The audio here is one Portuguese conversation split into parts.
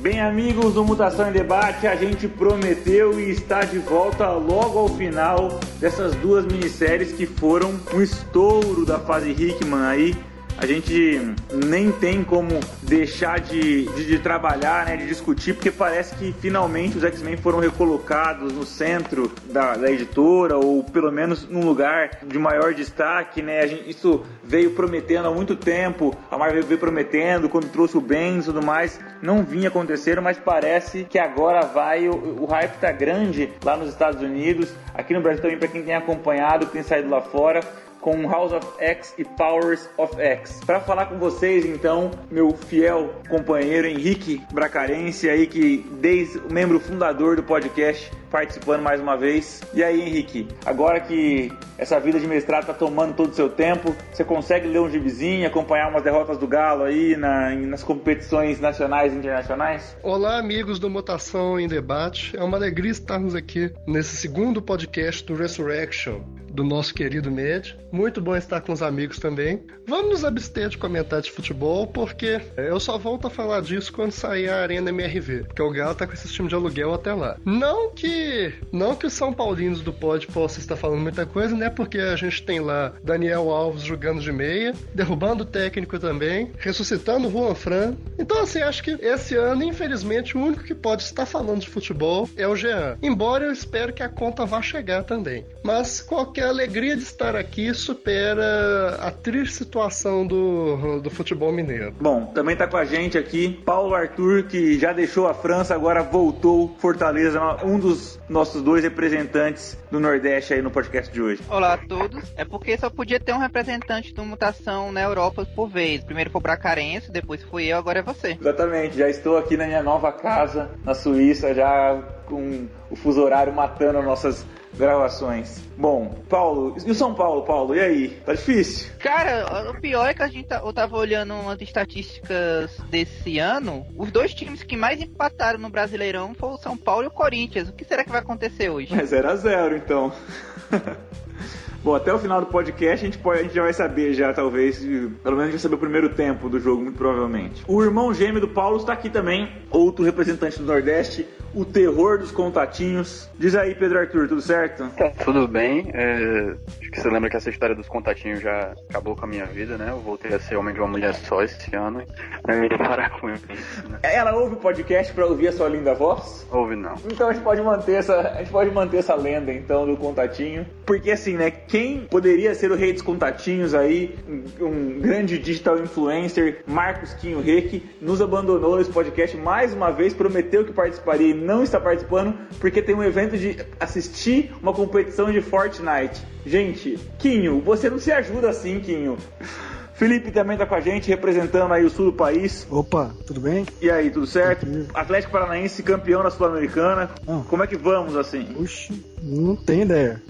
Bem, amigos do Mutação em Debate, a gente prometeu e está de volta logo ao final dessas duas minisséries que foram um estouro da fase Hickman aí a gente nem tem como deixar de, de, de, trabalhar, né, de discutir, porque parece que finalmente os X-Men foram recolocados no centro da, da, editora, ou pelo menos num lugar de maior destaque, né? Gente, isso veio prometendo há muito tempo, a Marvel veio prometendo, quando trouxe o Ben e tudo mais, não vinha acontecendo, mas parece que agora vai, o, o hype tá grande lá nos Estados Unidos, aqui no Brasil também, para quem tem acompanhado, que tem saído lá fora, com House of X e Powers of X. Para falar com vocês, então, meu fiel companheiro Henrique Bracarense, aí que desde membro fundador do podcast participando mais uma vez. E aí, Henrique, agora que essa vida de mestrado tá tomando todo o seu tempo, você consegue ler um gibizinho, acompanhar umas derrotas do Galo aí na, nas competições nacionais e internacionais? Olá, amigos do Mutação em Debate. É uma alegria estarmos aqui nesse segundo podcast do Resurrection do nosso querido Med. Muito bom estar com os amigos também. Vamos nos abster de comentar de futebol, porque eu só volto a falar disso quando sair a Arena MRV, porque o Galo tá com esse time de aluguel até lá. Não que não que os São Paulinos do pod possam estar falando muita coisa, né? Porque a gente tem lá Daniel Alves jogando de meia, derrubando o técnico também, ressuscitando o Juan Fran. Então, assim, acho que esse ano, infelizmente, o único que pode estar falando de futebol é o Jean. Embora eu espero que a conta vá chegar também. Mas qualquer alegria de estar aqui supera a triste situação do, do futebol mineiro. Bom, também está com a gente aqui Paulo Arthur, que já deixou a França, agora voltou Fortaleza, um dos nossos dois representantes do Nordeste aí no podcast de hoje. Olá a todos. É porque só podia ter um representante do Mutação na Europa por vez. Primeiro foi o Bracarense, depois fui eu, agora é você. Exatamente, já estou aqui na minha nova casa, na Suíça, já com o fuso horário matando nossas gravações. Bom, Paulo, e o São Paulo, Paulo, e aí? Tá difícil? Cara, o pior é que a gente tá, eu tava olhando umas estatísticas desse ano. Os dois times que mais empataram no Brasileirão foram o São Paulo e o Corinthians. O que será que vai acontecer hoje? É 0 a 0 então. Bom, até o final do podcast a gente, pode, a gente já vai saber já, talvez, pelo menos já saber o primeiro tempo do jogo, muito provavelmente. O irmão gêmeo do Paulo está aqui também, outro representante do Nordeste, o terror dos contatinhos. Diz aí, Pedro Arthur, tudo certo? Tá, tudo bem. É, acho que você lembra que essa história dos contatinhos já acabou com a minha vida, né? Eu voltei a ser homem de uma mulher só esse ano. Eu iria parar com isso, né? Ela ouve o podcast para ouvir a sua linda voz? Ouve não. Então a gente pode manter essa, a gente pode manter essa lenda então do contatinho, porque assim, né? Quem poderia ser o rei dos contatinhos aí, um, um grande digital influencer, Marcos Quinho Reck, nos abandonou nesse podcast mais uma vez, prometeu que participaria não está participando porque tem um evento de assistir uma competição de Fortnite. Gente, Quinho, você não se ajuda assim, Quinho. Felipe também tá com a gente, representando aí o sul do país. Opa, tudo bem? E aí, tudo certo? Atlético Paranaense campeão da Sul-Americana. Como é que vamos assim? Oxi, não tem ideia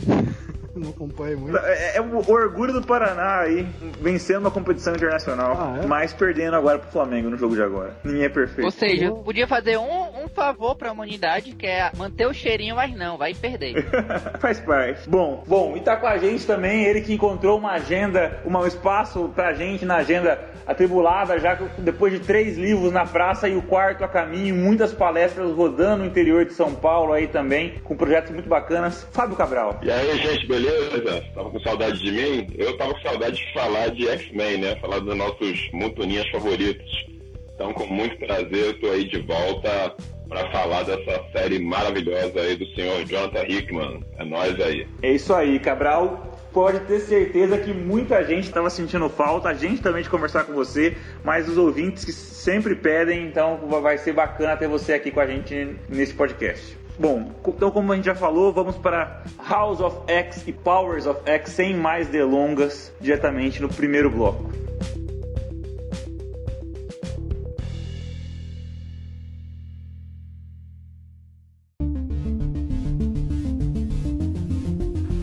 não acompanho muito. É, é, o orgulho do Paraná aí, vencendo uma competição internacional, ah, é? mas perdendo agora pro Flamengo no jogo de agora. Ninguém é perfeito. Ou seja, podia fazer um, um favor pra humanidade, que é manter o cheirinho, mas não, vai perder. Faz parte. Bom, bom, e tá com a gente também ele que encontrou uma agenda, um espaço pra gente na agenda atribulada, já depois de três livros na praça e o quarto a caminho, muitas palestras rodando no interior de São Paulo aí também, com projetos muito bacanas. Fábio Cabral. E aí, gente, beleza? Beleza? Tava com saudade de mim? Eu tava com saudade de falar de X-Men, né? Falar dos nossos montoninhas favoritos. Então, com muito prazer, eu tô aí de volta para falar dessa série maravilhosa aí do senhor Jonathan Hickman. É nós aí. É isso aí, Cabral. Pode ter certeza que muita gente estava sentindo falta, a gente também de conversar com você, mas os ouvintes que sempre pedem, então vai ser bacana ter você aqui com a gente nesse podcast. Bom, então como a gente já falou, vamos para House of X e Powers of X sem mais delongas, diretamente no primeiro bloco.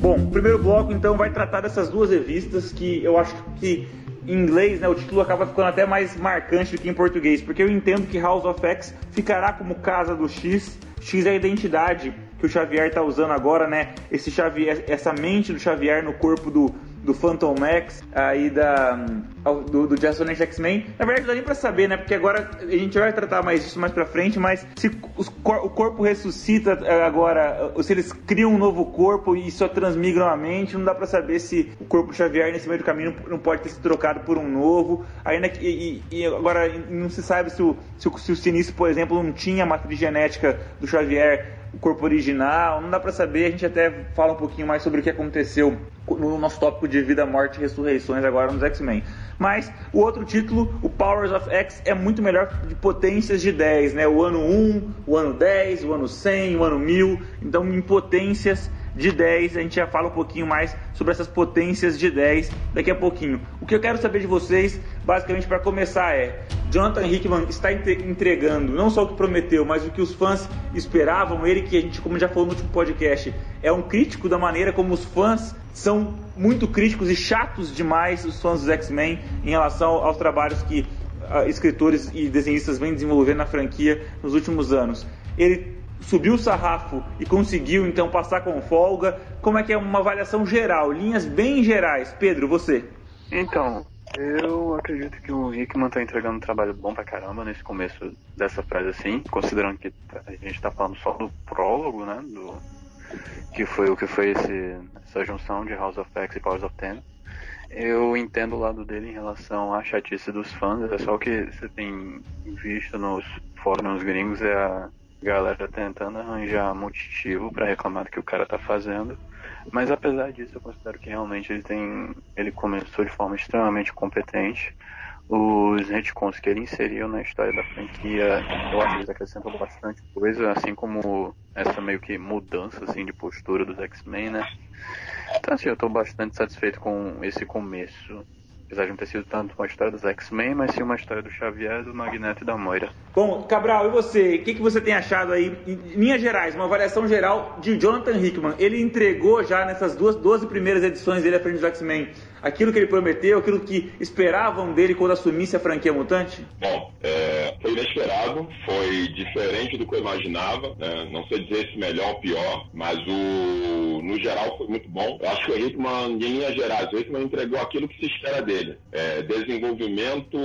Bom, o primeiro bloco então vai tratar dessas duas revistas que eu acho que em inglês, né, o título acaba ficando até mais marcante do que em português, porque eu entendo que House of X ficará como Casa do X X é a identidade que o Xavier está usando agora, né? Esse Xavier, essa mente do Xavier no corpo do, do Phantom Max, aí da do, do Just X-Men. Na verdade, não dá nem pra saber, né? Porque agora a gente vai tratar mais isso mais pra frente, mas se os, o corpo ressuscita eh, agora, se eles criam um novo corpo e só transmigram a mente, não dá pra saber se o corpo Xavier nesse meio do caminho não pode ter sido trocado por um novo. Ainda que, e, e agora não se sabe se o, se o, se o Sinistro, por exemplo, não tinha a matriz genética do Xavier o corpo original, não dá para saber, a gente até fala um pouquinho mais sobre o que aconteceu no nosso tópico de vida, morte e ressurreições agora nos X-Men. Mas o outro título, o Powers of X, é muito melhor de potências de 10, né? O ano 1, o ano 10, o ano 100, o ano 1000. Então, em potências de 10, a gente já fala um pouquinho mais sobre essas potências de 10 daqui a pouquinho. O que eu quero saber de vocês, basicamente para começar, é: Jonathan Hickman está entregando não só o que prometeu, mas o que os fãs esperavam. Ele, que a gente, como já falou no último podcast, é um crítico da maneira como os fãs são muito críticos e chatos demais, os fãs dos X-Men, em relação aos trabalhos que uh, escritores e desenhistas vêm desenvolvendo na franquia nos últimos anos. Ele subiu o sarrafo e conseguiu então passar com folga. Como é que é uma avaliação geral, linhas bem gerais? Pedro, você. Então, eu acredito que o Hickman tá entregando um trabalho bom pra caramba nesse começo dessa frase assim, considerando que a gente tá falando só do prólogo, né, do, que foi o que foi esse, essa junção de House of X e Powers of Ten. Eu entendo o lado dele em relação à chatice dos fãs, é só o que você tem visto nos fóruns gringos é a galera tentando arranjar motivo para reclamar do que o cara tá fazendo. Mas apesar disso, eu considero que realmente ele tem. ele começou de forma extremamente competente os retcons que ele inseriu na história da franquia, eu acho que eles acrescentam bastante coisa, assim como essa meio que mudança assim de postura dos X-Men, né? Então assim, eu estou bastante satisfeito com esse começo Apesar de não ter sido tanto uma história dos X-Men, mas sim uma história do Xavier, do Magneto e da Moira. Bom, Cabral, e você? O que, que você tem achado aí, em linhas gerais, uma avaliação geral de Jonathan Hickman? Ele entregou já nessas duas 12 primeiras edições dele à frente dos X-Men aquilo que ele prometeu, aquilo que esperavam dele quando assumisse a franquia mutante? Bom, é, foi inesperado, foi diferente do que eu imaginava. Né? Não sei dizer se melhor ou pior, mas o, no geral foi muito bom. Eu acho que o Hickman, em linhas gerais, o Hickman entregou aquilo que se espera dele. É, desenvolvimento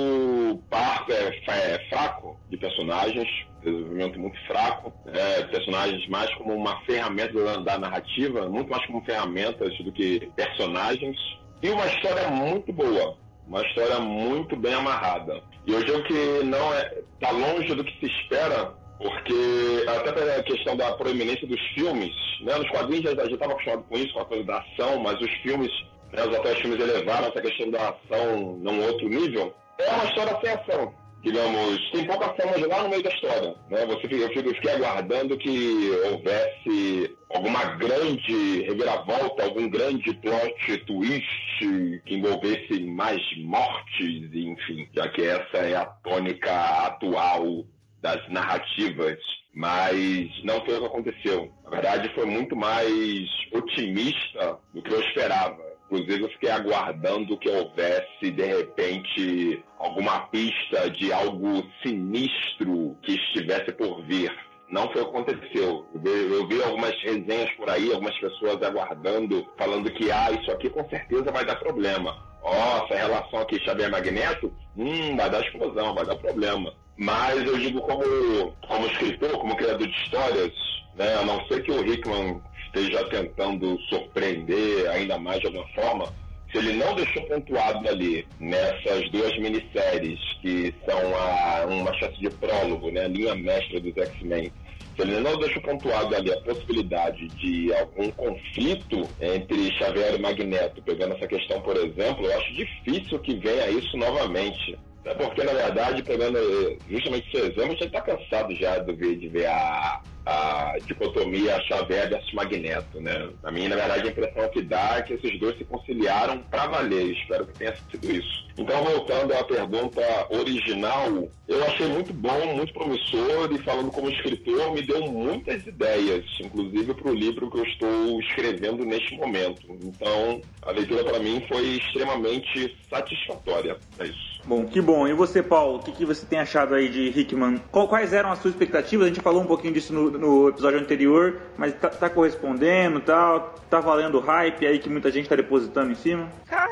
par, é, é fraco de personagens, desenvolvimento muito fraco, é, personagens mais como uma ferramenta da narrativa, muito mais como ferramentas do que personagens. E uma história muito boa, uma história muito bem amarrada. E eu digo que não é tá longe do que se espera, porque até pela questão da proeminência dos filmes, né? Nos quadrinhos a gente estava acostumado com isso, com a coisa da ação, mas os filmes, né, os atuais filmes elevaram essa questão da ação num outro nível. É uma história sem ação digamos, tem pouca forma lá no meio da história. Né? Você, eu, eu fiquei aguardando que houvesse alguma grande reviravolta, algum grande plot twist que envolvesse mais mortes, enfim, já que essa é a tônica atual das narrativas. Mas não foi o que aconteceu. Na verdade, foi muito mais otimista do que eu esperava Inclusive, eu fiquei aguardando que houvesse, de repente, alguma pista de algo sinistro que estivesse por vir. Não foi o que aconteceu. Eu vi, algumas resenhas por aí, algumas pessoas aguardando, falando que, ah, isso aqui com certeza vai dar problema. Ó, oh, essa relação aqui Xavier Magneto, hum, vai dar explosão, vai dar problema. Mas eu digo como, como escritor, como criador de histórias, né, a não ser que o Hickman esteja tentando surpreender ainda mais de alguma forma, se ele não deixou pontuado ali nessas duas minisséries que são a, uma chance de prólogo, né, a linha mestra dos X-Men, se ele não deixou pontuado ali a possibilidade de algum conflito entre Xavier e Magneto, pegando essa questão, por exemplo, eu acho difícil que venha isso novamente. É porque, na verdade, pegando justamente esse exemplo, a gente está cansado já de ver, de ver a, a dicotomia Xavier versus Magneto, né? A mim, na verdade, a impressão que dá é que esses dois se conciliaram para valer. Espero que tenha sido isso. Então, voltando à pergunta original, eu achei muito bom, muito promissor e falando como escritor, me deu muitas ideias, inclusive para o livro que eu estou escrevendo neste momento. Então, a leitura para mim foi extremamente satisfatória. É isso. Bom, que bom. E você, Paulo, o que, que você tem achado aí de Hickman? Quais eram as suas expectativas? A gente falou um pouquinho disso no, no episódio anterior, mas tá, tá correspondendo tal, tá valendo o hype aí que muita gente tá depositando em cima? Cara,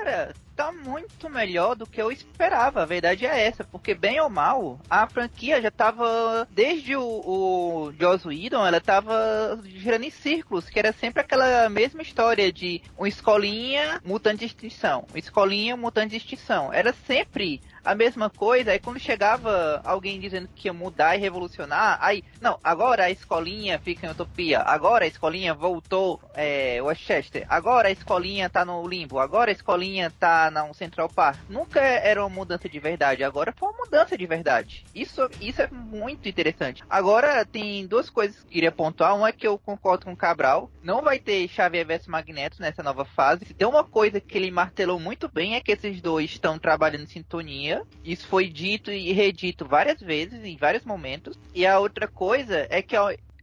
tá muito melhor do que eu esperava. A verdade é essa, porque bem ou mal, a franquia já tava desde o, o Joss Whedon, ela tava girando em círculos, que era sempre aquela mesma história de uma escolinha mutante de extinção, escolinha mutante de extinção. Era sempre a mesma coisa, aí quando chegava alguém dizendo que ia mudar e revolucionar, aí, não, agora a escolinha fica em utopia, agora a escolinha voltou é, Westchester, agora a escolinha tá no limbo, agora a escolinha tá no Central Park. Nunca era uma mudança de verdade, agora foi uma mudança de verdade. Isso, isso é muito interessante. Agora tem duas coisas que queria pontuar, uma é que eu concordo com o Cabral, não vai ter Xavier vs Magneto nessa nova fase. Se tem uma coisa que ele martelou muito bem é que esses dois estão trabalhando em sintonia isso foi dito e redito várias vezes, em vários momentos. E a outra coisa é que,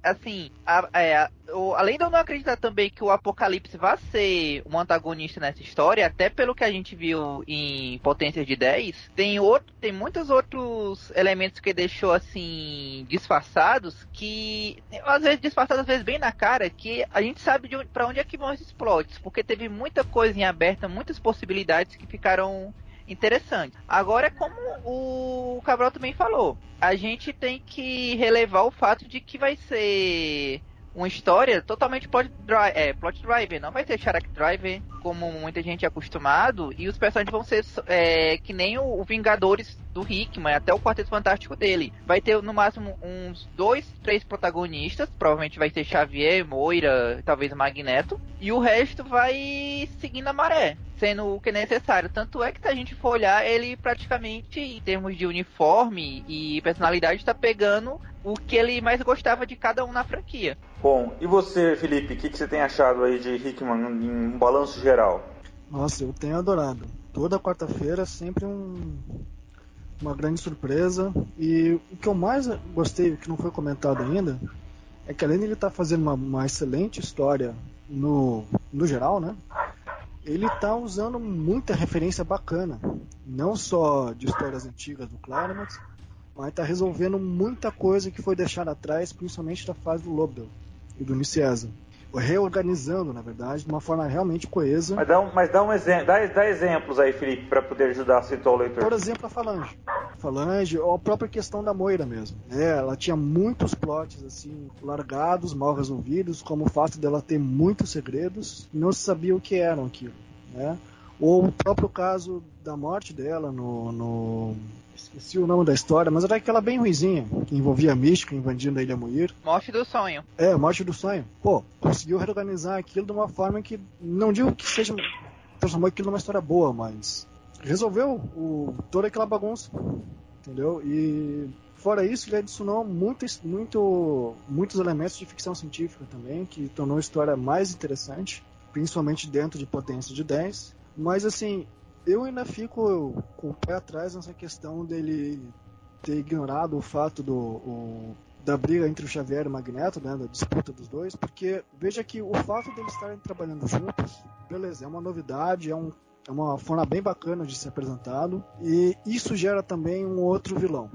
assim, a, é, o, além de eu não acreditar também que o Apocalipse vai ser um antagonista nessa história, até pelo que a gente viu em Potências de 10, tem, outro, tem muitos outros elementos que deixou, assim, disfarçados, que, às vezes disfarçados, às vezes bem na cara, que a gente sabe de onde, pra onde é que vão esses plots, porque teve muita coisa em aberta, muitas possibilidades que ficaram interessante. Agora, como o Cabral também falou, a gente tem que relevar o fato de que vai ser uma história totalmente plot, drive, é, plot driver, não vai ser character driver como muita gente é acostumado, e os personagens vão ser é, que nem o, o, Vingadores do Hickman, até o Quarteto Fantástico dele. Vai ter no máximo uns dois, três protagonistas, provavelmente vai ser Xavier, Moira, talvez Magneto, e o resto vai seguindo a maré sendo o que é necessário. Tanto é que se a gente for olhar, ele praticamente, em termos de uniforme e personalidade, está pegando o que ele mais gostava de cada um na franquia. Bom, e você, Felipe, o que, que, você tem achado aí de Hickman em um balanço geral? Nossa, eu tenho adorado. Toda quarta-feira é sempre um, uma grande surpresa. E o que eu mais gostei, que não foi comentado ainda, é que além de ele estar tá fazendo uma, uma excelente história no, no geral, né? ele está usando muita referência bacana, não só de histórias antigas do Claremont, mas está resolvendo muita coisa que foi deixada atrás, principalmente da fase do Lobdell e do Nicieza. Reorganizando, na verdade, de uma forma realmente coesa. Mas dá, um, mas dá, um exemplo, dá, dá exemplos aí, Felipe, para poder ajudar a citar o leitor. Por exemplo, a Falange. Falange, ou a própria questão da Moira mesmo. É, ela tinha muitos plots assim, largados, mal resolvidos, como o fato dela ter muitos segredos não se sabia o que eram aquilo. Né? Ou o próprio caso da morte dela no, no Esqueci o nome da história, mas era aquela bem ruizinha, que envolvia a mística invadindo a Ilha Muir. Morte do sonho. É, Morte do sonho. Pô, conseguiu reorganizar aquilo de uma forma que, não digo que seja, transformou aquilo numa história boa, mas resolveu o, toda aquela bagunça, entendeu? E fora isso, ele adicionou muito, muito, muitos elementos de ficção científica também, que tornou a história mais interessante, principalmente dentro de potência de 10. Mas assim, eu ainda fico com o pé atrás nessa questão dele ter ignorado o fato do o, da briga entre o Xavier e o Magneto, né, da disputa dos dois, porque veja que o fato deles estarem trabalhando juntos, beleza, é uma novidade, é, um, é uma forma bem bacana de ser apresentado, e isso gera também um outro vilão.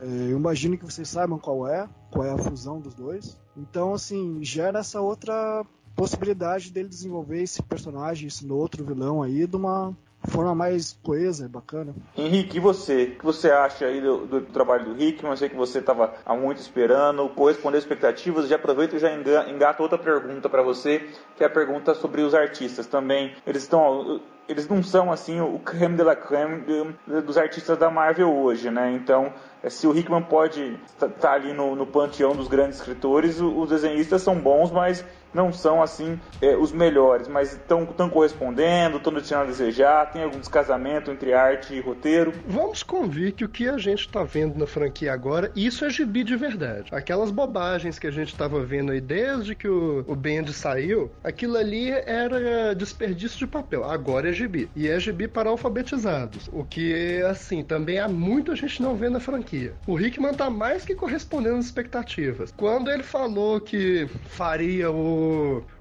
É, eu imagino que vocês saibam qual é, qual é a fusão dos dois. Então, assim, gera essa outra possibilidade dele desenvolver esse personagem, esse outro vilão aí, de uma forma mais coesa e bacana. Henrique, e você? O que você acha aí do, do trabalho do Rick? Eu sei que você estava há muito esperando, corresponder expectativas. Já aproveito e já engato outra pergunta para você, que é a pergunta sobre os artistas também. Eles estão eles não são assim o creme de la creme dos artistas da Marvel hoje, né? Então, é, se o Hickman pode estar tá ali no, no panteão dos grandes escritores, os desenhistas são bons, mas não são assim é, os melhores, mas estão correspondendo, estão deixando a desejar, tem algum descasamento entre arte e roteiro. Vamos convir que o que a gente está vendo na franquia agora, isso é gibi de verdade. Aquelas bobagens que a gente estava vendo aí desde que o, o Bend saiu, aquilo ali era desperdício de papel. Agora é gibi. E é gibi para alfabetizados. O que, assim, também há muito a gente não vê na franquia. O Hickman tá mais que correspondendo às expectativas. Quando ele falou que faria o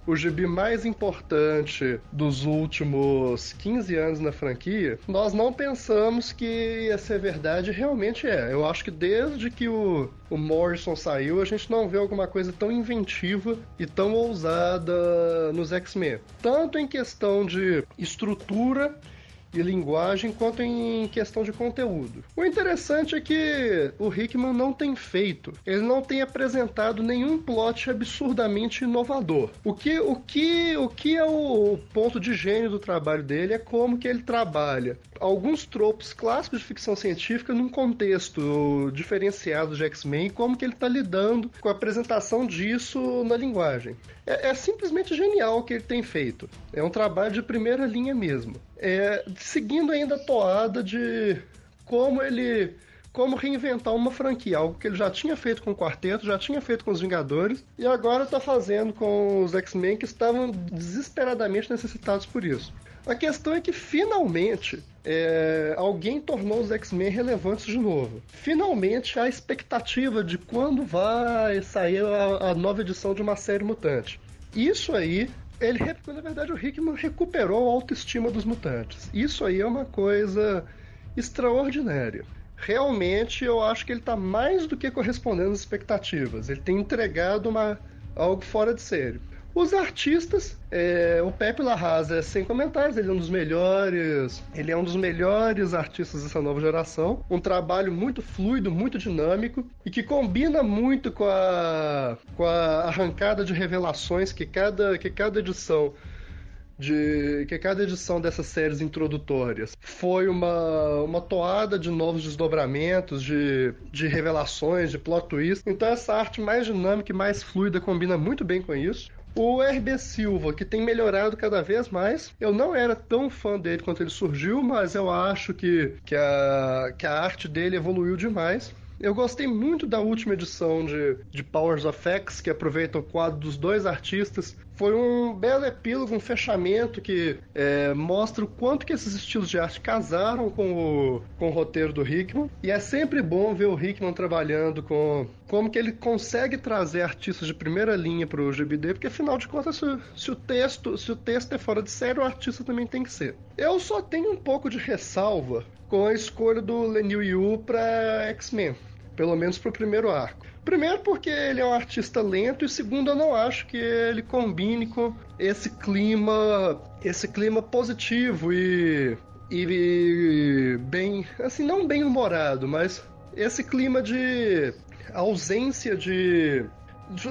o, gibi mais importante dos últimos 15 anos na franquia, nós não pensamos que ia ser verdade realmente é. Eu acho que desde que o, o Morrison saiu, a gente não vê alguma coisa tão inventiva e tão ousada nos X-Men. Tanto em questão de estrutura e linguagem quanto em questão de conteúdo. O interessante é que o Hickman não tem feito, ele não tem apresentado nenhum plot absurdamente inovador. O que, o que, o que é o ponto de gênio do trabalho dele é como que ele trabalha alguns tropos clássicos de ficção científica num contexto diferenciado de X-Men como que ele está lidando com a apresentação disso na linguagem. É, é, simplesmente genial o que ele tem feito. É um trabalho de primeira linha mesmo. É, seguindo ainda a toada de como ele como reinventar uma franquia, algo que ele já tinha feito com o Quarteto, já tinha feito com os Vingadores e agora está fazendo com os X-Men que estavam desesperadamente necessitados por isso. A questão é que finalmente é, alguém tornou os X-Men relevantes de novo. Finalmente há expectativa de quando vai sair a, a nova edição de uma série mutante. Isso aí ele, na verdade, o Hickman recuperou a autoestima dos mutantes. Isso aí é uma coisa extraordinária. Realmente, eu acho que ele está mais do que correspondendo às expectativas. Ele tem entregado uma, algo fora de sério. Os artistas, é, o Pepe Larraza é sem comentários, ele é um dos melhores, ele é um dos melhores artistas dessa nova geração. Um trabalho muito fluido, muito dinâmico e que combina muito com a, com a arrancada de revelações que cada, que cada edição de que cada edição dessas séries introdutórias foi uma, uma toada de novos desdobramentos, de, de revelações, de plot twists. Então essa arte mais dinâmica e mais fluida combina muito bem com isso. O RB Silva, que tem melhorado cada vez mais. Eu não era tão fã dele quando ele surgiu, mas eu acho que, que, a, que a arte dele evoluiu demais. Eu gostei muito da última edição de, de Powers of X, que aproveita o quadro dos dois artistas. Foi um belo epílogo, um fechamento que é, mostra o quanto que esses estilos de arte casaram com o, com o roteiro do Hickman. E é sempre bom ver o Hickman trabalhando com como que ele consegue trazer artistas de primeira linha para o GBD, porque afinal de contas, se, se, o texto, se o texto é fora de série, o artista também tem que ser. Eu só tenho um pouco de ressalva com a escolha do Lenil Yu para X-Men, pelo menos para o primeiro arco. Primeiro porque ele é um artista lento e segundo eu não acho que ele combine com esse clima, esse clima positivo e e bem, assim, não bem humorado, mas esse clima de ausência de,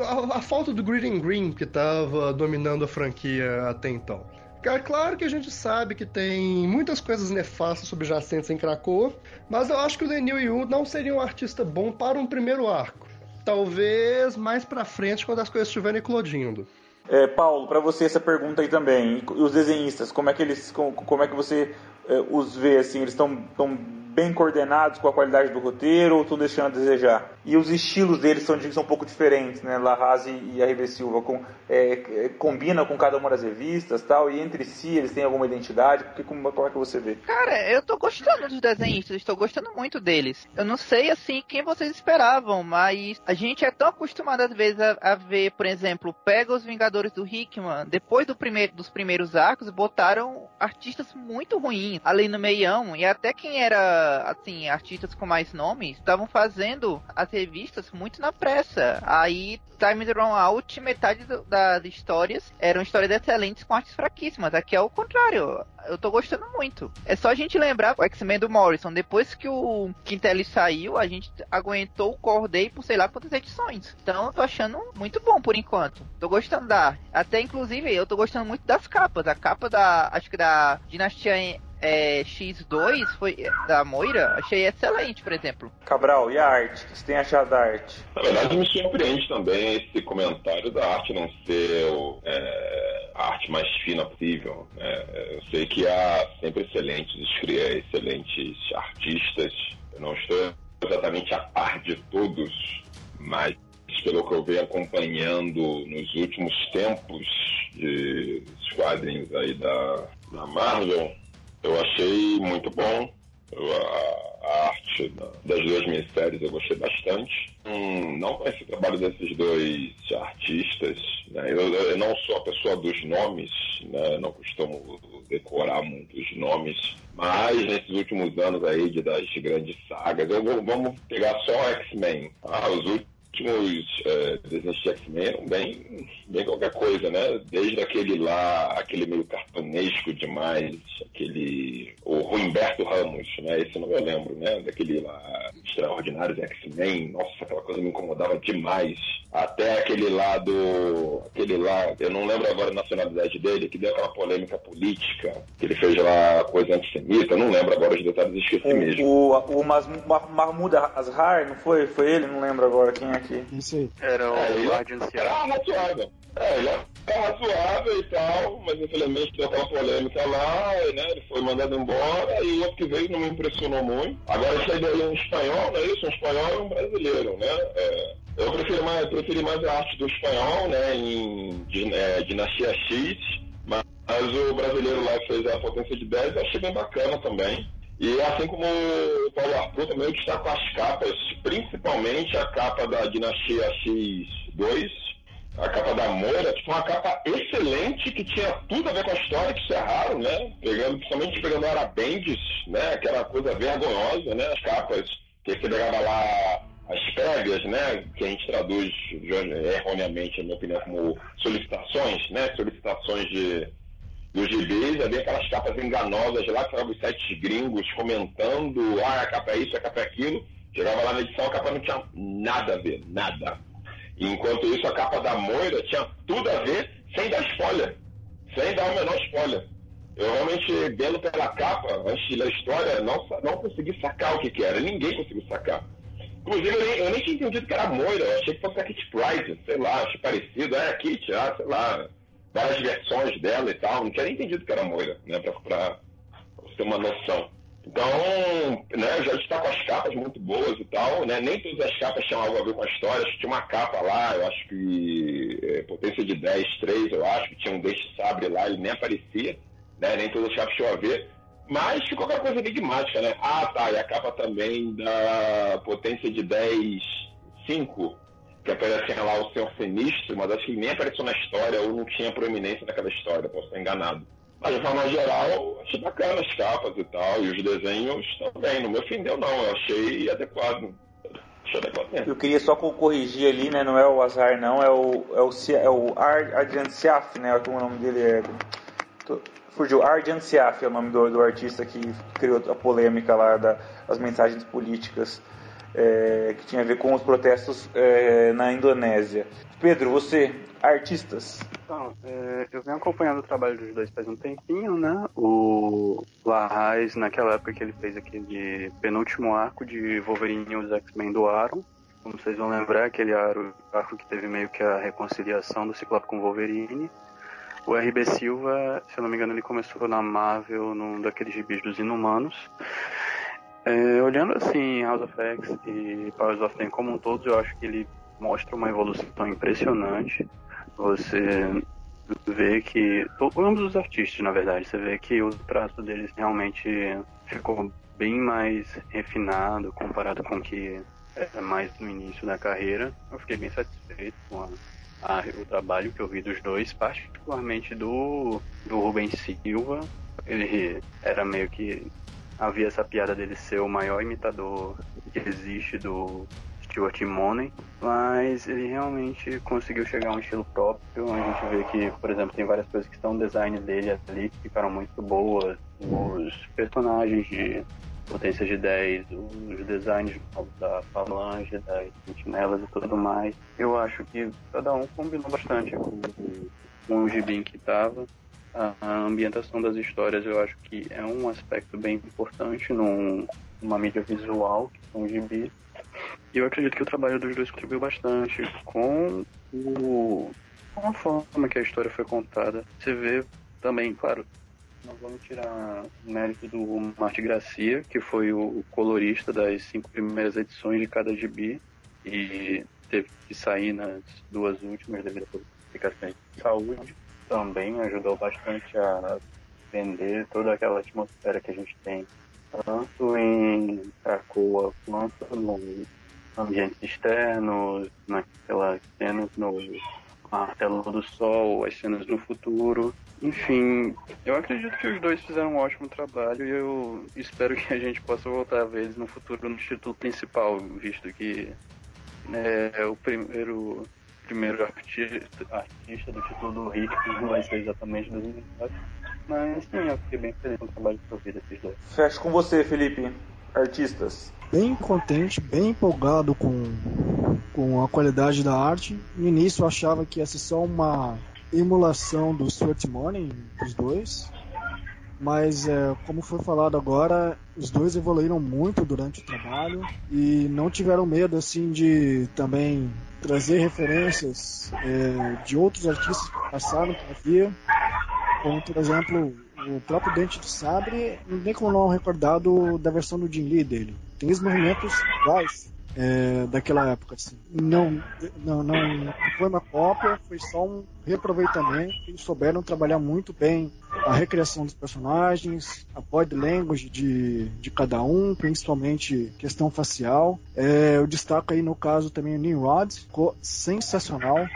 a, a, falta do green green que estava dominando a franquia até então. É claro que a gente sabe que tem muitas coisas nefastas subjacentes em Krakow, mas eu acho que o Lenil Yu não seria um artista bom para um primeiro arco. Talvez mais pra frente, quando as coisas estiverem eclodindo. É, Paulo, para você essa pergunta aí também. E os desenhistas, como é que eles, como, como é que você é, os vê assim? Eles estão tão bem coordenados com a qualidade do roteiro ou estão deixando a desejar? E os estilos deles são, são um pouco diferentes, né? Larraz e a RB Silva com, é, é, combina com cada uma das revistas tal, e entre si eles têm alguma identidade? Porque, como, como é que você vê? Cara, eu tô gostando dos desenhistas, estou gostando muito deles. Eu não sei, assim, quem vocês esperavam, mas a gente é tão acostumado às vezes a, a ver, por exemplo, pega os Vingadores do Hickman, depois do primeiro, dos primeiros arcos, botaram artistas muito ruins ali no meião, e até quem era assim, artistas com mais nomes estavam fazendo as revistas muito na pressa. Aí Times Run Out, metade do, das histórias eram histórias excelentes com artes fraquíssimas. Aqui é o contrário. Eu tô gostando muito. É só a gente lembrar o X-Men do Morrison. Depois que o Quintelli saiu, a gente aguentou o Corday por sei lá quantas edições. Então eu tô achando muito bom por enquanto. Tô gostando da. Até inclusive eu tô gostando muito das capas. A capa da. Acho que da Dinastia é, X2 foi da Moira, achei excelente, por exemplo. Cabral, e a arte? O que você tem achado da arte? Na verdade, me surpreende também esse comentário da arte não ser o, é, a arte mais fina possível. Né? Eu sei que há sempre excelentes, excelentes artistas. Eu não estou exatamente a par de todos, mas pelo que eu venho acompanhando nos últimos tempos de quadrinhos aí da, da Marvel, eu achei muito bom a, a arte das duas minisséries, eu gostei bastante. Hum, não conheci o trabalho desses dois artistas, né? eu, eu, não sou a pessoa dos nomes, né? não costumo decorar muitos nomes, mas nesses últimos anos aí de, das grandes sagas, eu vou, vamos pegar só X-Men. Ah, os últimos últimos é, desenhos de X-Men eram bem, bem qualquer coisa, né? Desde aquele lá, aquele meio cartunesco demais, aquele. O Humberto Ramos, né? Esse não eu lembro, né? Daquele lá, Extraordinários X-Men. Nossa, aquela coisa me incomodava demais. Até aquele lá do. Aquele lá, eu não lembro agora a nacionalidade dele, que deu aquela polêmica política, que ele fez lá coisa antissemita, eu não lembro agora os detalhes, esqueci o, mesmo. O, o Mahmoud Azhar, não foi? Foi ele? Não lembro agora quem é que. Isso aí. Era o É, ele Guardian era razoável. É, ele era razoável e tal, mas infelizmente deu aquela polêmica lá, né? Ele foi mandado embora e o outro que veio não me impressionou muito. Agora esse aí daí é um espanhol, não é isso? Um espanhol e um brasileiro, né? É, eu prefiro mais, eu preferi mais a arte do espanhol, né? Em é, Dinastia X, mas, mas o brasileiro lá que fez a potência de 10 eu achei bem bacana também. E assim como o Paulo Arthur, também eu destaco as capas, principalmente a capa da Dinastia X2, a capa da Moira, que foi uma capa excelente, que tinha tudo a ver com a história, que isso é né? Pegando, principalmente pegando Arabendes, né? Aquela coisa vergonhosa, né? As capas que você pegava lá as prévias, né? Que a gente traduz erroneamente, na minha opinião, como solicitações, né? Solicitações de dos gibis, havia aquelas capas enganosas lá, que estavam os sites gringos comentando, ah, a capa é isso, a capa é aquilo. Chegava lá na edição, a capa não tinha nada a ver, nada. E enquanto isso, a capa da Moira tinha tudo a ver, sem dar spoiler, sem dar o menor spoiler. Eu realmente, vendo pela capa, antes de ler a história, não, não consegui sacar o que, que era. Ninguém conseguiu sacar. Inclusive, eu nem, eu nem tinha entendido que era Moira. Eu achei que fosse a Kit Pride, sei lá, achei parecido. É, a Kit, ah, sei lá, várias versões dela e tal. Não tinha nem entendido que era Moira, né, pra, pra, ter uma noção. Então, né, já destaco as capas muito boas e tal, né? Nem todas as capas tinham algo a ver com a história. Acho que tinha uma capa lá, eu acho que é, potência de 10, 3, eu acho que tinha um deixe sabre lá, ele nem aparecia, né? Nem todas as capas tinham a ver. Mas ficou aquela coisa enigmática, né? Ah, tá, e a capa também da potência de 10, 5, que aparecia lá o Senhor Sinistro, mas acho que nem apareceu na história ou não tinha proeminência naquela história, posso estar enganado. Mas de forma geral, achei bacana as capas e tal, e os desenhos também. Não me ofendeu, não, eu achei adequado. Achei adequado mesmo. Eu queria só co- corrigir ali, né? Não é o Azar, não, é o, é o, é o Ar- Ardian Siaf, né? Como o nome dele é. Tô- Fugiu, Ardian Siaf é o nome do, do artista que criou a polêmica lá da- das mensagens políticas é, que tinha a ver com os protestos é, na Indonésia. Pedro, você, artistas? Então, é, eu venho acompanhando o trabalho dos dois faz um tempinho, né? O Larraz, naquela época que ele fez aquele penúltimo arco de Wolverine e os X-Men do Aaron. Como vocês vão lembrar, aquele arco que teve meio que a reconciliação do Ciclope com Wolverine. O RB Silva, se eu não me engano, ele começou na Marvel, num daqueles gibis dos Inumanos. É, olhando assim House of X e Powers of Ten como um todo, eu acho que ele mostra uma evolução impressionante. Você vê que. Ambos os artistas, na verdade, você vê que o traço deles realmente ficou bem mais refinado comparado com o que era mais no início da carreira. Eu fiquei bem satisfeito com a- a- o trabalho que eu vi dos dois, particularmente do, do Rubens Silva. Ele era meio que. Havia essa piada dele ser o maior imitador que existe do Stuart Money, mas ele realmente conseguiu chegar a um estilo próprio. A gente vê que, por exemplo, tem várias coisas que estão no design dele ali que ficaram muito boas. Os personagens de potência de 10, os designs da falange, das sentinelas e tudo mais. Eu acho que cada um combinou bastante com, com o gibi em que estava. A a ambientação das histórias eu acho que é um aspecto bem importante num, numa mídia visual, que são os gibis. E eu acredito que o trabalho dos dois contribuiu bastante com, o, com a forma que a história foi contada. Você vê também, claro, não vamos tirar o mérito do Marty Gracia, que foi o colorista das cinco primeiras edições de cada gibi e teve que sair nas duas últimas devido a complicações de saúde. Também ajudou bastante a vender toda aquela atmosfera que a gente tem tanto em Krakoa quanto no ambientes externos, naquelas cenas no Martelo do Sol, as cenas no futuro. Enfim, eu acredito que os dois fizeram um ótimo trabalho e eu espero que a gente possa voltar a ver eles no futuro no título principal, visto que é, o primeiro primeiro artista, artista do título do Rick não vai ser exatamente 2004. Mas sim, eu fiquei bem feliz com o trabalho que eu vi desses dois. Fecho com você, Felipe. Artistas. Bem contente, bem empolgado com, com a qualidade da arte. No início eu achava que ia ser só uma emulação do Sweat Money, dos dois. Mas, é, como foi falado agora, os dois evoluíram muito durante o trabalho e não tiveram medo assim de também trazer referências é, de outros artistas que passaram por aqui, como por exemplo o próprio Dente de Sabre, não tem como não recordar do, da versão do Jim Lee dele. Tem os movimentos iguais é, daquela época. Assim. Não, não, não foi uma cópia, foi só um reaproveitamento. Eles souberam trabalhar muito bem a recriação dos personagens, a body language de, de cada um, principalmente questão facial. É, eu destaco aí no caso também o Nimrod, ficou sensacional.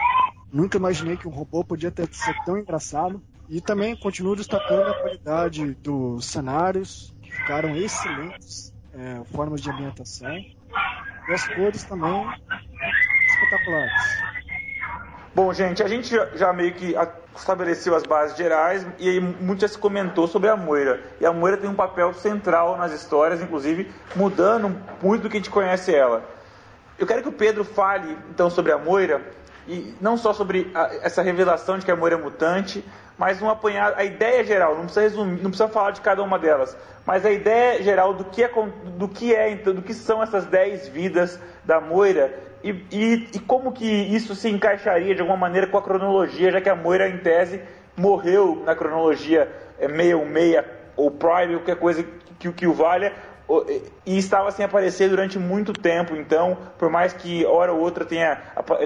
Nunca imaginei que um robô podia ter, ser tão engraçado. E também continuo destacando a qualidade dos cenários, que ficaram excelentes, é, formas de ambientação. E as cores também espetaculares. Bom, gente, a gente já meio que estabeleceu as bases gerais e aí muito já se comentou sobre a Moira. E a Moira tem um papel central nas histórias, inclusive mudando muito do que a gente conhece ela. Eu quero que o Pedro fale então sobre a Moira e não só sobre a, essa revelação de que a Moira é mutante, mas um apanhado, a ideia geral, não precisa resumir, não precisa falar de cada uma delas, mas a ideia geral do que é, do que é então, do que são essas 10 vidas da Moira e, e, e, como que isso se encaixaria de alguma maneira com a cronologia, já que a Moira, em tese, morreu na cronologia 616 é, ou Prime, qualquer coisa que, que o valha, e estava sem aparecer durante muito tempo. Então, por mais que hora ou outra tenha,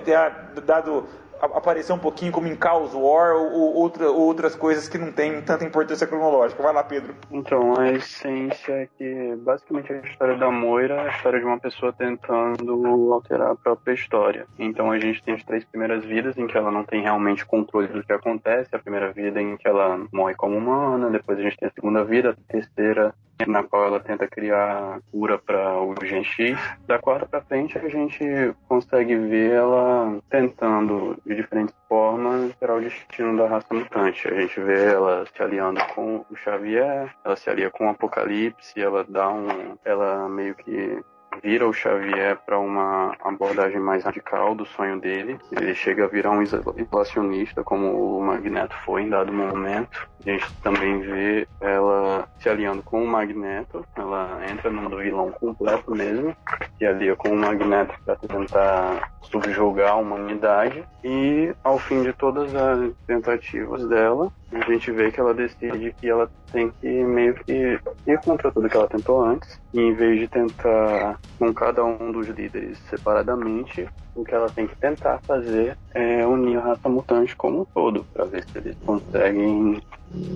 tenha dado aparecer um pouquinho como em Chaos War ou, outra, outras coisas que não têm tanta importância cronológica. Vai lá, Pedro. Então, a essência é que basicamente a história da Moira é a história de uma pessoa tentando alterar a própria história. Então a gente tem as três primeiras vidas em que ela não tem realmente controle do que acontece, a primeira vida em que ela morre como humana, depois a gente tem a segunda vida, a terceira na qual ela tenta criar cura para o Gen X. Da quarta para frente a gente consegue ver ela tentando de diferentes formas alterar o destino da raça mutante. A gente vê ela se aliando com o Xavier, ela se alia com o Apocalipse, ela dá um, ela meio que vira o Xavier para uma abordagem mais radical do sonho dele. Ele chega a virar um isolacionista, como o Magneto foi em dado momento. A gente também vê ela se aliando com o Magneto. Ela entra num vilão completo mesmo, se alia com o Magneto para tentar subjugar a humanidade. E ao fim de todas as tentativas dela, a gente vê que ela decide que ela tem que meio que ir contra tudo que ela tentou antes. E em vez de tentar com cada um dos líderes separadamente, o que ela tem que tentar fazer é unir a raça mutante como um todo, para ver se eles conseguem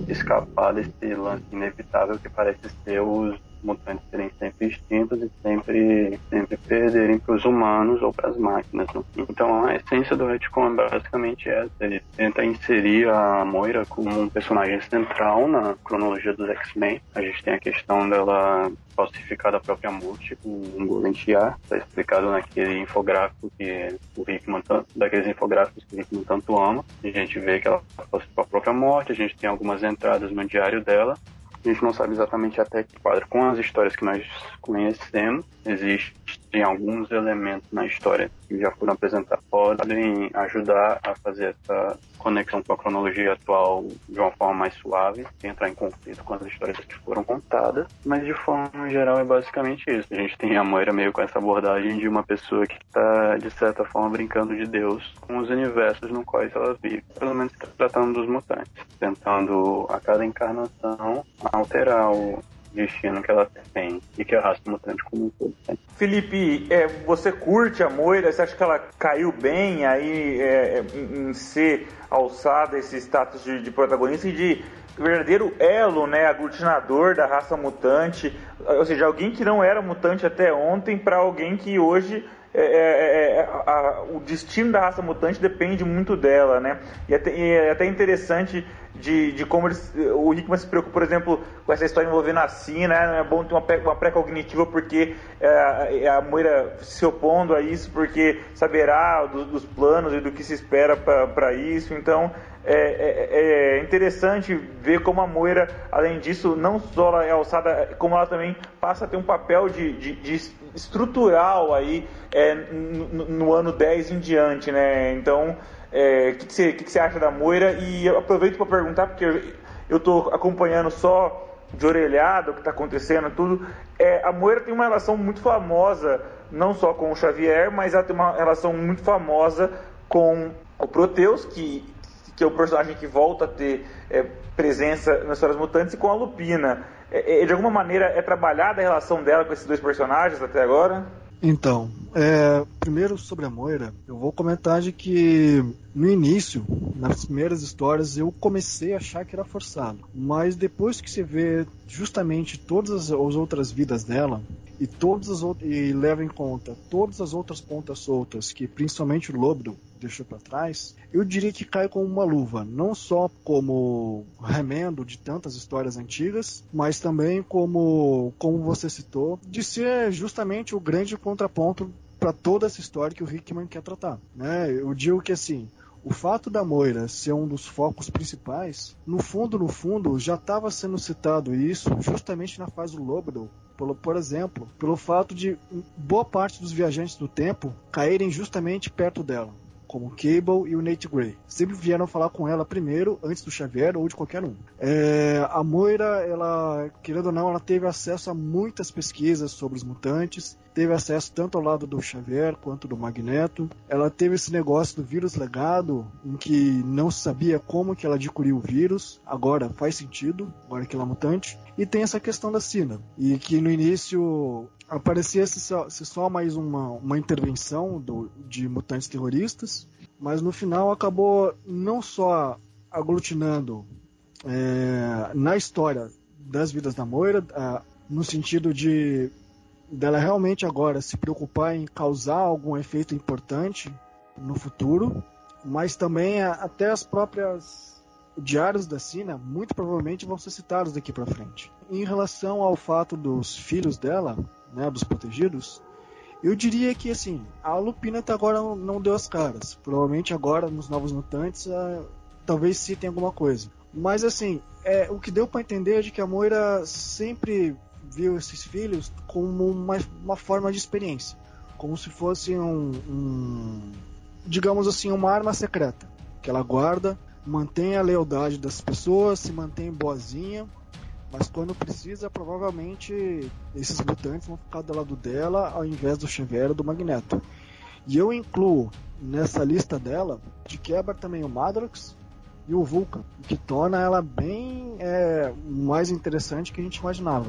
escapar desse lance inevitável que parece ser os mutantes serem sempre extintos e sempre, sempre perderem para os humanos ou para as máquinas. Né? Então a essência do retcon é basicamente essa. Ele tenta inserir a Moira como um personagem central na cronologia dos X-Men. A gente tem a questão dela falsificar a própria morte com um Golentiar. Está explicado naquele infográfico que o Hickman, daqueles infográficos que o Hickman tanto ama. A gente vê que ela falsificou a própria morte, a gente tem algumas entradas no diário dela, a gente não sabe exatamente até que quadro. Com as histórias que nós conhecemos, existem alguns elementos na história que já foram apresentados podem ajudar a fazer essa conexão com a cronologia atual de uma forma mais suave, entrar em conflito com as histórias que foram contadas, mas de forma geral é basicamente isso. A gente tem a Moira meio com essa abordagem de uma pessoa que está, de certa forma, brincando de Deus com os universos no quais ela vive, pelo menos tratando dos mutantes, tentando a cada encarnação alterar o destino que ela tem e que a raça mutante como um todo tem. Felipe, é, você curte a Moira? Você acha que ela caiu bem aí é, em ser alçada esse status de, de, protagonista e de verdadeiro elo, né, aglutinador da raça mutante, ou seja, alguém que não era mutante até ontem para alguém que hoje é, é, é, a, o destino da raça mutante depende muito dela, né? E é até, é até interessante de, de como eles, o Hickman se preocupa, por exemplo, com essa história envolvendo a Sina, né? É bom ter uma, pré-cognitiva porque é, a Moira se opondo a isso, porque saberá do, dos planos e do que se espera para isso. Então, é, é, é, interessante ver como a Moira, além disso, não só ela é alçada, como ela também passa a ter um papel de, de, de estrutural aí é, no, no, ano 10 em diante, né? Então, é, que, que, você, que, que, você acha da Moira? E aproveito para perguntar, porque eu estou acompanhando só de orelhado o que está acontecendo, tudo. É, a Moira tem uma relação muito famosa, não só com o Xavier, mas ela tem uma relação muito famosa com o Proteus, que que é o personagem que volta a ter é, presença nas histórias mutantes, e com a Lupina. É, é, de alguma maneira é trabalhada a relação dela com esses dois personagens até agora? Então, é, primeiro sobre a Moira, eu vou comentar de que no início, nas primeiras histórias, eu comecei a achar que era forçado. Mas depois que você vê justamente todas as, as outras vidas dela, e todas as e leva em conta todas as outras pontas soltas que principalmente o Lobdo deixou para trás, eu diria que cai como uma luva, não só como remendo de tantas histórias antigas, mas também como, como você citou, de ser justamente o grande contraponto para toda essa história que o Hickman quer tratar. Né? Eu digo que assim, o fato da Moira ser um dos focos principais, no fundo, no fundo, já estava sendo citado isso justamente na fase do Lobdell, por, por exemplo, pelo fato de boa parte dos viajantes do tempo caírem justamente perto dela como o Cable e o Nate Gray. Sempre vieram falar com ela primeiro, antes do Xavier ou de qualquer um. É, a Moira, ela, querendo ou não, ela teve acesso a muitas pesquisas sobre os mutantes, teve acesso tanto ao lado do Xavier quanto do Magneto. Ela teve esse negócio do vírus legado, em que não sabia como que ela adquiriu o vírus. Agora faz sentido, agora que ela é mutante. E tem essa questão da Sina, e que no início aparecia se só, se só mais uma, uma intervenção do, de mutantes terroristas, mas no final acabou não só aglutinando é, na história das vidas da Moira, é, no sentido de dela realmente agora se preocupar em causar algum efeito importante no futuro, mas também até as próprias diários da Sina muito provavelmente vão ser citados daqui para frente. Em relação ao fato dos filhos dela, né, dos protegidos, eu diria que assim, a Lupina até agora não deu as caras. Provavelmente agora nos Novos Mutantes, uh, talvez tenha alguma coisa. Mas assim, é, o que deu para entender é de que a Moira sempre viu esses filhos como uma, uma forma de experiência, como se fosse um, um, digamos assim, uma arma secreta que ela guarda, mantém a lealdade das pessoas, se mantém boazinha mas quando precisa, provavelmente esses mutantes vão ficar do lado dela ao invés do Xavier do Magneto. E eu incluo nessa lista dela de quebra também o Madrox e o Vulcan, o que torna ela bem é, mais interessante que a gente imaginava,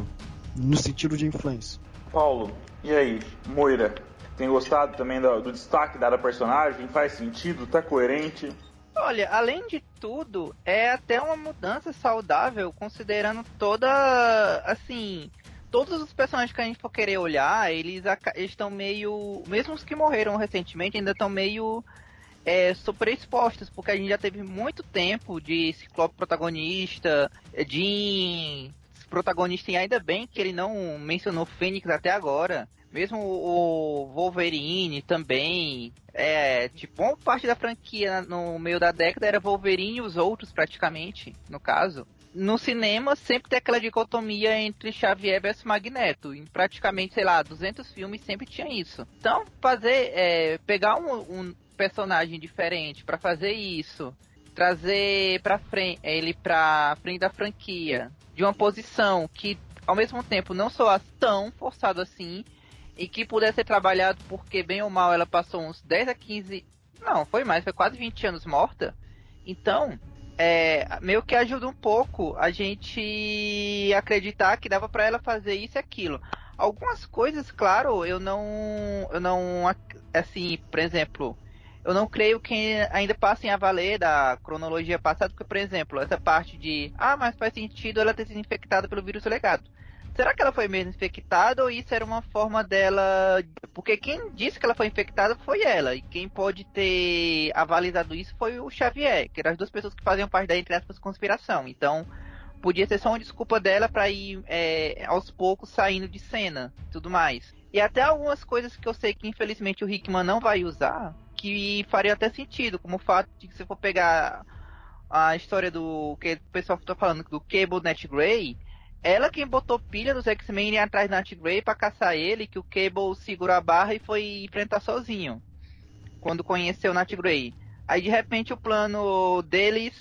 no sentido de influência. Paulo, e aí, Moira? Tem gostado também do, do destaque dado à personagem? Faz sentido? Tá coerente? Olha, além de tudo, é até uma mudança saudável, considerando toda. Assim. Todos os personagens que a gente for querer olhar, eles estão meio. Mesmo os que morreram recentemente, ainda estão meio. É, expostos, porque a gente já teve muito tempo de Ciclope protagonista, de protagonista, e ainda bem que ele não mencionou Fênix até agora. Mesmo o Wolverine também. É, tipo, uma parte da franquia no meio da década era Wolverine e os outros, praticamente, no caso. No cinema, sempre tem aquela dicotomia entre Xavier versus Magneto. Em praticamente, sei lá, 200 filmes sempre tinha isso. Então, fazer, é, pegar um, um personagem diferente para fazer isso, trazer para frente, ele para frente da franquia, de uma posição que ao mesmo tempo não soa tão forçado assim e que pudesse ser trabalhado porque, bem ou mal, ela passou uns 10 a 15. Não, foi mais, foi quase 20 anos morta. Então, é, meio que ajuda um pouco a gente acreditar que dava para ela fazer isso e aquilo. Algumas coisas, claro, eu não. Eu não. Assim, por exemplo, eu não creio que ainda passem a valer da cronologia passada, porque, por exemplo, essa parte de, ah, mas faz sentido ela ter sido infectada pelo vírus legado. Será que ela foi mesmo infectada ou isso era uma forma dela. Porque quem disse que ela foi infectada foi ela. E quem pode ter avalizado isso foi o Xavier, que eram as duas pessoas que faziam parte da, entre aspas, conspiração. Então, podia ser só uma desculpa dela para ir é, aos poucos saindo de cena tudo mais. E até algumas coisas que eu sei que infelizmente o Hickman não vai usar, que faria até sentido, como o fato de que se for pegar a história do que o pessoal está falando do Cable Net Grey, ela quem botou pilha dos X-Men atrás da Nat Grey para caçar ele, que o Cable segurou a barra e foi enfrentar sozinho. Quando conheceu Nat Grey. Aí de repente o plano deles.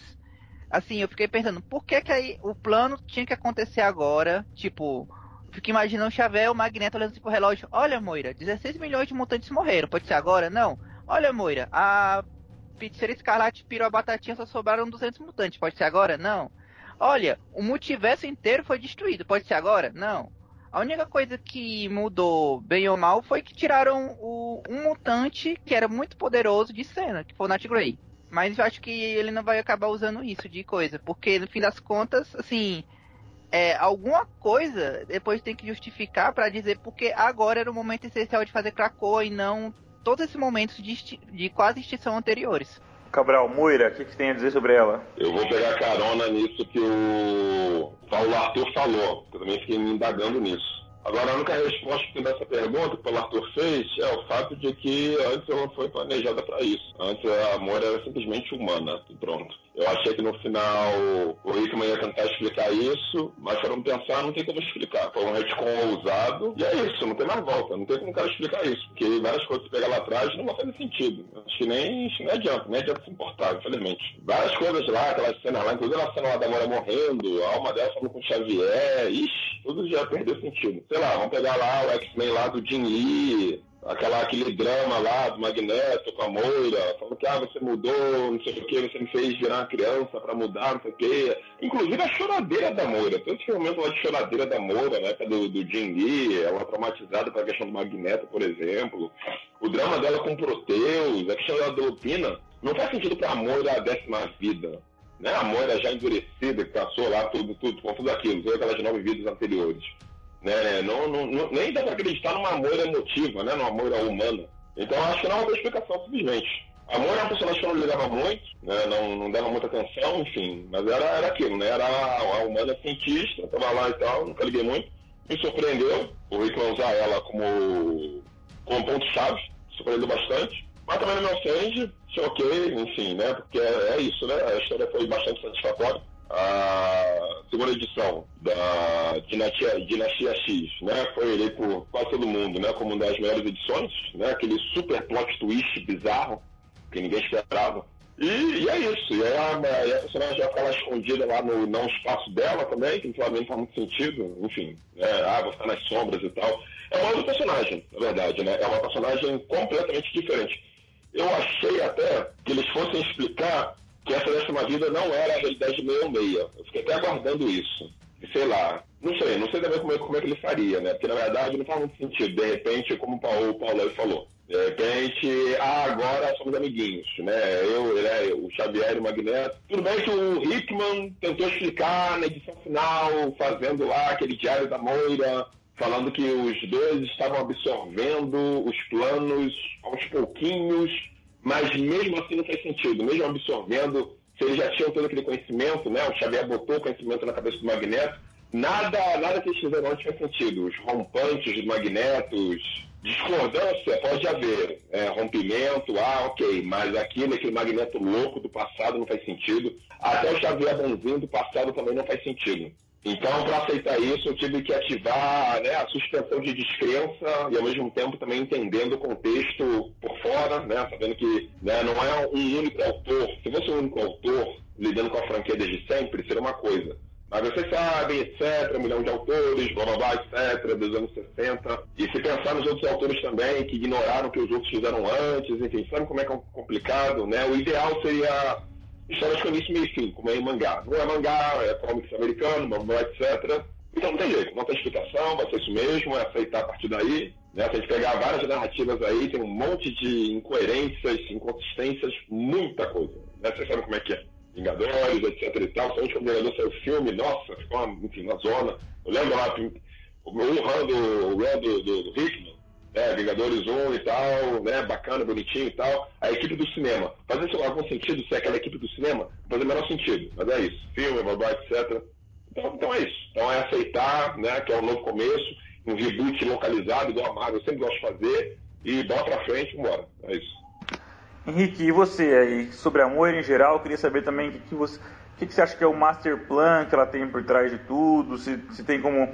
Assim, eu fiquei pensando, por que, que aí o plano tinha que acontecer agora? Tipo, fico imaginando o Xavier o Magneto olhando assim pro relógio. Olha, Moira, 16 milhões de mutantes morreram. Pode ser agora? Não. Olha, Moira, a Pizzeria Escarlate pirou a batatinha, só sobraram 200 mutantes. Pode ser agora? Não. Olha, o multiverso inteiro foi destruído. Pode ser agora? Não. A única coisa que mudou, bem ou mal, foi que tiraram o, um mutante que era muito poderoso de cena, que foi o Nat Grey. Mas eu acho que ele não vai acabar usando isso de coisa, porque no fim das contas, assim, é, alguma coisa depois tem que justificar para dizer porque agora era o momento essencial de fazer Krakoa e não todos esses momentos de, de quase extinção anteriores. Cabral, Moira, o que, que você tem a dizer sobre ela? Eu vou pegar carona nisso que o Paulo Arthur falou, eu também fiquei me indagando nisso. Agora, a única resposta que tem dessa pergunta que o Arthur fez é o fato de que antes ela foi planejada para isso. Antes a Moira era simplesmente humana e pronto. Eu achei que no final o Hickman ia tentar explicar isso, mas foram pensar, não tem como explicar. Foi um retcon ousado, e é isso, não tem mais volta. Não tem como o cara explicar isso, porque várias coisas que pega lá atrás não vão fazer sentido. Acho que nem, acho que nem adianta, nem adianta se importar, infelizmente. Várias coisas lá, aquelas cenas lá, inclusive a cena lá da Moira morrendo, a alma dela falando com o Xavier, ixi, tudo já perdeu sentido. Sei lá, vamos pegar lá o X-Men lá do Jim Lee, aquela, aquele drama lá do Magneto com a Moira, falando que ah, você mudou, não sei o que, você me fez virar uma criança pra mudar, não sei o que. Inclusive a choradeira da Moira, tanto que momento lá de choradeira da Moira, né, do, do Jim Lee, ela traumatizada pela questão do Magneto, por exemplo, o drama dela com Proteus, a questão da Lupina, não faz sentido pra Moira a décima vida. Né? A Moira já endurecida, que passou lá tudo, tudo, com tudo aquilo, todas aquelas nove vidas anteriores. Né? Não, não, nem dá para acreditar numa amor emotiva, né? numa amor humana. Então acho que não é uma explicação, simplesmente. A Amor é uma personagem que eu não ligava muito, né? não, não dava muita atenção, enfim, mas era, era aquilo, né? Era a, humana cientista, estava lá e tal, nunca liguei muito. Me surpreendeu o Rickman usar ela como, como ponto-chave, surpreendeu bastante. Mas também no meu ofende, ok, enfim, né? Porque é, é isso, né? A história foi bastante satisfatória a segunda edição da Dinastia, Dinastia X, né? Foi eleito por quase todo mundo, né? Como uma das melhores edições, né? Aquele super plot twist bizarro que ninguém esperava. E, e é isso. E aí a, personagem já fica lá escondida lá no não espaço dela também, que não faz muito sentido. Enfim, né? ah, vou ficar nas sombras e tal. É uma outra personagem, na verdade, né? É uma personagem completamente diferente. Eu achei até que eles fossem explicar que essa décima vida não era a realidade meio-meia. Eu fiquei até aguardando isso. Sei lá, não sei, não sei também como é, como é que ele faria, né? Porque na verdade não faz muito sentido. De repente, como o Paulo, o Paulo falou, de repente, ah, agora somos amiguinhos, né? Eu, ele, é, o Xavier e o Magneto. Tudo bem que o Hickman tentou explicar na edição final, fazendo lá aquele diário da Moira, falando que os dois estavam absorvendo os planos aos pouquinhos mas mesmo assim não faz sentido, mesmo absorvendo, se eles já tinham todo aquele conhecimento, né? O Xavier botou o conhecimento na cabeça do Magneto, nada, nada que eles fizeram antes faz sentido. Os rompantes dos magnetos, discordância pode haver, é, rompimento, ah, ok, mas aquilo, aquele magneto louco do passado não faz sentido. Até o Xavier bonzinho do passado também não faz sentido. Então, para aceitar isso, eu tive que ativar né, a suspensão de descrença e, ao mesmo tempo, também entendendo o contexto por fora, né, sabendo que né, não é um único autor. Se fosse um único autor lidando com a franquia desde sempre, seria uma coisa. Mas vocês sabem, etc., um milhão de autores, blá blá blá, etc., dos anos 60. E se pensar nos outros autores também, que ignoraram o que os outros fizeram antes, enfim, sabe como é complicado, né? O ideal seria histórias com início, meio e fim, como é em mangá. Não é mangá, é comics americano, mangá, etc. Então não tem jeito, não tem explicação, vai ser isso mesmo, é aceitar a partir daí. Né? Se a gente pegar várias narrativas aí, tem um monte de incoerências, inconsistências, muita coisa. Né? Vocês sabem como é que é. Vingadores, etc e tal. Se a gente Vingador saiu o filme, nossa, ficou uma, enfim, na zona. Eu lembro lá, o run do, do, do Hickman, né, Vingadores 1 e tal, né, bacana, bonitinho e tal, a equipe do cinema. Fazer algum sentido ser aquela equipe do cinema? Não faz o menor sentido, mas é isso. Filme, babá, etc. Então, então é isso. Então é aceitar, né, que é um novo começo, um reboot localizado, igual a Marvel sempre gosta de fazer, e bola pra frente e embora. É isso. Henrique, e você aí, sobre amor em geral, eu queria saber também o que, que, você, que, que você acha que é o master plan que ela tem por trás de tudo, se, se tem como é,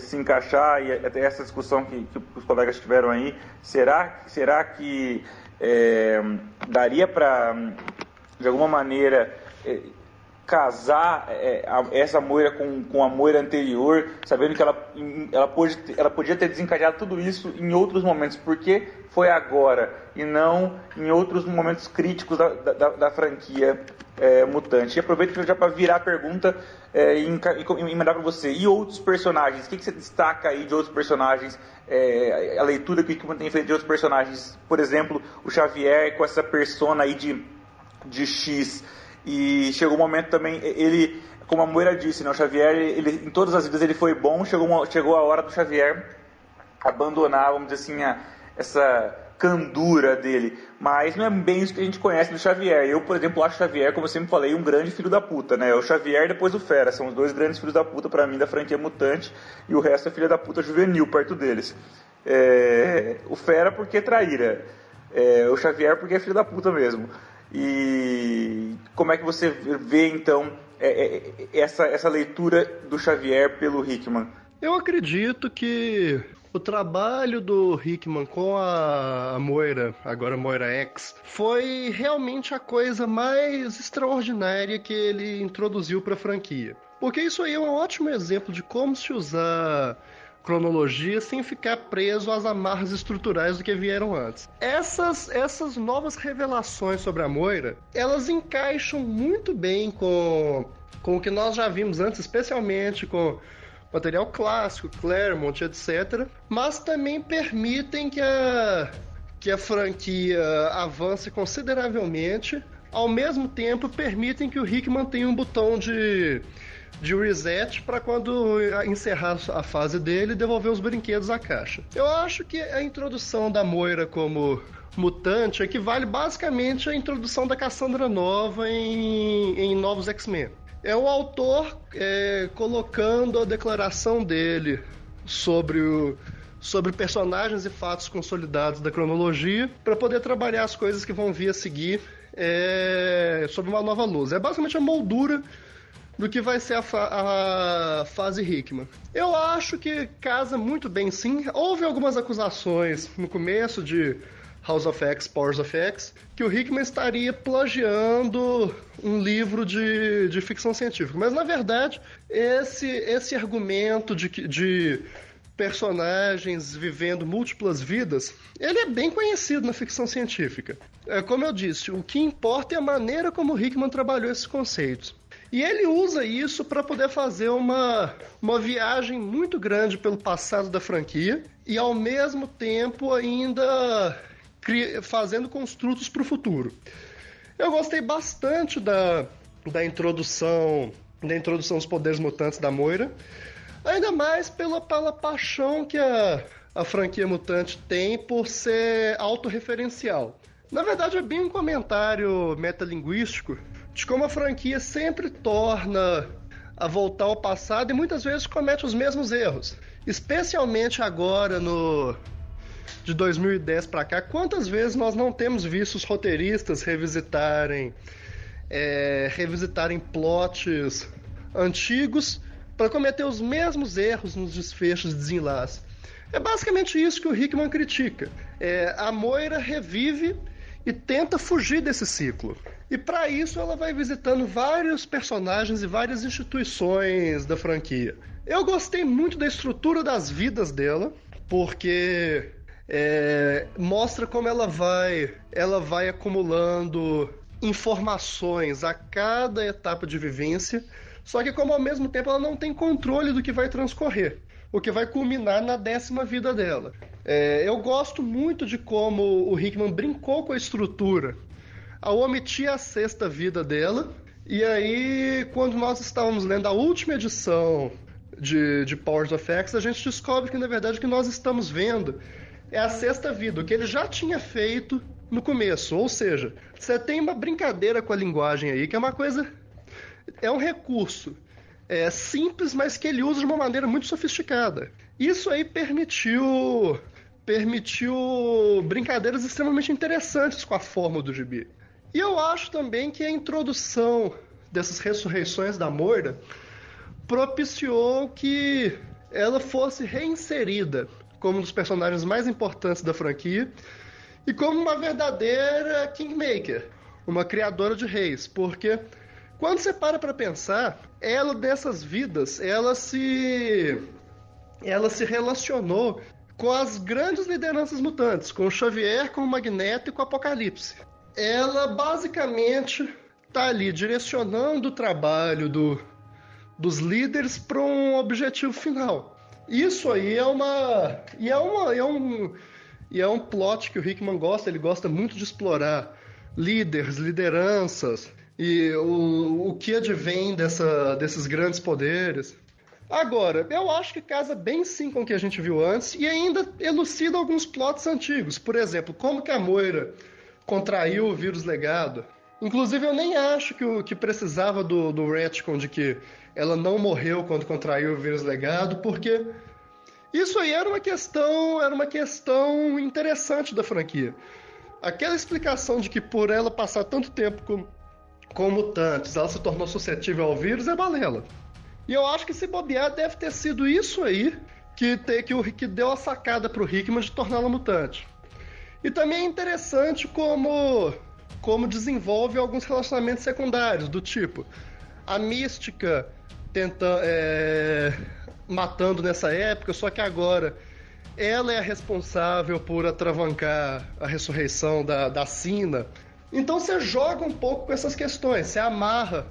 se encaixar e até essa discussão que, que, os colegas tiveram aí, será, será que é, daria para, de alguma maneira, é, casar é, a, essa moira com, com a moira anterior, sabendo que ela, ela, pode, ela podia ter desencadeado tudo isso em outros momentos, porque foi agora e não em outros momentos críticos da, da, da franquia é, Mutante. E aproveito já para virar a pergunta é, e, e, mandar para você. E outros personagens? O que, que, você destaca aí de outros personagens? É, a leitura que o tem feito de outros personagens? Por exemplo, o Xavier com essa persona aí de, de X. E chegou um momento também, ele, como a Moira disse, né, o Xavier, ele, em todas as vidas ele foi bom, chegou, uma, chegou a hora do Xavier abandonar, vamos dizer assim, a, essa candura dele. Mas não é bem isso que a gente conhece do Xavier. Eu, por exemplo, acho o Xavier, como eu sempre falei, um grande filho da puta, né? O Xavier depois do Fera. São os dois grandes filhos da puta para mim da franquia Mutante. E o resto é filha da puta juvenil perto deles. É... O Fera porque é traíra. É... O Xavier porque é filho da puta mesmo. E como é que você vê então é, é, essa, essa leitura do Xavier pelo Hickman? Eu acredito que o trabalho do Hickman com a Moira, agora Moira X, foi realmente a coisa mais extraordinária que ele introduziu para a franquia. Porque isso aí é um ótimo exemplo de como se usar cronologia sem ficar preso às amarras estruturais do que vieram antes. Essas, essas novas revelações sobre a Moira, elas encaixam muito bem com, com o que nós já vimos antes, especialmente com material clássico, Claremont, etc. Mas também permitem que a, que a franquia avance consideravelmente, ao mesmo tempo permitem que o Rick mantenha um botão de de reset para quando encerrar a fase dele devolver os brinquedos à caixa. Eu acho que a introdução da Moira como mutante equivale basicamente à introdução da Cassandra Nova em, em Novos X-Men. É o autor é, colocando a declaração dele sobre o, sobre personagens e fatos consolidados da cronologia para poder trabalhar as coisas que vão vir a seguir é, sob uma nova luz. É basicamente a moldura do que vai ser a, fa a, fase Hickman. Eu acho que casa muito bem sim. Houve algumas acusações no começo de House of X, Powers of X, que o Hickman estaria plagiando um livro de, de ficção científica. Mas na verdade, esse, esse argumento de, de personagens vivendo múltiplas vidas, ele é bem conhecido na ficção científica. É, como eu disse, o que importa é a maneira como Hickman trabalhou esses conceitos. E ele usa isso para poder fazer uma, uma viagem muito grande pelo passado da franquia e ao mesmo tempo ainda fazendo construtos para o futuro. Eu gostei bastante da, da introdução da introdução dos poderes mutantes da Moira, ainda mais pela, pela paixão que a, a franquia mutante tem por ser autorreferencial. Na verdade, é bem um comentário metalinguístico de como a franquia sempre torna a voltar ao passado e muitas vezes comete os mesmos erros. Especialmente agora no de 2010 para cá, quantas vezes nós não temos visto os roteiristas revisitarem é, revisitarem plots antigos para cometer os mesmos erros nos desfechos de desenlace. É basicamente isso que o Hickman critica. É, a Moira revive e tenta fugir desse ciclo. E para isso ela vai visitando vários personagens e várias instituições da franquia. Eu gostei muito da estrutura das vidas dela, porque é, mostra como ela vai, ela vai acumulando informações a cada etapa de vivência, Só que como ao mesmo tempo ela não tem controle do que vai transcorrer, o que vai culminar na décima vida dela. É, eu gosto muito de como o Hickman brincou com a estrutura ao omitir a sexta vida dela. E aí, quando nós estávamos lendo a última edição de, de Powers of X, a gente descobre que na verdade o que nós estamos vendo é a sexta vida, o que ele já tinha feito no começo. Ou seja, você tem uma brincadeira com a linguagem aí, que é uma coisa. É um recurso é, simples, mas que ele usa de uma maneira muito sofisticada. Isso aí permitiu. Permitiu brincadeiras extremamente interessantes com a forma do gibi. E eu acho também que a introdução dessas ressurreições da Moira propiciou que ela fosse reinserida como um dos personagens mais importantes da franquia e como uma verdadeira Kingmaker, uma criadora de reis, porque quando você para para pensar, ela dessas vidas, ela se ela se relacionou com as grandes lideranças mutantes, com o Xavier, com o Magneto e com o Apocalipse. Ela basicamente está ali direcionando o trabalho do, dos líderes para um objetivo final. Isso aí é uma e é uma é um e é um plot que o Hickman gosta, ele gosta muito de explorar líderes, lideranças e o, o que advém dessa, desses grandes poderes. Agora, eu acho que casa bem sim com o que a gente viu antes e ainda elucida alguns plots antigos. Por exemplo, como que a Moira contraiu o vírus legado. Inclusive, eu nem acho que, o, que precisava do, do retcon de que ela não morreu quando contraiu o vírus legado, porque isso aí era uma questão, era uma questão interessante da franquia. Aquela explicação de que por ela passar tanto tempo com, com mutantes, ela se tornou suscetível ao vírus é balela. E eu acho que se bobear deve ter sido isso aí que, te, que, o, que deu a sacada pro Hickman de torná-la mutante. E também é interessante como, como desenvolve alguns relacionamentos secundários, do tipo a mística tenta, é, matando nessa época, só que agora ela é a responsável por atravancar a ressurreição da, da Sina. Então você joga um pouco com essas questões, você amarra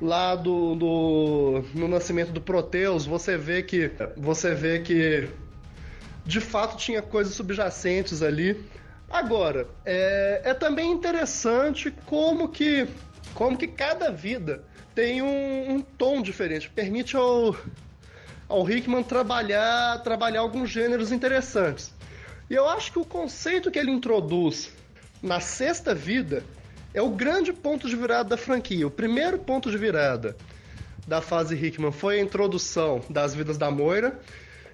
lá do, do no nascimento do Proteus, você vê que você vê que de fato tinha coisas subjacentes ali. Agora, é, é também interessante como que como que cada vida tem um, um tom diferente, permite ao ao Hickman trabalhar, trabalhar alguns gêneros interessantes. E eu acho que o conceito que ele introduz na sexta vida é o grande ponto de virada da franquia. O primeiro ponto de virada da fase Hickman foi a introdução das vidas da Moira,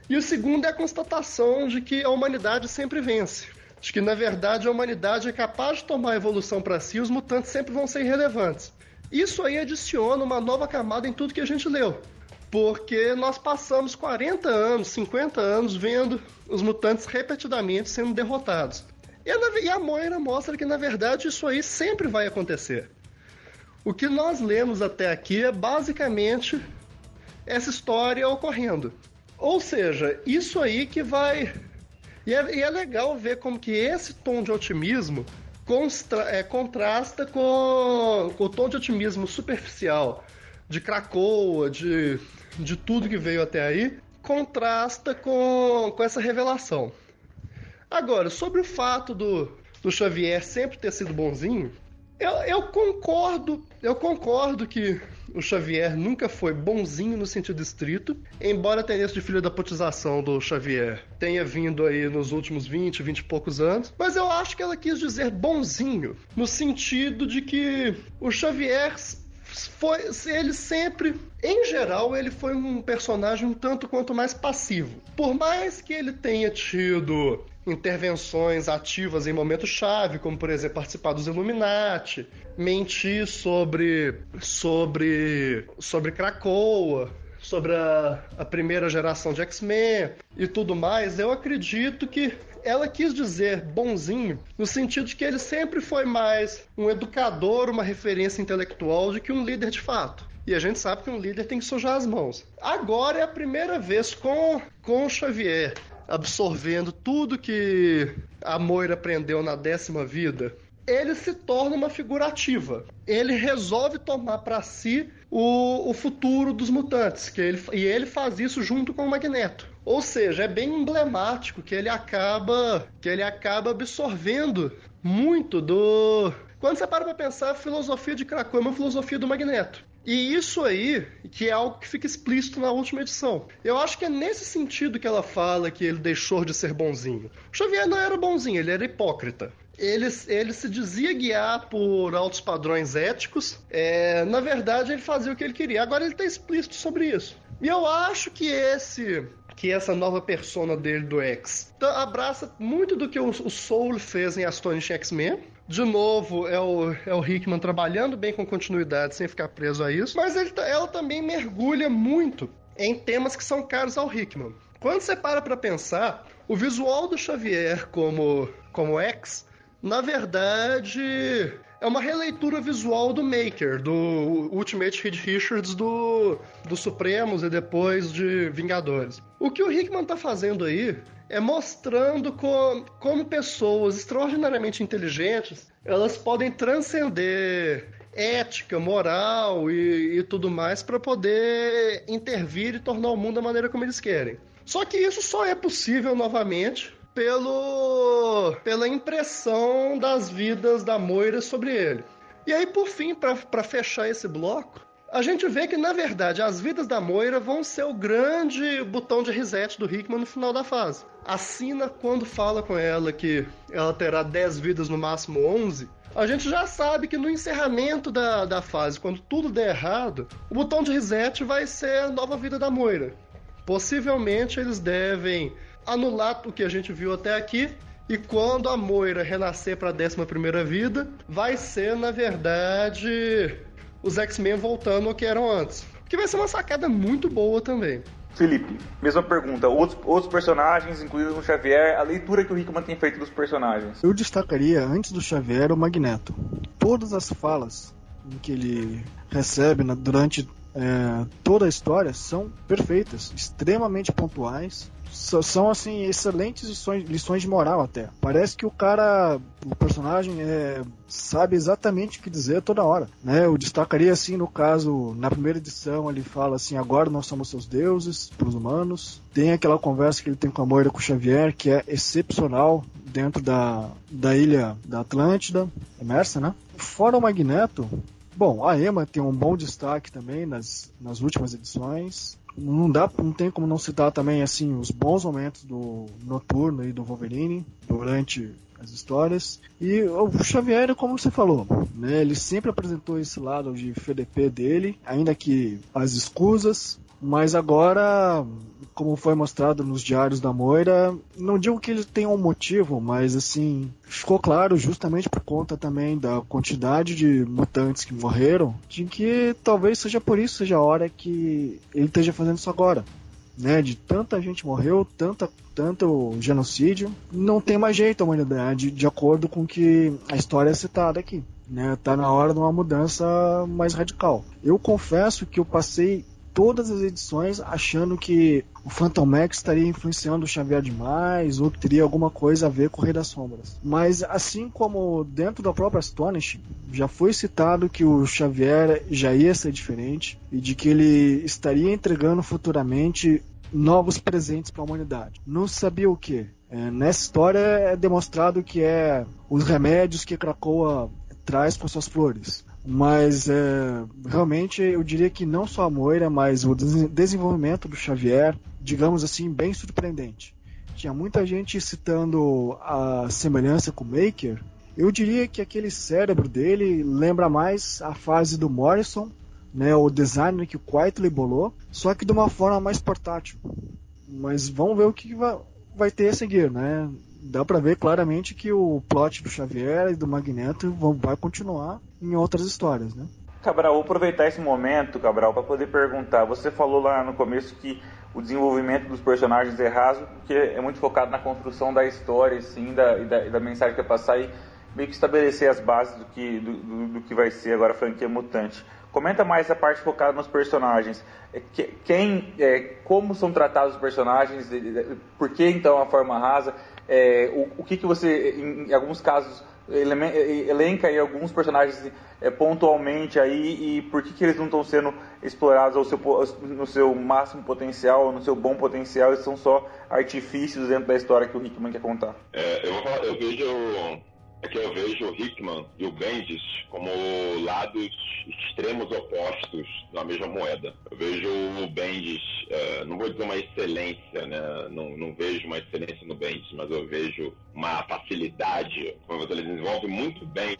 e o segundo é a constatação de que a humanidade sempre vence. De que, na verdade, a humanidade é capaz de tomar a evolução para si e os mutantes sempre vão ser irrelevantes. Isso aí adiciona uma nova camada em tudo que a gente leu porque nós passamos 40 anos, 50 anos vendo os mutantes repetidamente sendo derrotados. E a, e a Moira mostra que, na verdade, isso aí sempre vai acontecer. O que nós lemos até aqui é basicamente essa história ocorrendo. Ou seja, isso aí que vai. E é, e é legal ver como que esse tom de otimismo constra, é, contrasta com, com o tom de otimismo superficial de Krakoa, de de tudo que veio até aí, contrasta com, com essa revelação. Agora, sobre o fato do, do Xavier sempre ter sido bonzinho, eu, eu, concordo, eu concordo que o Xavier nunca foi bonzinho no sentido estrito, embora a tendência de filha da potização do Xavier tenha vindo aí nos últimos 20, 20 e poucos anos, mas eu acho que ela quis dizer bonzinho, no sentido de que o Xavier foi, ele sempre, em geral, ele foi um personagem um tanto quanto mais passivo. Por mais que ele tenha tido intervenções ativas em momentos chave, como por exemplo participar dos Illuminati, mentir sobre sobre sobre Krakoa, sobre a, a primeira geração de X-Men e tudo mais, eu acredito que ela quis dizer bonzinho no sentido de que ele sempre foi mais um educador, uma referência intelectual do que um líder de fato. E a gente sabe que um líder tem que sujar as mãos. Agora é a primeira vez com, com o Xavier absorvendo tudo que a Moira aprendeu na décima vida, ele se torna uma figura ativa. Ele resolve tomar para si o, o futuro dos mutantes, que ele, e ele faz isso junto com o Magneto. Ou seja, é bem emblemático que ele acaba que ele acaba absorvendo muito do quando você para para pensar, a filosofia de Krakow é uma filosofia do Magneto. E isso aí, que é algo que fica explícito na última edição. Eu acho que é nesse sentido que ela fala que ele deixou de ser bonzinho. Xavier não era bonzinho, ele era hipócrita. Ele, ele se dizia guiar por altos padrões éticos. É, na verdade, ele fazia o que ele queria. Agora ele está explícito sobre isso. E eu acho que esse que essa nova persona dele do X abraça muito do que o Soul fez em Astonishing X-Men de novo, é o, é o Hickman trabalhando bem com continuidade, sem ficar preso a isso. Mas ele, ela também mergulha muito em temas que são caros ao Hickman. Quando você para pra pensar, o visual do Xavier como, como X, na verdade, é uma releitura visual do Maker, do Ultimate Reed Richards do, do Supremos e depois de Vingadores. O que o Hickman tá fazendo aí é mostrando como, pessoas extraordinariamente inteligentes elas podem transcender ética, moral e, e tudo mais para poder intervir e tornar o mundo da maneira como eles querem. Só que isso só é possível novamente pelo pela impressão das vidas da Moira sobre ele. E aí, por fim, para fechar esse bloco, a gente vê que, na verdade, as vidas da Moira vão ser o grande botão de reset do Hickman no final da fase. Assina quando fala com ela que ela terá 10 vidas, no máximo 11. A gente já sabe que no encerramento da, da fase, quando tudo der errado, o botão de reset vai ser a nova vida da Moira. Possivelmente eles devem anular o que a gente viu até aqui e quando a Moira renascer para a 11 vida, vai ser, na verdade, os X-Men voltando ao que eram antes. Que vai ser uma sacada muito boa também. Felipe, mesma pergunta. Outros, outros personagens, incluindo o Xavier, a leitura que o Hickman tem feito dos personagens. Eu destacaria, antes do Xavier, o Magneto. Todas as falas que ele recebe durante é, toda a história são perfeitas, extremamente pontuais são assim excelentes lições, lições de moral até. Parece que o cara, o personagem é, sabe exatamente o que dizer toda hora, né? Eu destacaria assim no caso na primeira edição ele fala assim agora nós somos seus deuses para os humanos. Tem aquela conversa que ele tem com a Moira com o Xavier que é excepcional dentro da, da ilha da Atlântida, imersa, né? Fora o Magneto, Bom, a Emma tem um bom destaque também nas, nas últimas edições não dá, não tem como não citar também assim os bons momentos do Noturno e do Wolverine durante as histórias. E o Xavier, como você falou, né, ele sempre apresentou esse lado de FDP dele, ainda que as escusas, mas agora, como foi mostrado nos diários da Moira, não digo que ele tenha um motivo, mas assim, ficou claro justamente por conta também da quantidade de mutantes que morreram, de que talvez seja por isso, seja a hora que ele esteja fazendo isso agora. Né, de tanta gente morreu, tanta, tanto genocídio, não tem mais jeito a humanidade, de acordo com que a história é citada aqui. Né, tá na hora de uma mudança mais radical. Eu confesso que eu passei todas as edições achando que o Phantom Max estaria influenciando o Xavier demais ou que teria alguma coisa a ver com o Rei das Sombras. Mas assim como dentro da própria Astonish, já foi citado que o Xavier já ia ser diferente e de que ele estaria entregando futuramente novos presentes para a humanidade. Não sabia o que. É, nessa história é demonstrado que é os remédios que Krakoa traz com suas flores. Mas é, realmente eu diria que não só a Moira, mas o desenvolvimento do Xavier, digamos assim, bem surpreendente. Tinha muita gente citando a semelhança com o Maker. Eu diria que aquele cérebro dele lembra mais a fase do Morrison, né, o design que o Quietly bolou, só que de uma forma mais portátil. Mas vamos ver o que vai, vai ter a seguir, né? Dá para ver claramente que o plot do Xavier e do Magneto vai continuar em outras histórias, né? Cabral, vou aproveitar esse momento, Cabral, para poder perguntar. Você falou lá no começo que o desenvolvimento dos personagens é raso, porque é muito focado na construção da história, sim, da, e, da, e da mensagem que é passar e meio que estabelecer as bases do que, do, do, do que vai ser agora a franquia Mutante. Comenta mais a parte focada nos personagens. É, quem, é, como são tratados os personagens, por que então a forma rasa? É, o, o que, que você, em, em, alguns casos, elenca aí alguns personagens é, pontualmente aí e por que, que eles não estão sendo explorados ao seu, no seu máximo potencial, no seu bom potencial, eles são só artifícios dentro da história que o Hickman quer contar. É, eu, eu vejo é que eu vejo o Hickman e o Bendis como lados extremos opostos da mesma moeda. Eu vejo o Bendis, é, não vou dizer uma excelência, né? não, não vejo uma excelência no Bendis, mas eu vejo uma facilidade, como ele desenvolve muito bem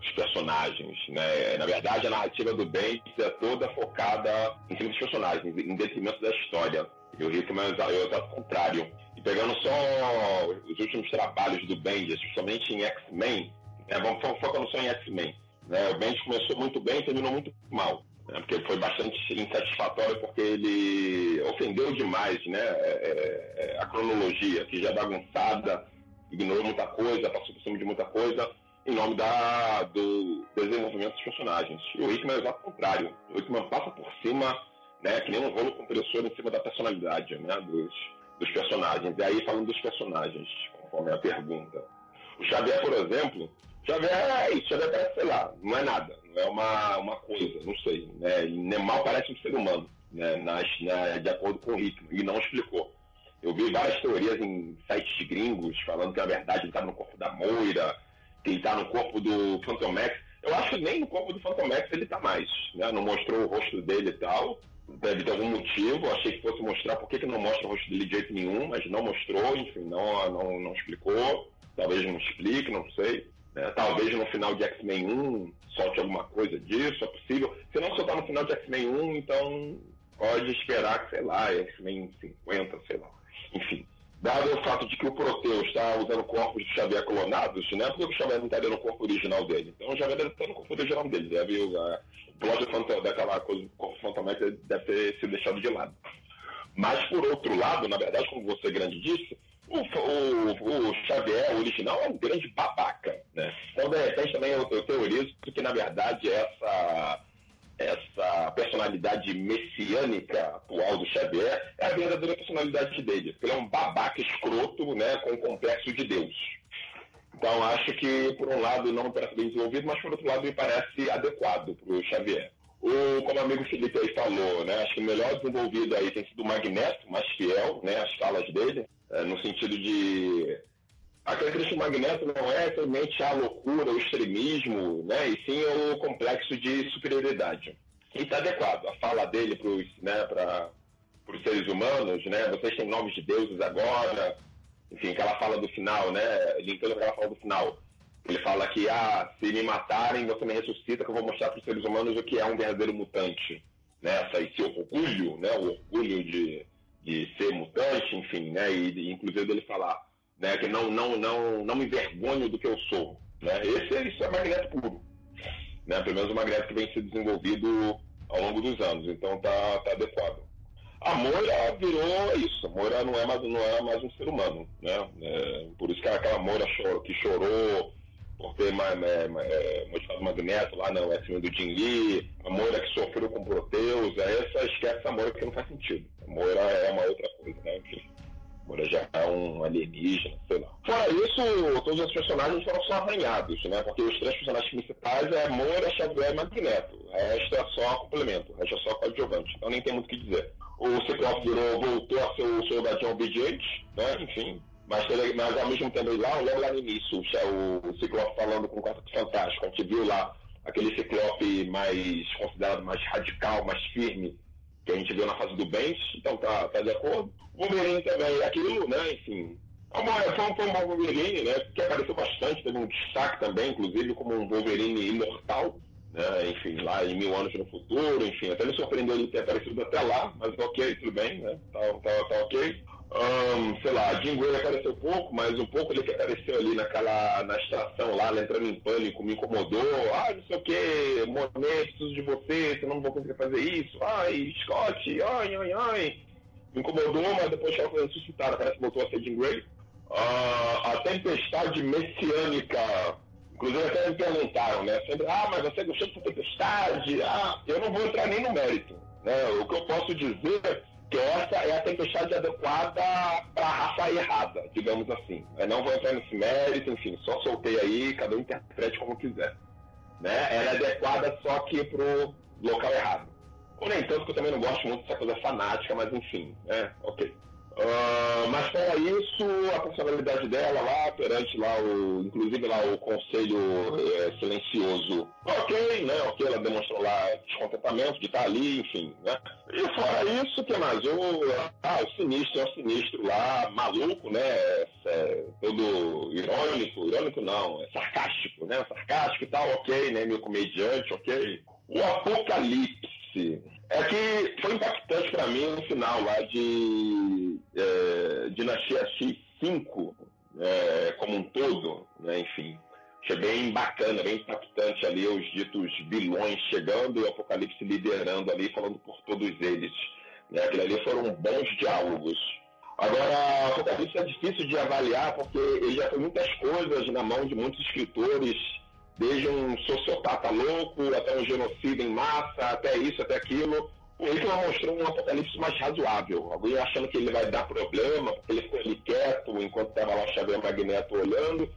os personagens, né? Na verdade, a narrativa do Bendis é toda focada em cima dos personagens, em detrimento da história. E o Hickman é o contrário. E pegando só os últimos trabalhos do Bendis, principalmente em X-Men, né, vamos focando só em X-Men. Né, o Bendis começou muito bem e terminou muito mal. Né, porque foi bastante insatisfatório porque ele ofendeu demais né, é, é, é a cronologia, que já é bagunçada, ignorou muita coisa, passou por cima de muita coisa em nome da, do desenvolvimento dos personagens. E o Hickman é o contrário. O Hickman passa por cima, né, que nem um rolo compressor em cima da personalidade né, dos, dos personagens. E aí, falando dos personagens, conforme a pergunta. O Xavier, por exemplo, Xavier é isso, Xavier parece, sei lá, não é nada, não é uma, uma coisa, não sei. Né? mal parece um ser humano, né? Nas, na, de acordo com o ritmo, e não explicou. Eu vi várias teorias em sites gringos falando que na verdade ele estava no corpo da Moira, que ele está no corpo do Phantom Max. Eu acho que nem no corpo do Phantom Max ele está mais, né? Não mostrou o rosto dele e tal deve ter algum motivo. Achei que fosse mostrar por que, que não mostra o rosto dele de jeito nenhum, mas não mostrou, enfim, não, não, não explicou. Talvez não explique, não sei. Né? Talvez no final de X-Men 1 solte alguma coisa disso, é possível. Se não soltar no final de X-Men 1, então pode esperar que, sei lá, X-Men 50, sei lá. Enfim. Dado o fato de que o Proteus está usando corpos de Xavier clonados, né? Por que o Xavier não estaria no corpo original dele? Então o Xavier deve estar no corpo original dele. Deve, uh, o plot daquela coisa do corpo fantomático deve ter sido deixado de lado. Mas, por outro lado, na verdade, como você grande disse, o, o, o, Xavier original é um grande babaca, né? Então, de repente, também eu, eu teorizo que, na verdade, essa essa personalidade messiânica atual do Xavier é a verdadeira personalidade dele. Ele é um babaca escroto, né, com o complexo de Deus. Então, acho que, por um lado, não parece bem desenvolvido, mas, por outro lado, me parece adequado para o Xavier. O, como o amigo Felipe aí falou, né, acho que o melhor desenvolvido aí tem sido o Magneto, mais fiel, né, as falas dele, é, no sentido de a característica Magneto não é somente a loucura, o extremismo, né, e sim o complexo de superioridade. E está adequado. A fala dele para os né, seres humanos, né, vocês têm nomes de deuses agora, enfim, aquela fala do final, né, linkando aquela fala do final. Ele fala que, ah, se me matarem, você me ressuscita, que eu vou mostrar para os seres humanos o que é um verdadeiro mutante. Né, esse orgulho, né, o orgulho de, de ser mutante, enfim, né, e, inclusive ele falar né? Que não, não, não, não me envergonho do que eu sou. Né? Esse isso é magneto puro. Né? Pelo menos o magneto que vem sendo desenvolvido ao longo dos anos. Então tá, tá adequado. A Moira virou isso. A Moira não é mais, não é mais um ser humano. Né? É, por isso que aquela Moira chorou, que chorou por ter é, modificado o magneto lá no S1 do Jin Lee, a Moira que sofreu com Proteus, é essa, esquece a Moira que não faz sentido. A Moira é uma outra coisa, né? Enfim. Moura já é um alienígena, sei lá. Fora isso, todos os personagens foram só arranhados, né? Porque os três personagens principais é Moura, Xavier e Magneto. O resto é só complemento, o resto é só coadjuvante. Então nem tem muito o que dizer. O Ciclope virou, voltou a ser o seu gatinho obediente, né? Enfim. Mas, mas ao mesmo tempo lá, logo lá no início, o, o Ciclope falando com o Quarteto Fantástico, a gente viu lá aquele Ciclope mais considerado mais radical, mais firme, que a gente viu na fase do Bench, então tá, tá de acordo. Wolverine também, aquilo, né, enfim. Foi, um, foi um bom Wolverine, né, que apareceu bastante, teve um destaque também, inclusive, como um Wolverine imortal, né, enfim, lá em mil anos no futuro, enfim, até me surpreendeu ele ter aparecido até lá, mas ok, tudo bem, né, tá, tá, tá ok. Um, sei lá, Jim Gray apareceu pouco, mas um pouco ele que apareceu ali naquela, na estação lá, entrando em pânico, me incomodou. Ah, não sei o que, Monet, preciso de você, senão não vou conseguir fazer isso. Ai, Scott, ai, ai, ai. Me incomodou, mas depois que ela ressuscitada, parece que voltou a ser Jim Gray. Uh, a tempestade messiânica, inclusive até me perguntaram, né? Sempre, ah, mas você gostou dessa tempestade? Ah, eu não vou entrar nem no mérito. Né? O que eu posso dizer que essa é a tempestade adequada para a raça errada, digamos assim. Eu não vou entrar nesse mérito, enfim, só soltei aí, cada um interprete como quiser. Né? Ela é adequada só que pro local errado. Nem tanto que eu também não gosto muito dessa coisa fanática, mas enfim, né? Ok. Uh, mas fora isso, a personalidade dela lá, perante lá o, inclusive lá o conselho é, silencioso, ok, né? Ok, ela demonstrou lá descontentamento de estar ali, enfim, né? E fora isso, que mais? O, ah, o sinistro, é o sinistro lá, maluco, né? É, todo irônico, irônico não, é sarcástico, né? Sarcástico e tal, ok, né? Meu comediante, ok. O apocalipse é que foi impactante para mim no final lá de é, Dinastia X5, é, como um todo, né, enfim. Achei bem bacana, bem impactante ali os ditos vilões chegando e o Apocalipse liderando ali, falando por todos eles. Né? Aquilo ali foram bons diálogos. Agora, o Apocalipse é difícil de avaliar porque ele já foi muitas coisas na mão de muitos escritores desde um sociopata louco, até um genocídio em massa, até isso, até aquilo. O Hitler mostrou um apocalipse mais razoável. Alguém achando que ele vai dar problema, porque ele ficou ali quieto enquanto estava lá o Xavier Magneto olhando.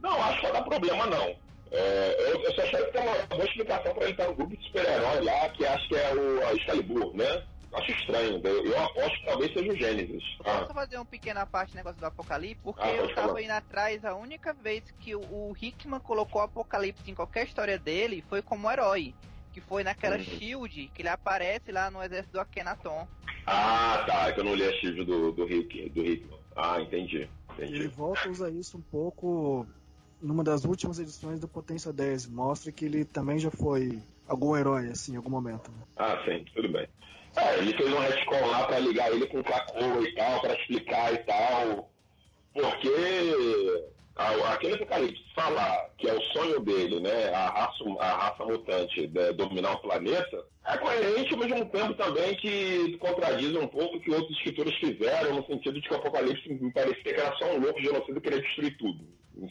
Não, acho que vai dar problema, não. É, eu, eu, só achei que tem uma boa explicação para ele estar no grupo de super-herói lá, que acho que é o Excalibur, né? Acho estranho. Eu, eu, aposto que talvez seja o Gênesis. Ah. Posso fazer uma pequena parte do negócio do Apocalipse? Porque ah, eu tava falar. indo atrás, a única vez que o, o Hickman colocou o Apocalipse em qualquer história dele foi como herói. Que foi naquela uhum. Shield, que ele aparece lá no exército do Akhenaton. Ah, tá. É que eu não li a Shield do, do, Rick, do Hickman. Ah, entendi. entendi. Ele volta a usar isso um pouco numa das últimas edições do Potência 10. Mostra que ele também já foi algum herói, assim, em algum momento. Né? Ah, sim, tudo bem. É, ele fez um retcon lá pra ligar ele com Krakoa e tal, pra explicar e tal. Porque aquele apocalipse falar que é o sonho dele, né, a raça, a raça mutante de dominar o planeta, é coerente ao mesmo tempo também que contradiz um pouco o que outros escritores fizeram, no sentido de que o apocalipse me parecia que era só um louco genocida que queria destruir tudo,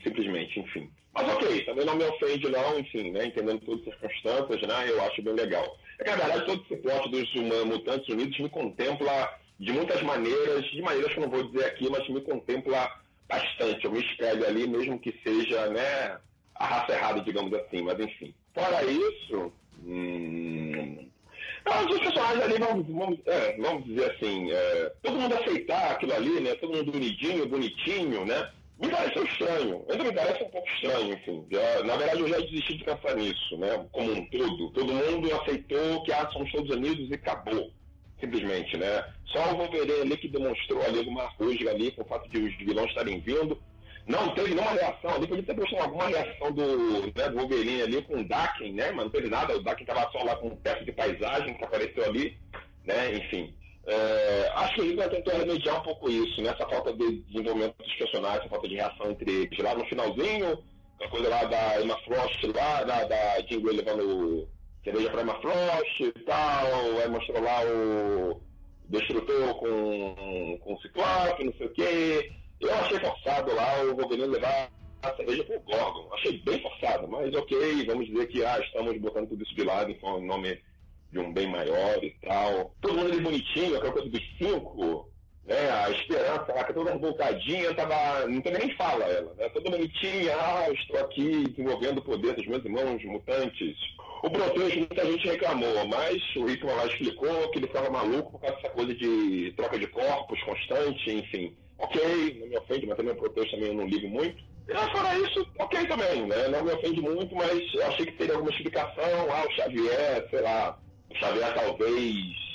simplesmente, enfim. Mas ok, também não me ofende não, enfim, né, entendendo todas as circunstâncias, né, eu acho bem legal. É na verdade, todo esse plot dos mutantes unidos me contempla de muitas maneiras, de maneiras que eu não vou dizer aqui, mas me contempla bastante. Eu me espelho ali, mesmo que seja né, a raça errada, digamos assim, mas enfim. Fora isso, hum, os personagens ali, vamos, vamos, é, vamos dizer assim, é, todo mundo aceitar aquilo ali, né? Todo mundo unidinho, bonitinho, né? Me pareceu estranho, ainda me parece um pouco estranho, enfim. Já, na verdade, eu já desisti de pensar nisso, né? Como um todo. Todo mundo aceitou que ah, somos todos unidos e acabou simplesmente, né? Só o Wolverine ali que demonstrou ali alguma rusga ali com o fato de os vilões estarem vindo. Não teve nenhuma reação ali, podia ter mostrado alguma reação do, né, do Wolverine ali com o Daken, né? Mas não teve nada, o Daken estava só lá com um peça de paisagem que apareceu ali, né? Enfim. É, acho que ele tentou remediar um pouco isso, né? Essa falta de desenvolvimento dos personagens, essa falta de reação entre eles. Lá no finalzinho, a coisa lá da Emma Frost lá, da, da levando cerveja para Frost e tal, aí mostrou lá o Destrutor com, com o Ciclope, não sei o quê. Eu achei forçado lá o Wolverine levar a cerveja pro Gorgon. Achei bem forçado, mas ok, vamos dizer que ah, estamos botando tudo isso de lado em nome de um bem maior e tal. Todo mundo ali bonitinho, aquela coisa dos cinco, né? A esperança que toda revoltadinha, tava. Não também nem fala ela, né? Toda bonitinha, ah, estou aqui desenvolvendo o poder dos meus irmãos mutantes. O Proteus, muita gente reclamou, mas o Hickman lá explicou que ele ficava maluco por causa dessa coisa de troca de corpos constante, enfim. Ok, não me ofende, mas também o Proteus também eu não ligo muito. E fora isso, ok também, né? Não me ofende muito, mas eu achei que teria alguma explicação. Ah, o Xavier, sei lá, Xavier talvez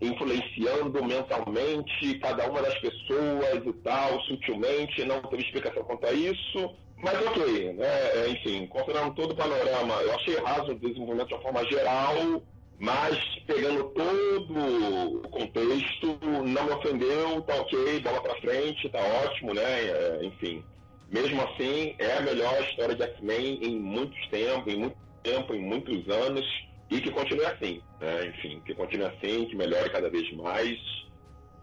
influenciando mentalmente cada uma das pessoas e tal, sutilmente, não teve explicação quanto a isso. Mas ok, né? É, enfim, considerando todo o panorama, eu achei raso o desenvolvimento de uma forma geral, mas pegando todo o contexto, não me ofendeu, tá ok, bola pra frente, tá ótimo, né? É, enfim. Mesmo assim, é a melhor história de X-Men em muitos tempos, em muito tempo, em muitos anos, e que continue assim, né? Enfim, que continue assim, que melhore cada vez mais.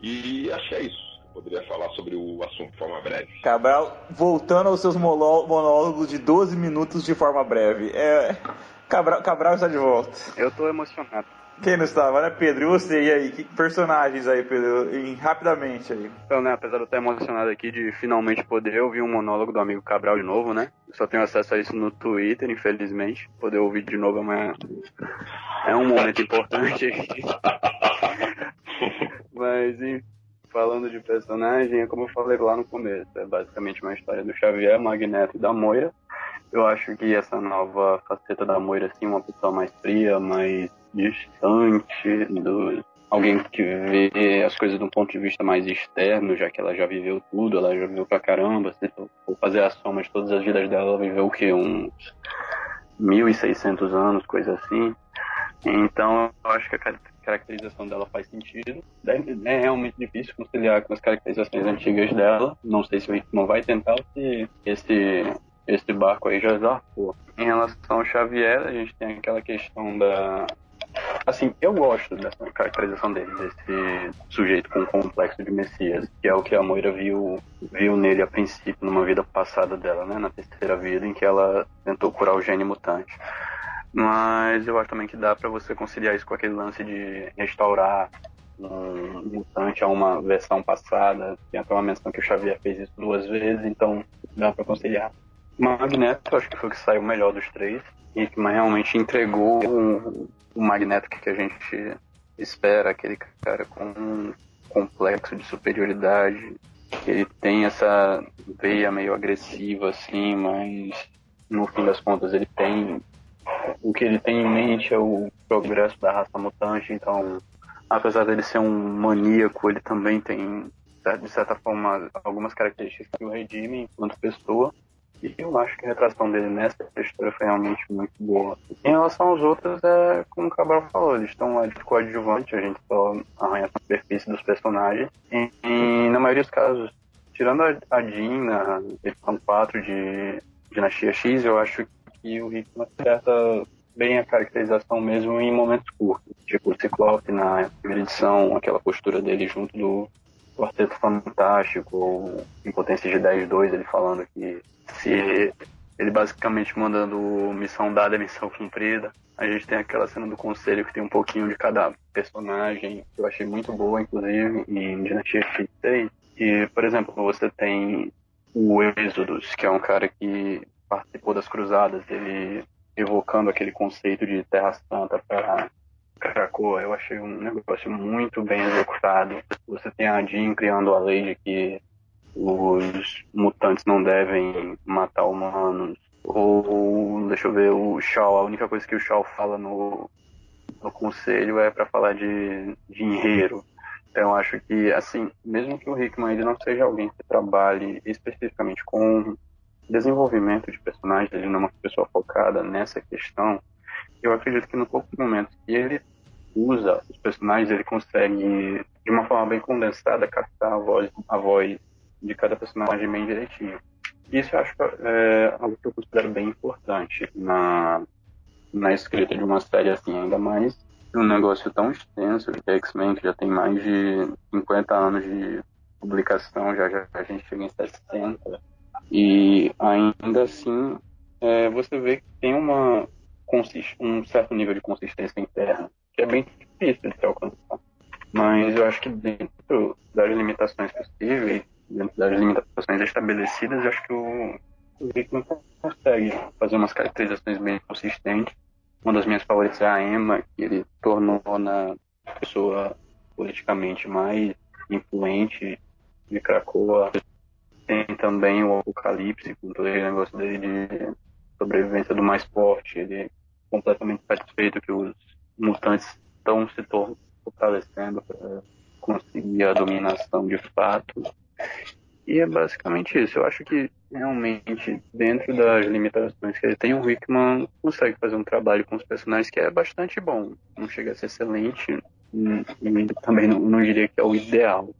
E acho que é isso poderia falar sobre o assunto de forma breve. Cabral, voltando aos seus monólogos de 12 minutos de forma breve. É... Cabral, Cabral está de volta. Eu estou emocionado. Quem não estava, né, Pedro? E você, e aí? Que personagens aí, Pedro? Em, rapidamente aí. Então, né, apesar de eu estar emocionado aqui de finalmente poder ouvir um monólogo do amigo Cabral de novo, né? Eu só tenho acesso a isso no Twitter, infelizmente. Poder ouvir de novo é, uma... é um momento importante. Mas, enfim falando de personagem, é como eu falei lá no começo, é basicamente uma história do Xavier, Magneto e da Moira. Eu acho que essa nova faceta da Moira, assim, uma pessoa mais fria, mais distante, do, alguém que vê as coisas de um ponto de vista mais externo, já que ela já viveu tudo, ela já viveu pra caramba. Se for fazer a soma de todas as vidas dela, ela viveu o quê? Uns 1.600 anos, coisa assim. Então, eu acho que a caracterização dela faz sentido. É realmente difícil conciliar com as caracterizações antigas dela. Não sei se o não vai tentar se esse, esse barco aí já zarpou. Em relação ao Xavier, a gente tem aquela questão da. Assim, eu gosto dessa caracterização dele, desse sujeito com complexo de Messias, que é o que a Moira viu, viu nele a princípio, numa vida passada dela, né? Na terceira vida, em que ela tentou curar o gene mutante. Mas eu acho também que dá para você conciliar isso com aquele lance de restaurar um mutante a uma versão passada. Tem até uma menção que o Xavier fez isso duas vezes, então dá para conciliar. Magneto, acho que foi o que saiu melhor dos três. E que realmente entregou o, o Magneto que a gente espera, aquele cara com um complexo de superioridade. Ele tem essa veia meio agressiva, assim, mas no fim das contas ele tem o que ele tem em mente é o progresso da raça mutante, então, apesar dele ser um maníaco, ele também tem, de certa forma, algumas características que o redimem enquanto pessoa. E eu acho que a retração dele nessa história foi realmente muito boa. Em relação aos outros, é como o Cabral falou, eles estão lá de coadjuvante, a gente só arranha a superfície dos personagens. E, e na maioria dos casos, tirando a, a Jean na edição 4 de Dinastia X, eu acho que o Hickman acerta bem a caracterização mesmo em momentos curtos. Tipo o Ciclope na primeira edição, aquela postura dele junto do Quarteto Fantástico, ou em Potência de 10-2, ele falando que se ele basicamente mandando missão dada é missão cumprida. A gente tem aquela cena do conselho que tem um pouquinho de cada personagem, que eu achei muito boa, inclusive, em Dinastia X6. E, por exemplo, você tem o Êxodos, que é um cara que participou das cruzadas, ele evocando aquele conceito de Terra Santa para Krakoa, eu achei um negócio muito bem executado. Você tem a Jean criando a lei de que os mutantes não devem matar humanos. Ou, deixa eu ver, o Shaw, a única coisa que o Shaw fala no, no conselho é para falar de dinheiro. Então, acho que, assim, mesmo que o Hickman ele não seja alguém que trabalhe especificamente com desenvolvimento de personagem, ele não é uma pessoa focada nessa questão, eu acredito que no pouco momento que ele usa os personagens, ele consegue, de uma forma bem condensada, captar a voz, a voz de cada personagem bem direitinho. Isso eu acho é algo que eu considero bem importante na, na escrita de uma série assim, ainda mais um negócio tão extenso que é X-Men, que já tem mais de 50 anos de publicação, já, já a gente chega em 60, e ainda assim, é, você vê que tem uma, um certo nível de consistência interna, que é bem difícil de se alcançar. Mas eu acho que dentro das limitações possíveis, dentro das limitações estabelecidas, eu acho que o, Rickman consegue fazer umas caracterizações bem consistentes. Uma das minhas favoritas é a Emma, que ele tornou na pessoa politicamente mais influente de Krakoa tem também o Apocalipse, com todo aquele negócio dele de sobrevivência do mais forte. Ele completamente satisfeito que os mutantes estão se fortalecendo para conseguir a dominação de fato. E é basicamente isso. Eu acho que realmente, dentro das limitações que ele tem, o Hickman consegue fazer um trabalho com os personagens que é bastante bom. Não chega a ser excelente, e também não, não diria que é o ideal.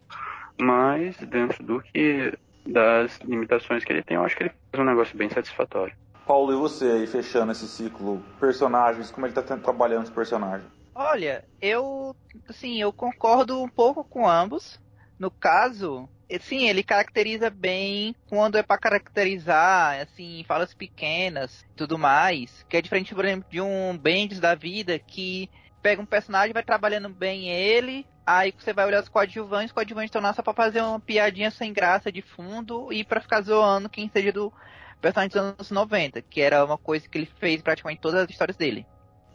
Mas, dentro do que das limitações que ele tem, eu acho que ele faz um negócio bem satisfatório. Paulo, e você aí, fechando esse ciclo, personagens, como ele tá trabalhando os personagens? Olha, eu, assim, eu concordo um pouco com ambos. No caso, sim, ele caracteriza bem quando é para caracterizar, assim, falas pequenas, tudo mais, que é diferente, por exemplo, de um Bendis da vida que pega um personagem, vai trabalhando bem ele, aí você vai olhar os coadjuvantes, os coadjuvantes estão lá só pra fazer uma piadinha sem graça de fundo e para ficar zoando quem seja do personagem dos anos 90, que era uma coisa que ele fez praticamente em todas as histórias dele.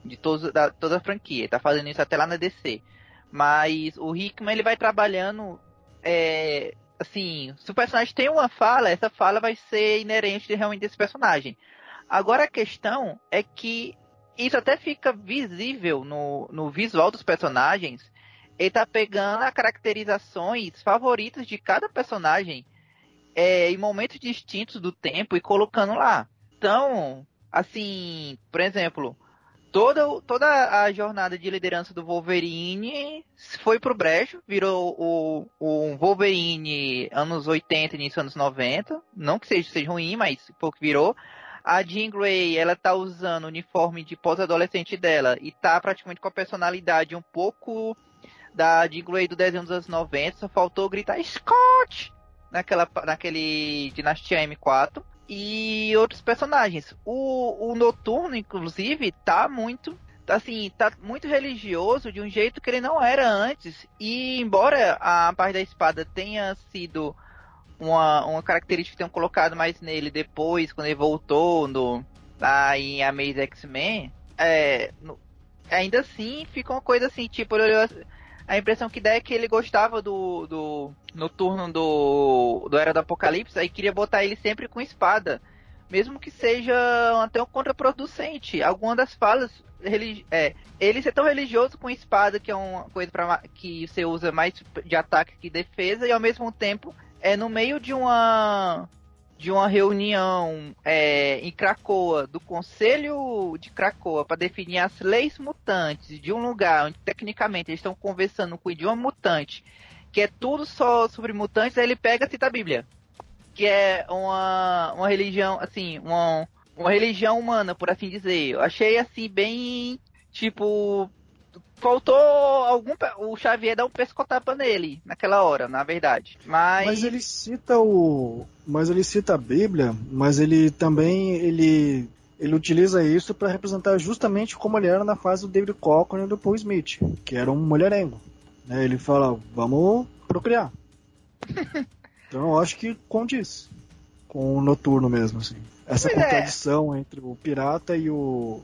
De todos, da, toda a franquia. Ele tá fazendo isso até lá na DC. Mas o Hickman ele vai trabalhando. É, assim, se o personagem tem uma fala, essa fala vai ser inerente realmente desse personagem. Agora a questão é que isso até fica visível no, no visual dos personagens. Ele tá pegando as caracterizações favoritas de cada personagem é, em momentos distintos do tempo e colocando lá. Então, assim, por exemplo, toda, toda a jornada de liderança do Wolverine foi pro brejo, virou o, o Wolverine anos 80 início anos 90. Não que seja, seja ruim, mas foi o que virou. A Jean Grey, ela tá usando o uniforme de pós-adolescente dela e tá praticamente com a personalidade um pouco da Jean Grey do desenho dos anos 90. Só faltou gritar Scott naquela, naquele Dinastia M4 e outros personagens. O, o Noturno, inclusive, tá muito assim, tá muito religioso de um jeito que ele não era antes. E embora a parte da espada tenha sido uma, uma característica que tenham colocado mais nele depois, quando ele voltou no, lá em Amazing X-Men, é, ainda assim fica uma coisa assim, tipo, a impressão que dá é que ele gostava do, do noturno do, do Era do Apocalipse e queria botar ele sempre com espada. Mesmo que seja até um contraproducente. Alguma das falas é, ele ser tão religioso com espada, que é uma coisa pra, que você usa mais de ataque que defesa, e ao mesmo tempo é no meio de uma de uma reunião é, em Cracoa, do Conselho de Cracoa, para definir as leis mutantes de um lugar onde tecnicamente eles estão conversando com o idioma mutante, que é tudo só sobre mutantes, aí ele pega e cita a Bíblia, que é uma, uma religião, assim, uma, uma religião humana, por assim dizer. Eu achei assim bem tipo faltou algum. O Xavier dar um pescotapa nele naquela hora, na verdade. Mas... mas ele cita o. Mas ele cita a Bíblia, mas ele também. ele ele utiliza isso para representar justamente como ele era na fase do David Cochran e do Paul Smith, que era um mulherengo. Né? Ele fala, vamos procriar. então eu acho que condiz com o noturno mesmo, assim. Essa pois é. contradição é. entre o pirata e o,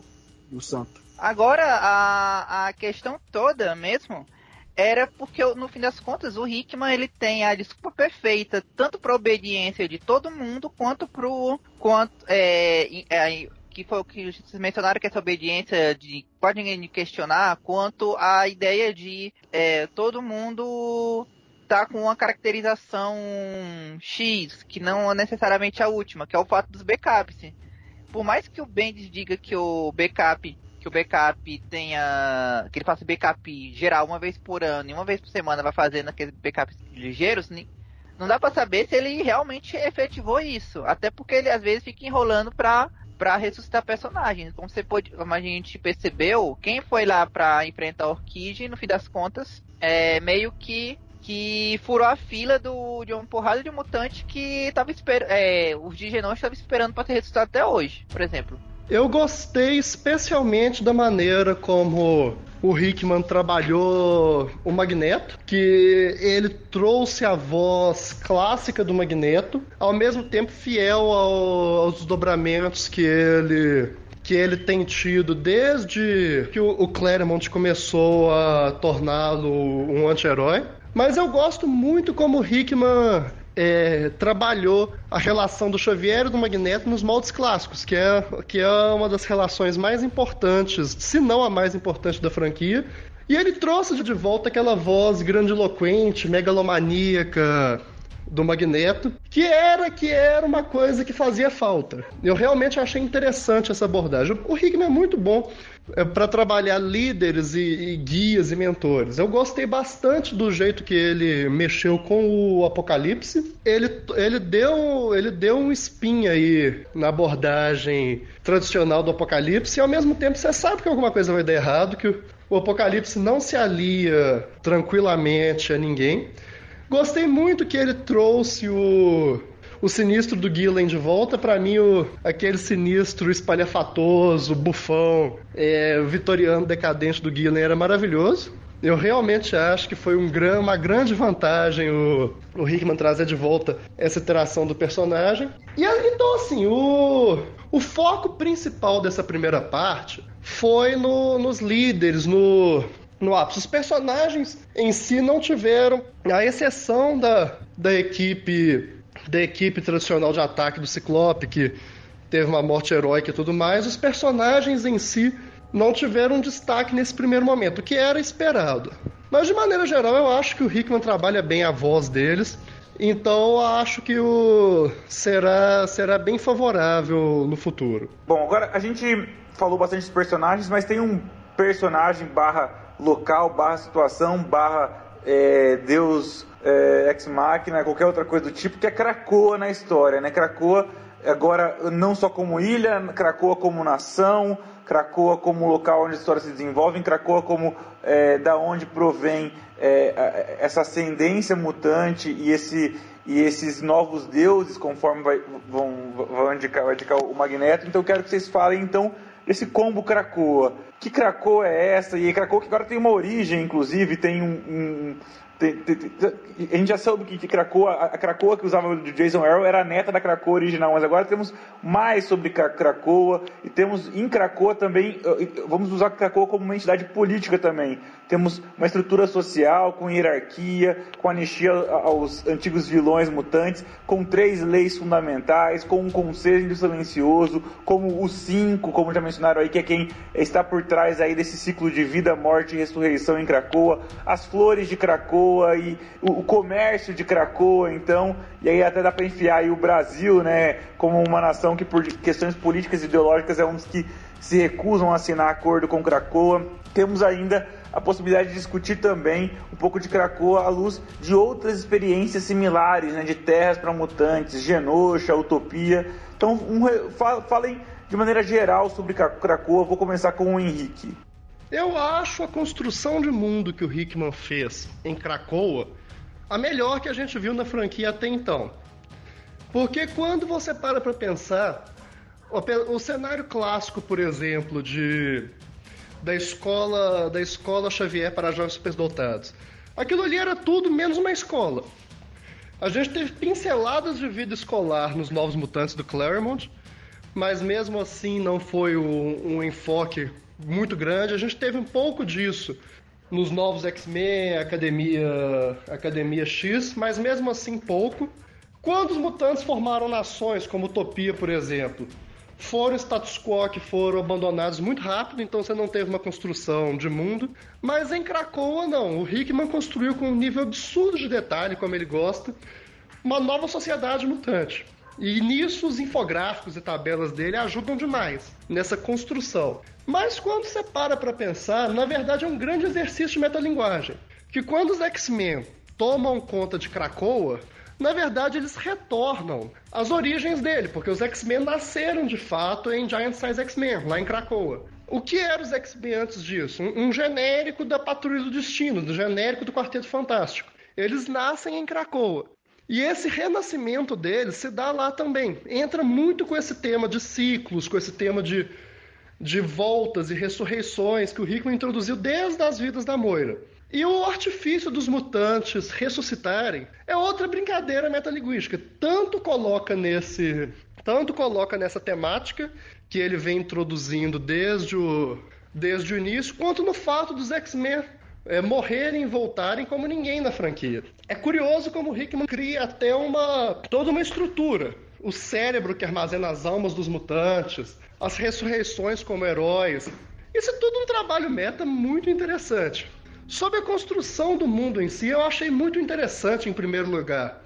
e o santo. Agora, a, a questão toda mesmo era porque, no fim das contas, o Hickman ele tem a desculpa perfeita, tanto para obediência de todo mundo, quanto pro. Quanto, é, é, que foi o que vocês mencionaram, que essa obediência de pode ninguém questionar, quanto a ideia de é, todo mundo tá com uma caracterização X, que não é necessariamente a última, que é o fato dos backups. Por mais que o Bendis diga que o backup que o backup tenha. que ele faça backup geral uma vez por ano e uma vez por semana vai fazendo aqueles backups ligeiros, não dá para saber se ele realmente efetivou isso. Até porque ele às vezes fica enrolando pra, pra ressuscitar personagens. Como você pode. Como a gente percebeu, quem foi lá pra enfrentar a Orquídea, no fim das contas, é meio que que furou a fila do, de uma porrada de mutante que tava esperando. É, os Digenons estavam esperando para ser ressuscitado até hoje, por exemplo. Eu gostei especialmente da maneira como o Hickman trabalhou o Magneto, que ele trouxe a voz clássica do Magneto, ao mesmo tempo fiel ao, aos desdobramentos que ele que ele tem tido desde que o, Claremont começou a torná-lo um anti-herói. Mas eu gosto muito como o Hickman é, trabalhou a relação do Xavier e do Magneto nos moldes clássicos, que é, que é uma das relações mais importantes, se não a mais importante da franquia. E ele trouxe de volta aquela voz grandiloquente, megalomaníaca, do Magneto, que era que era uma coisa que fazia falta. Eu realmente achei interessante essa abordagem. O Hickman é muito bom para trabalhar líderes e, e, guias e mentores. Eu gostei bastante do jeito que ele mexeu com o Apocalipse. Ele, ele, deu, ele deu um espinho aí na abordagem tradicional do Apocalipse e ao mesmo tempo você sabe que alguma coisa vai dar errado, que o Apocalipse não se alia tranquilamente a ninguém. Gostei muito que ele trouxe o, o sinistro do Gillen de volta, para mim, o, aquele sinistro espalhafatoso, bufão, é, vitoriano decadente do Gillen era maravilhoso. Eu realmente acho que foi um gran, uma grande vantagem o, o Hickman trazer de volta essa interação do personagem. E então, assim, o, o foco principal dessa primeira parte foi no, nos líderes, no, no ápice. Os personagens em si não tiveram, a exceção da, da equipe da equipe tradicional de ataque do Ciclope, que teve uma morte heróica e tudo mais, os personagens em si não tiveram destaque nesse primeiro momento, o que era esperado. Mas de maneira geral, eu acho que o Hickman trabalha bem a voz deles. Então acho que o será será bem favorável no futuro. Bom, agora a gente falou bastante dos personagens, mas tem um personagem barra local, barra situação, barra é, Deus é, Ex Machina, qualquer outra coisa do tipo, que é Krakoa na história, né? Krakoa agora não só como ilha, Krakoa como nação, Krakoa como local onde a história se desenvolve, Krakoa como é, da onde provém é, essa ascendência mutante e, esse, e esses novos deuses, conforme vai, vão, vão indicar, vai indicar o Magneto. Então eu quero que vocês falem então esse combo Krakoa. Que Krakoa é essa? E Krakoa que agora tem uma origem, inclusive, tem um, um a gente já soube que, que Krakoa, a Krakoa que usava o Jason Arrow era a neta da Krakoa original, mas agora temos mais sobre Krakoa e temos em Krakoa também, vamos usar Krakoa como uma entidade política também. Temos uma estrutura social com hierarquia, com anistia aos antigos vilões mutantes, com três leis fundamentais, com um conselho silencioso, como os cinco, como já mencionaram aí, que é quem está por trás aí desse ciclo de vida, morte e ressurreição em Krakoa, as flores de Krakoa e o, comércio de Krakoa, então, e aí até dá para enfiar aí o Brasil, né, como uma nação que por questões políticas e ideológicas é um dos que se recusam a assinar acordo com Krakoa. Temos ainda a possibilidade de discutir também um pouco de Krakoa à luz de outras experiências similares, né, de terras para mutantes, Genosha, Utopia. Então, um, falem de maneira geral sobre Krakoa. Vou começar com o Henrique. Eu acho a construção de mundo que o Hickman fez em Krakoa a melhor que a gente viu na franquia até então. Porque quando você para para pensar, o, o cenário clássico, por exemplo, de da escola da escola Xavier para jovens superdotados. Aquilo ali era tudo menos uma escola. A gente teve pinceladas de vida escolar nos Novos Mutantes do Claremont, mas mesmo assim não foi um, um enfoque muito grande. A gente teve um pouco disso nos Novos X-Men, Academia, Academia X, mas mesmo assim pouco. Quando os mutantes formaram nações, como Utopia, por exemplo, foram status quo que foram abandonados muito rápido, então você não teve uma construção de mundo. Mas em Krakoa, não. O Hickman construiu com um nível absurdo de detalhe, como ele gosta, uma nova sociedade mutante. E nisso os infográficos e tabelas dele ajudam demais nessa construção. Mas quando você para para pensar, na verdade é um grande exercício de metalinguagem. Que quando os X-Men tomam conta de Krakoa, na verdade eles retornam às origens dele, porque os X-Men nasceram de fato em Giant Size X-Men, lá em Krakoa. O que eram os X-Men antes disso? Um, um, genérico da Patrulha do Destino, do genérico do Quarteto Fantástico. Eles nascem em Krakoa. E esse renascimento deles se dá lá também. Entra muito com esse tema de ciclos, com esse tema de, de voltas e ressurreições que o Hickman introduziu desde as vidas da Moira. E o artifício dos mutantes ressuscitarem é outra brincadeira metalinguística. Tanto coloca nesse, tanto coloca nessa temática que ele vem introduzindo desde o, desde o início, quanto no fato dos X-Men é, morrerem e voltarem como ninguém na franquia. É curioso como o Hickman cria até uma toda uma estrutura. O cérebro que armazena as almas dos mutantes, as ressurreições como heróis. Isso é tudo um trabalho meta muito interessante. Sobre a construção do mundo em si, eu achei muito interessante, em primeiro lugar,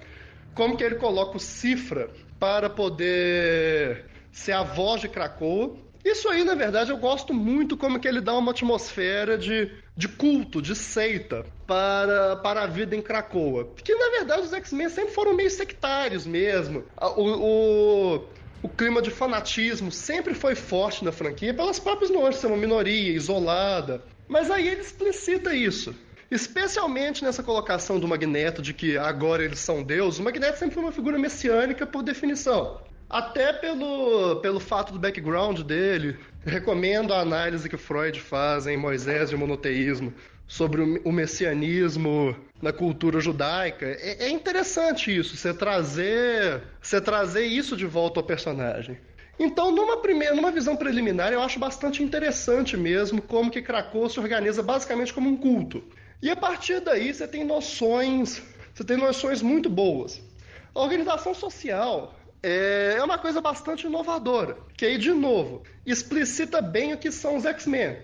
como que ele coloca o Cifra para poder ser a voz de Krakoa. Isso aí, na verdade, eu gosto muito como que ele dá uma atmosfera de, de culto, de seita para, para a vida em Krakoa. Porque, na verdade, os X-Men sempre foram meio sectários mesmo. O, o, o clima de fanatismo sempre foi forte na franquia pelas próprias nuances, ser uma minoria isolada. Mas aí ele explicita isso. Especialmente nessa colocação do Magneto de que agora eles são Deus. O Magneto sempre foi uma figura messiânica por definição. Até pelo, pelo fato do background dele. Recomendo a análise que Freud faz em Moisés e o monoteísmo sobre o messianismo na cultura judaica. É, é interessante isso, você trazer, você trazer isso de volta ao personagem. Então, numa primeira, numa visão preliminar, eu acho bastante interessante mesmo como que Krakow se organiza basicamente como um culto. E a partir daí você tem noções, você tem noções muito boas. A organização social é, é uma coisa bastante inovadora, que aí de novo explicita bem o que são os X-Men.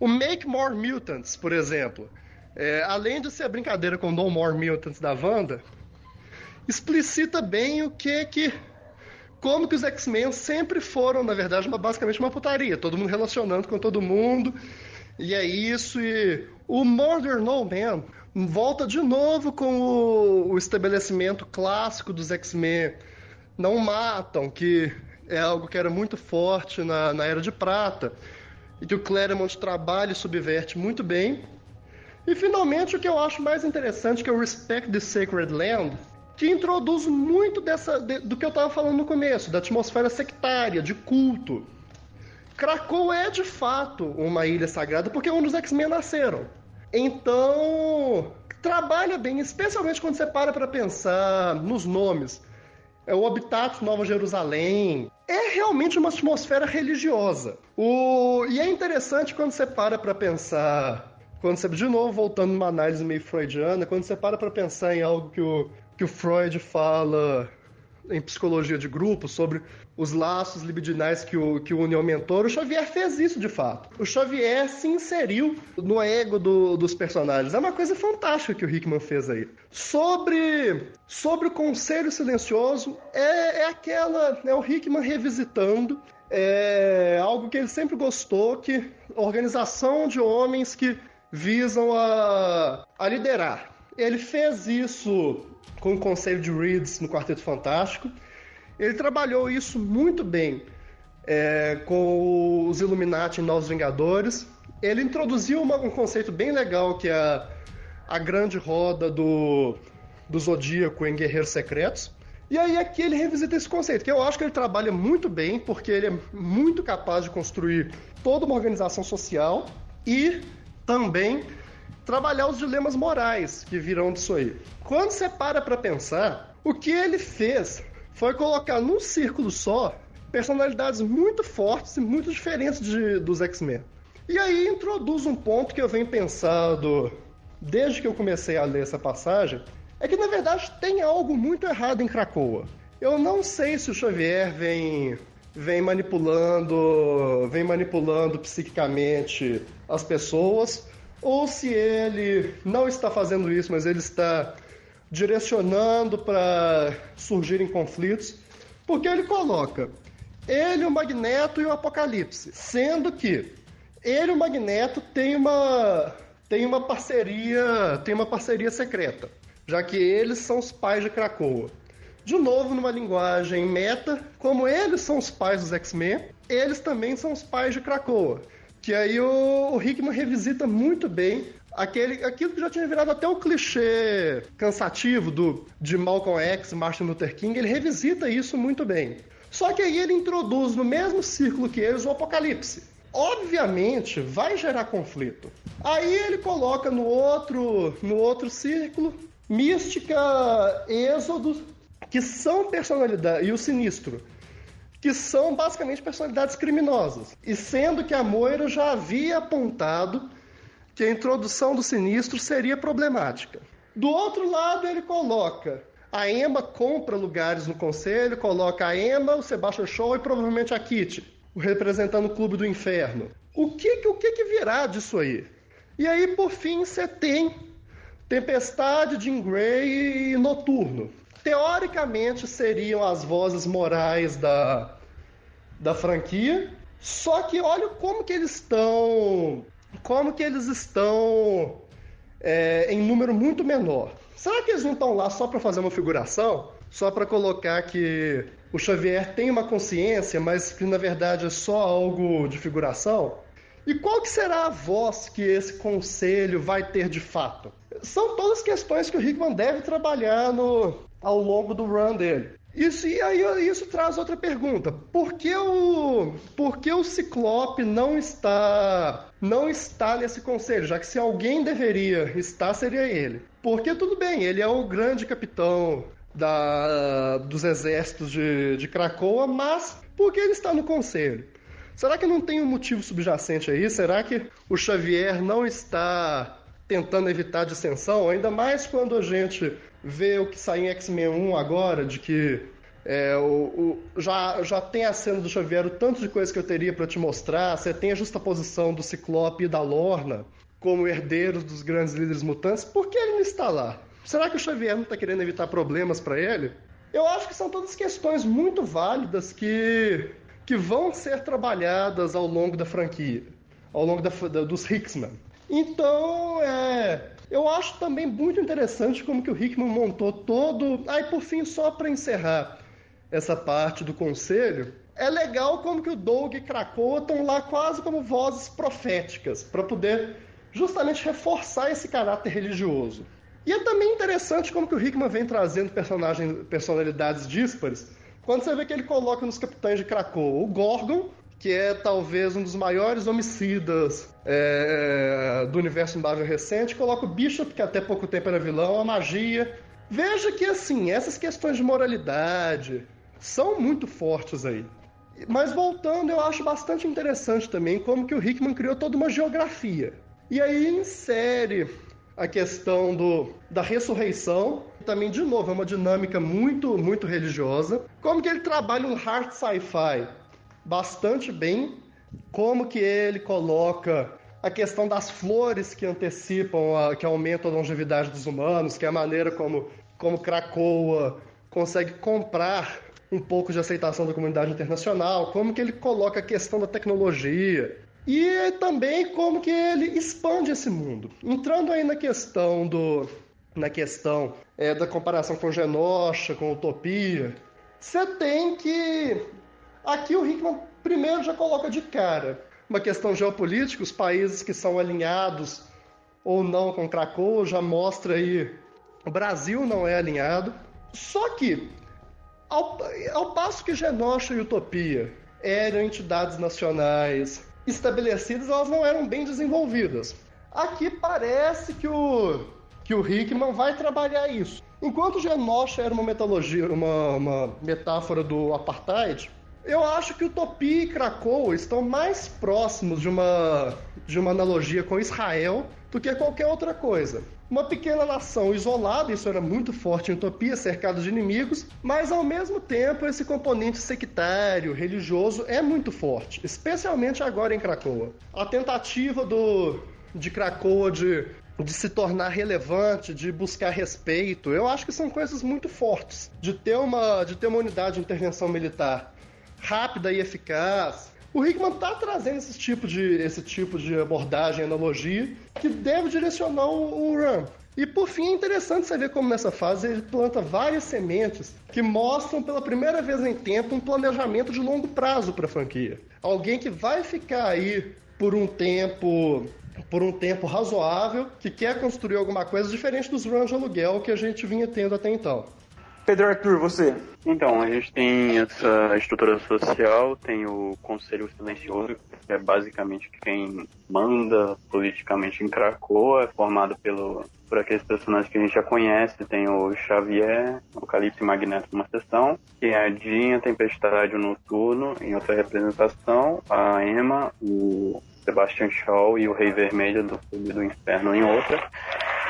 O Make More Mutants, por exemplo, é, além de ser a brincadeira com No More Mutants da Wanda, explicita bem o que que como que os X-Men sempre foram, na verdade, uma, basicamente uma putaria. Todo mundo relacionando com todo mundo. E é isso. E o Murder No Man volta de novo com o, o estabelecimento clássico dos X-Men. Não matam, que é algo que era muito forte na, na Era de Prata. E que o Claremont trabalha e subverte muito bem. E finalmente o que eu acho mais interessante, que é o Respect the Sacred Land, que introduz muito dessa, de, do que eu estava falando no começo, da atmosfera sectária, de culto. Krakow é de fato uma ilha sagrada porque é onde os X-Men nasceram. Então, trabalha bem, especialmente quando você para para pensar nos nomes. É o Habitat Nova Jerusalém. É realmente uma atmosfera religiosa. O... E é interessante quando você para para pensar quando você, de novo, voltando numa análise meio freudiana, quando você para para pensar em algo que o, que o Freud fala em psicologia de grupo sobre os laços libidinais que, o, que unem ao mentor, o Xavier fez isso de fato. O Xavier se inseriu no ego do, dos personagens. É uma coisa fantástica que o Hickman fez aí. Sobre, sobre o Conselho Silencioso, é, é aquela. É o Hickman revisitando. É algo que ele sempre gostou, que organização de homens que visam a, a liderar. Ele fez isso com o conselho de Reeds no Quarteto Fantástico. Ele trabalhou isso muito bem é, com os Illuminati em Novos Vingadores. Ele introduziu uma, um conceito bem legal que é a, a grande roda do, do Zodíaco em Guerreiros Secretos. E aí aqui ele revisita esse conceito, que eu acho que ele trabalha muito bem, porque ele é muito capaz de construir toda uma organização social e também trabalhar os dilemas morais que virão disso aí. Quando você para para pensar, o que ele fez foi colocar num círculo só personalidades muito fortes e muito diferentes de, dos X-Men. E aí introduz um ponto que eu venho pensando desde que eu comecei a ler essa passagem, é que na verdade tem algo muito errado em Krakoa. Eu não sei se o Xavier vem vem manipulando, vem manipulando psiquicamente as pessoas, ou se ele não está fazendo isso, mas ele está direcionando para surgirem conflitos, porque ele coloca ele, o Magneto e o Apocalipse, sendo que ele e o Magneto têm uma tem uma parceria, tem uma parceria secreta, já que eles são os pais de Krakoa. De novo, numa linguagem meta, como eles são os pais dos X-Men, eles também são os pais de Krakoa. Que aí o, o Hickman revisita muito bem aquele, aquilo que já tinha virado até o clichê cansativo do, de Malcolm X, Martin Luther King, ele revisita isso muito bem. Só que aí ele introduz no mesmo círculo que eles o Apocalipse. Obviamente vai gerar conflito. Aí ele coloca no outro, no outro círculo Mística, Êxodo, que são personalidades, e o Sinistro, que são basicamente personalidades criminosas. E sendo que a Moira já havia apontado que a introdução do sinistro seria problemática. Do outro lado, ele coloca a Emma compra lugares no conselho, coloca a Emma, o Sebastian Shaw e provavelmente a Kitty, representando o Clube do Inferno. O que, o que, que virá disso aí? E aí, por fim, você tem Tempestade, Jean Grey e Noturno teoricamente seriam as vozes morais da, da franquia. Só que olha como que eles estão. Como que eles estão é, em número muito menor. Será que eles não estão lá só para fazer uma figuração? Só para colocar que o Xavier tem uma consciência, mas que na verdade é só algo de figuração? E qual que será a voz que esse conselho vai ter de fato? São todas questões que o Hickman deve trabalhar no, ao longo do run dele. Isso, e aí isso traz outra pergunta. Por que o, por que o Ciclope não está não está nesse conselho, já que se alguém deveria estar, seria ele? Porque tudo bem, ele é o grande capitão da, dos exércitos de, de Krakoa, mas por que ele está no conselho? Será que não tem um motivo subjacente aí? Será que o Xavier não está tentando evitar dissensão? Ainda mais quando a gente vê o que sai em X-Men 1 agora, de que é, o, o, já, já tem a cena do Xavier, tanto de coisa que eu teria para te mostrar. Você tem a justaposição do Ciclope e da Lorna como herdeiros dos grandes líderes mutantes. Por que ele não está lá? Será que o Xavier não está querendo evitar problemas para ele? Eu acho que são todas questões muito válidas que que vão ser trabalhadas ao longo da franquia, ao longo da, da, dos Hickman. Então, é, eu acho também muito interessante como que o Hickman montou todo. Aí, por fim, só para encerrar essa parte do conselho, é legal como que o Doug e Krakoa estão lá quase como vozes proféticas, para poder justamente reforçar esse caráter religioso. E é também interessante como que o Hickman vem trazendo personagens, personalidades díspares, quando você vê que ele coloca nos capitães de Krakow o Gorgon, que é talvez um dos maiores homicidas é, do universo Marvel recente, coloca o Bishop, que até pouco tempo era vilão, a magia. Veja que, assim, essas questões de moralidade são muito fortes aí. Mas voltando, eu acho bastante interessante também como que o Hickman criou toda uma geografia. E aí insere a questão do, da ressurreição, também, de novo, é uma dinâmica muito, muito religiosa. Como que ele trabalha um hard sci-fi bastante bem. Como que ele coloca a questão das flores que antecipam, a, que aumentam a longevidade dos humanos, que é a maneira como, como Krakoa consegue comprar um pouco de aceitação da comunidade internacional, como que ele coloca a questão da tecnologia, e também como que ele expande esse mundo. Entrando aí na questão do, na questão é, da comparação com Genosha, com Utopia, você tem que. Aqui o Hickman primeiro já coloca de cara uma questão geopolítica, os países que são alinhados ou não com Krakow, já mostra aí. O Brasil não é alinhado. Só que, ao, ao passo que Genosha e Utopia eram entidades nacionais estabelecidas, elas não eram bem desenvolvidas. Aqui parece que o que o Hickman vai trabalhar isso. Enquanto Genosha era uma metalogia, uma, uma metáfora do apartheid, eu acho que Utopia e Krakow estão mais próximos de uma, de uma analogia com Israel do que qualquer outra coisa. Uma pequena nação isolada, isso era muito forte em Utopia, cercada de inimigos, mas ao mesmo tempo esse componente sectário, religioso é muito forte, especialmente agora em Krakoa. A tentativa do, de Krakoa de de se tornar relevante, de buscar respeito. Eu acho que são coisas muito fortes. De ter uma, de ter uma unidade de intervenção militar rápida e eficaz. O Hickman está trazendo esse tipo, de, esse tipo de abordagem, analogia, que deve direcionar o, o Ram. E por fim, é interessante você ver como nessa fase ele planta várias sementes que mostram pela primeira vez em tempo um planejamento de longo prazo para a franquia. Alguém que vai ficar aí por um tempo por um tempo razoável, que quer construir alguma coisa diferente dos runs de aluguel que a gente vinha tendo até então. Pedro Arthur, você? Então, a gente tem essa estrutura social, tem o Conselho Silencioso, que é basicamente quem manda politicamente em Cracoa, é formado pelo, por aqueles personagens que a gente já conhece, tem o Xavier, o Calypso e Magneto numa sessão, tem a Jean, Tempestade, o Noturno em outra representação, a Emma, o Sebastian Shaw e o Rei Vermelho do Clube do Inferno em outra.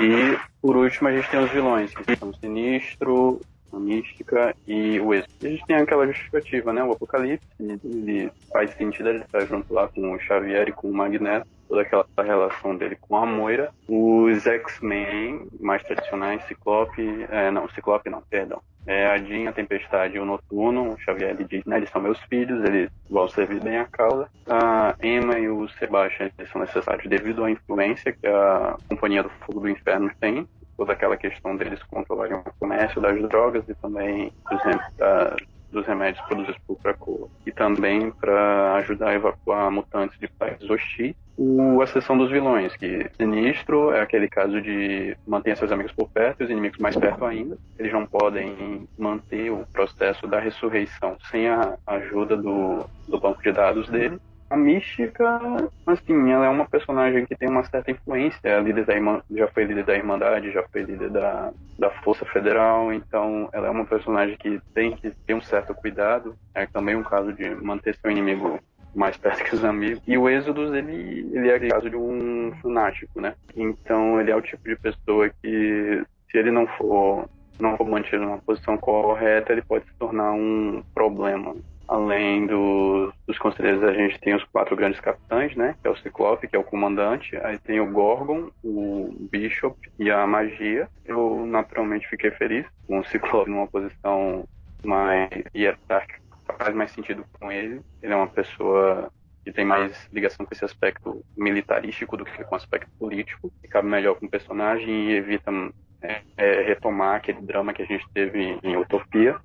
E por último a gente tem os vilões, que são Sinistro, a Mística e o Êxodo. A gente tem aquela justificativa, né? O Apocalipse, ele faz sentido ele estar junto lá com o Xavier e com o Magneto, toda aquela relação dele com a Moira. Os X-Men mais tradicionais, Ciclope, é, não, Ciclope não, perdão é, a Jean, a Tempestade e o Noturno, o Xavier ele diz, né, eles são meus filhos, eles vão servir bem a causa. A Emma e o Sebastian eles são necessários devido à influência que a Companhia do Fogo do Inferno tem, toda aquela questão deles controlarem o comércio das drogas e também, por exemplo, da, dos remédios produzidos por Krakoa e também para ajudar a evacuar mutantes de países hostis. O A Sessão dos Vilões, que Sinistro é aquele caso de manter seus amigos por perto e os inimigos mais perto ainda. Eles não podem manter o processo da ressurreição sem a ajuda do, do banco de dados dele. A Mística, assim, ela é uma personagem que tem uma certa influência. É líder da Irmã, já foi líder da Irmandade, já foi líder da, da Força Federal, então ela é uma personagem que tem que ter um certo cuidado. É também um caso de manter seu inimigo mais perto que os amigos. E o Êxodos, ele, ele é o caso de um fanático, né? Então ele é o tipo de pessoa que, se ele não for, não for mantido numa posição correta, ele pode se tornar um problema Além do, dos conselheiros, a gente tem os quatro grandes capitães, né? Que é o Ciclope, que é o comandante. Aí tem o Gorgon, o Bishop e a Magia. Eu, naturalmente, fiquei feliz com o Ciclope numa posição mais hierárquica. Faz mais sentido com ele. Ele é uma pessoa que tem mais ligação com esse aspecto militarístico do que com o aspecto político. E cabe melhor com o personagem e evita é, é, retomar aquele drama que a gente teve em Utopia.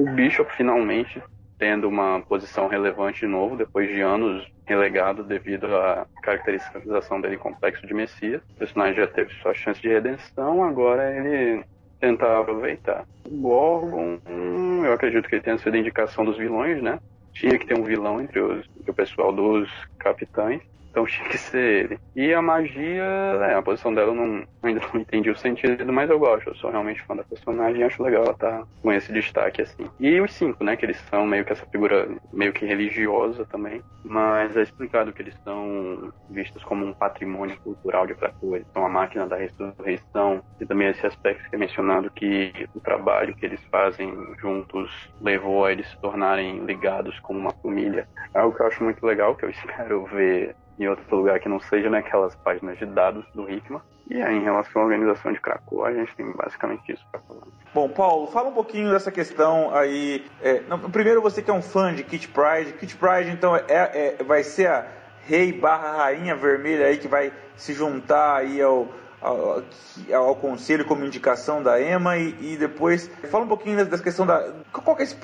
O Bishop finalmente tendo uma posição relevante de novo, depois de anos relegado devido à caracterização dele complexo de Messias. O personagem já teve sua chance de redenção, agora ele tentar aproveitar. O Gorgon, hum, eu acredito que ele tenha sido indicação dos vilões, né? Tinha que ter um vilão entre, os, entre o pessoal dos capitães. Então tinha que ser ele. E a magia, é, a posição dela eu não, ainda não entendi o sentido, mas eu gosto. Eu sou realmente fã da personagem e acho legal ela estar tá com esse destaque assim. E os cinco, né? Que eles são meio que essa figura meio que religiosa também. Mas é explicado que eles são vistos como um patrimônio cultural de Krakow. Eles são a máquina da ressurreição. E também esse aspecto que é mencionado que o trabalho que eles fazem juntos levou a eles se tornarem ligados como uma família. É algo que eu acho muito legal, que eu espero ver em outro lugar que não seja naquelas páginas de dados do Hickman. E aí, em relação à organização de Krakow, a gente tem basicamente isso para falar. Bom, Paulo, fala um pouquinho dessa questão aí. É, não, primeiro, você que é um fã de Kit Pride. Kit Pride, então, é, é, vai ser a rei barra rainha vermelha aí que vai se juntar aí ao, ao, ao, conselho como indicação da EMA e, e, depois fala um pouquinho dessa questão da qual que é esse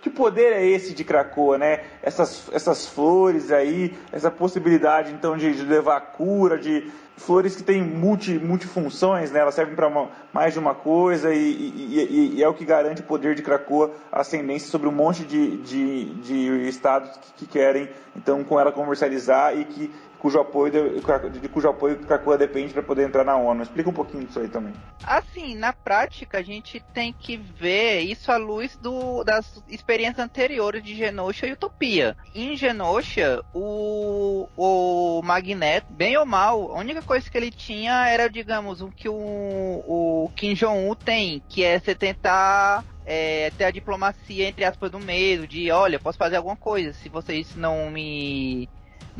que poder é esse de Cracoa, né? Essas, essas flores aí, essa possibilidade então de, de levar cura, de flores que têm multi, multifunções, né? Elas servem para mais de uma coisa e, e, e, é o que garante o poder de Cracoa, ascendência sobre um monte de, de, de estados que, que, querem então com ela comercializar e que cujo apoio de, de cujo apoio Krakoa depende para poder entrar na ONU. Explica um pouquinho disso aí também. Assim, na prática a gente tem que ver isso à luz do, das experiências anteriores de Genosha e Utopia. Em Genosha, o, o Magneto, bem ou mal, a única coisa que ele tinha era, digamos, o que o, o Kim Jong-un tem, que é você tentar é, ter a diplomacia, entre aspas, do medo, de olha, posso fazer alguma coisa, se vocês não me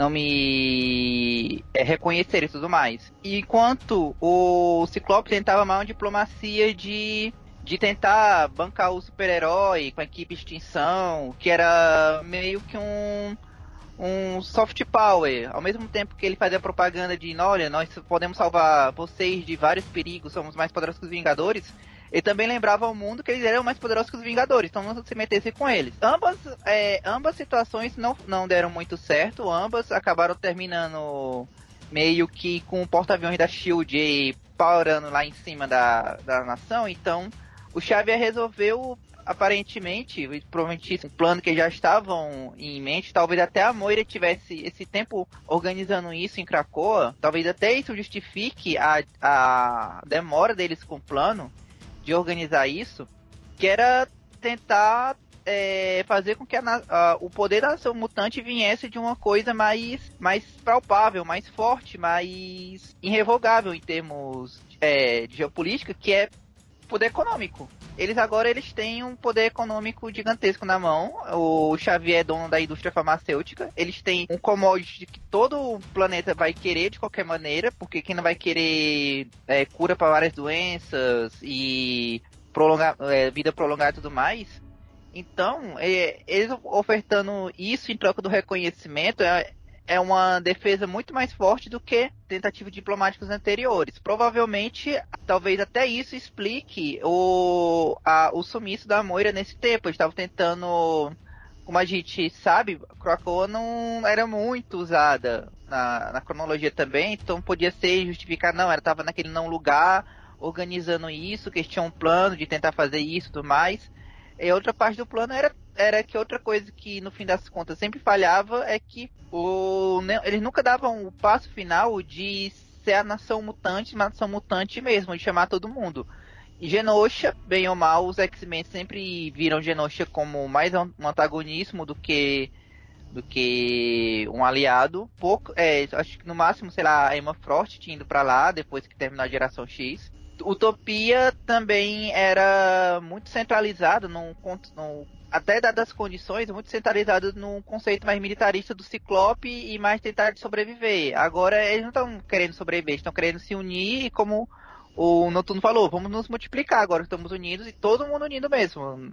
não me é, reconhecerem e tudo mais. Enquanto o Ciclope tentava mais uma diplomacia de de tentar bancar o super-herói com a equipe extinção, que era meio que um um soft power, ao mesmo tempo que ele fazia propaganda de, olha, nós podemos salvar vocês de vários perigos, somos mais poderosos que os Vingadores, ele também lembrava ao mundo que eles eram mais poderosos que os Vingadores, então não se metesse com eles. Ambas, é, ambas situações não, não deram muito certo, ambas acabaram terminando meio que com o porta-aviões da SHIELD parando lá em cima da, da nação, então o Xavier resolveu aparentemente, provavelmente um plano que já estavam em mente, talvez até a Moira tivesse esse tempo organizando isso em Krakoa, talvez até isso justifique a, a demora deles com o plano de organizar isso, que era tentar é, fazer com que a, a, o poder da nação mutante viesse de uma coisa mais, mais palpável, mais forte, mais irrevogável em termos é, de geopolítica, que é poder econômico. Eles agora eles têm um poder econômico gigantesco na mão. O Xavier é dono da indústria farmacêutica. Eles têm um commodity que todo o planeta vai querer de qualquer maneira, porque quem não vai querer é, cura para várias doenças e prolongar, é, vida prolongada e tudo mais. Então, é, eles ofertando isso em troca do reconhecimento é, é uma defesa muito mais forte do que tentativas diplomáticas anteriores. Provavelmente, talvez até isso explique o, a, o sumiço da Moira nesse tempo. Eles estavam tentando, como a gente sabe, Krakoa não era muito usada na, na cronologia também, então podia ser justificar, não, ela estava naquele não lugar, organizando isso, que eles tinham um plano de tentar fazer isso e tudo mais. E outra parte do plano era, era que outra coisa que no fim das contas sempre falhava é que o, eles nunca davam o passo final de ser a nação mutante, uma nação mutante mesmo, de chamar todo mundo. Genosha, bem ou mal, os X-Men sempre viram Genosha como mais um antagonismo do que do que um aliado. Pouco, é, acho que no máximo, sei lá, a Emma Frost tinha ido para lá depois que terminou a geração X. Utopia também era muito centralizado num, num até dadas as condições, muito centralizado num conceito mais militarista do Ciclope e mais tentar sobreviver. Agora eles não estão querendo sobreviver, estão querendo se unir e como o Noturno falou, vamos nos multiplicar agora, estamos unidos e todo mundo unido mesmo.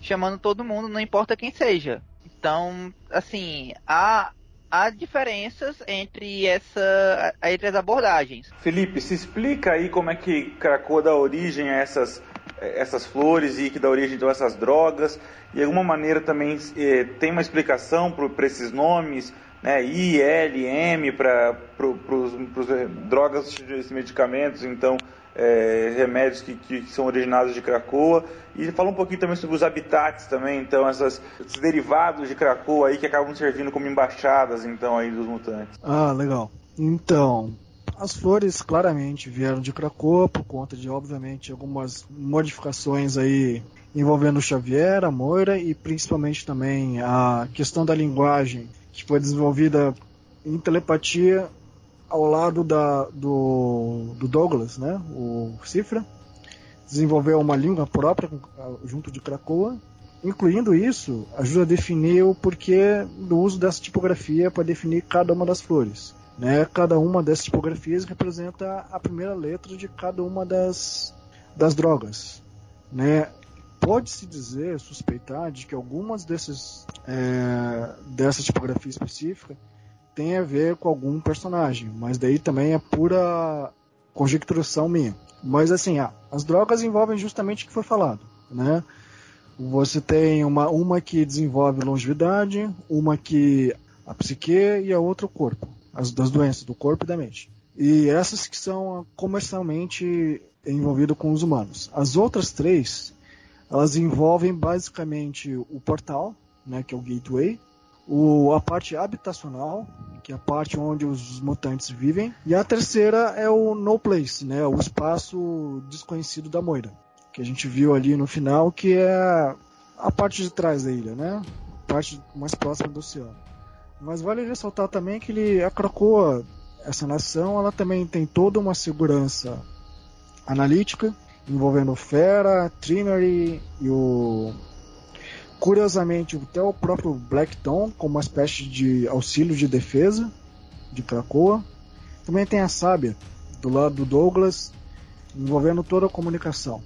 Chamando todo mundo, não importa quem seja. Então, assim, há, há diferenças entre, essa, entre as abordagens. Felipe, se explica aí como é que Krakoa dá origem a essas, essas flores e que dá origem a essas drogas. E de alguma maneira também eh, tem uma explicação para esses nomes, né, I, L, M, para os eh, drogas, esses medicamentos, então é, remédios que, que, são originados de Cracoa e fala um pouquinho também sobre os habitats também, então essas, esses derivados de Cracoa aí que acabam servindo como embaixadas então aí dos mutantes. Ah, legal. Então, as flores claramente vieram de Cracoa por conta de obviamente algumas modificações aí envolvendo Xavier, a Moira e principalmente também a questão da linguagem que foi desenvolvida em telepatia ao lado da, do, do Douglas, né, o Cifra, desenvolveu uma língua própria junto de Krakoa. Incluindo isso, ajuda a definir o porquê do uso dessa tipografia para definir cada uma das flores. Né? Cada uma dessas tipografias representa a primeira letra de cada uma das, das drogas. Né? Pode-se dizer, suspeitar, de que algumas desses, é, dessa tipografia específica tem a ver com algum personagem, mas daí também é pura conjecturação minha. Mas assim, ah, as drogas envolvem justamente o que foi falado, né? Você tem uma, uma que desenvolve longevidade, uma que a psique e a outra o corpo, as das doenças do corpo e da mente. E essas que são comercialmente envolvidas com os humanos. As outras três, elas envolvem basicamente o portal, né, que é o gateway, o, a parte habitacional, que é a parte onde os mutantes vivem, e a terceira é o No Place, né, o espaço desconhecido da Moira, que a gente viu ali no final, que é a parte de trás da ilha, né, parte mais próxima do oceano. Mas vale ressaltar também que ele, a Krakoa, essa nação, ela também tem toda uma segurança analítica, envolvendo Fera, Trinary e o Curiosamente, até o próprio Blackton, como uma espécie de auxílio de defesa de Krakoa. Também tem a Sábia, do lado do Douglas, envolvendo toda a comunicação.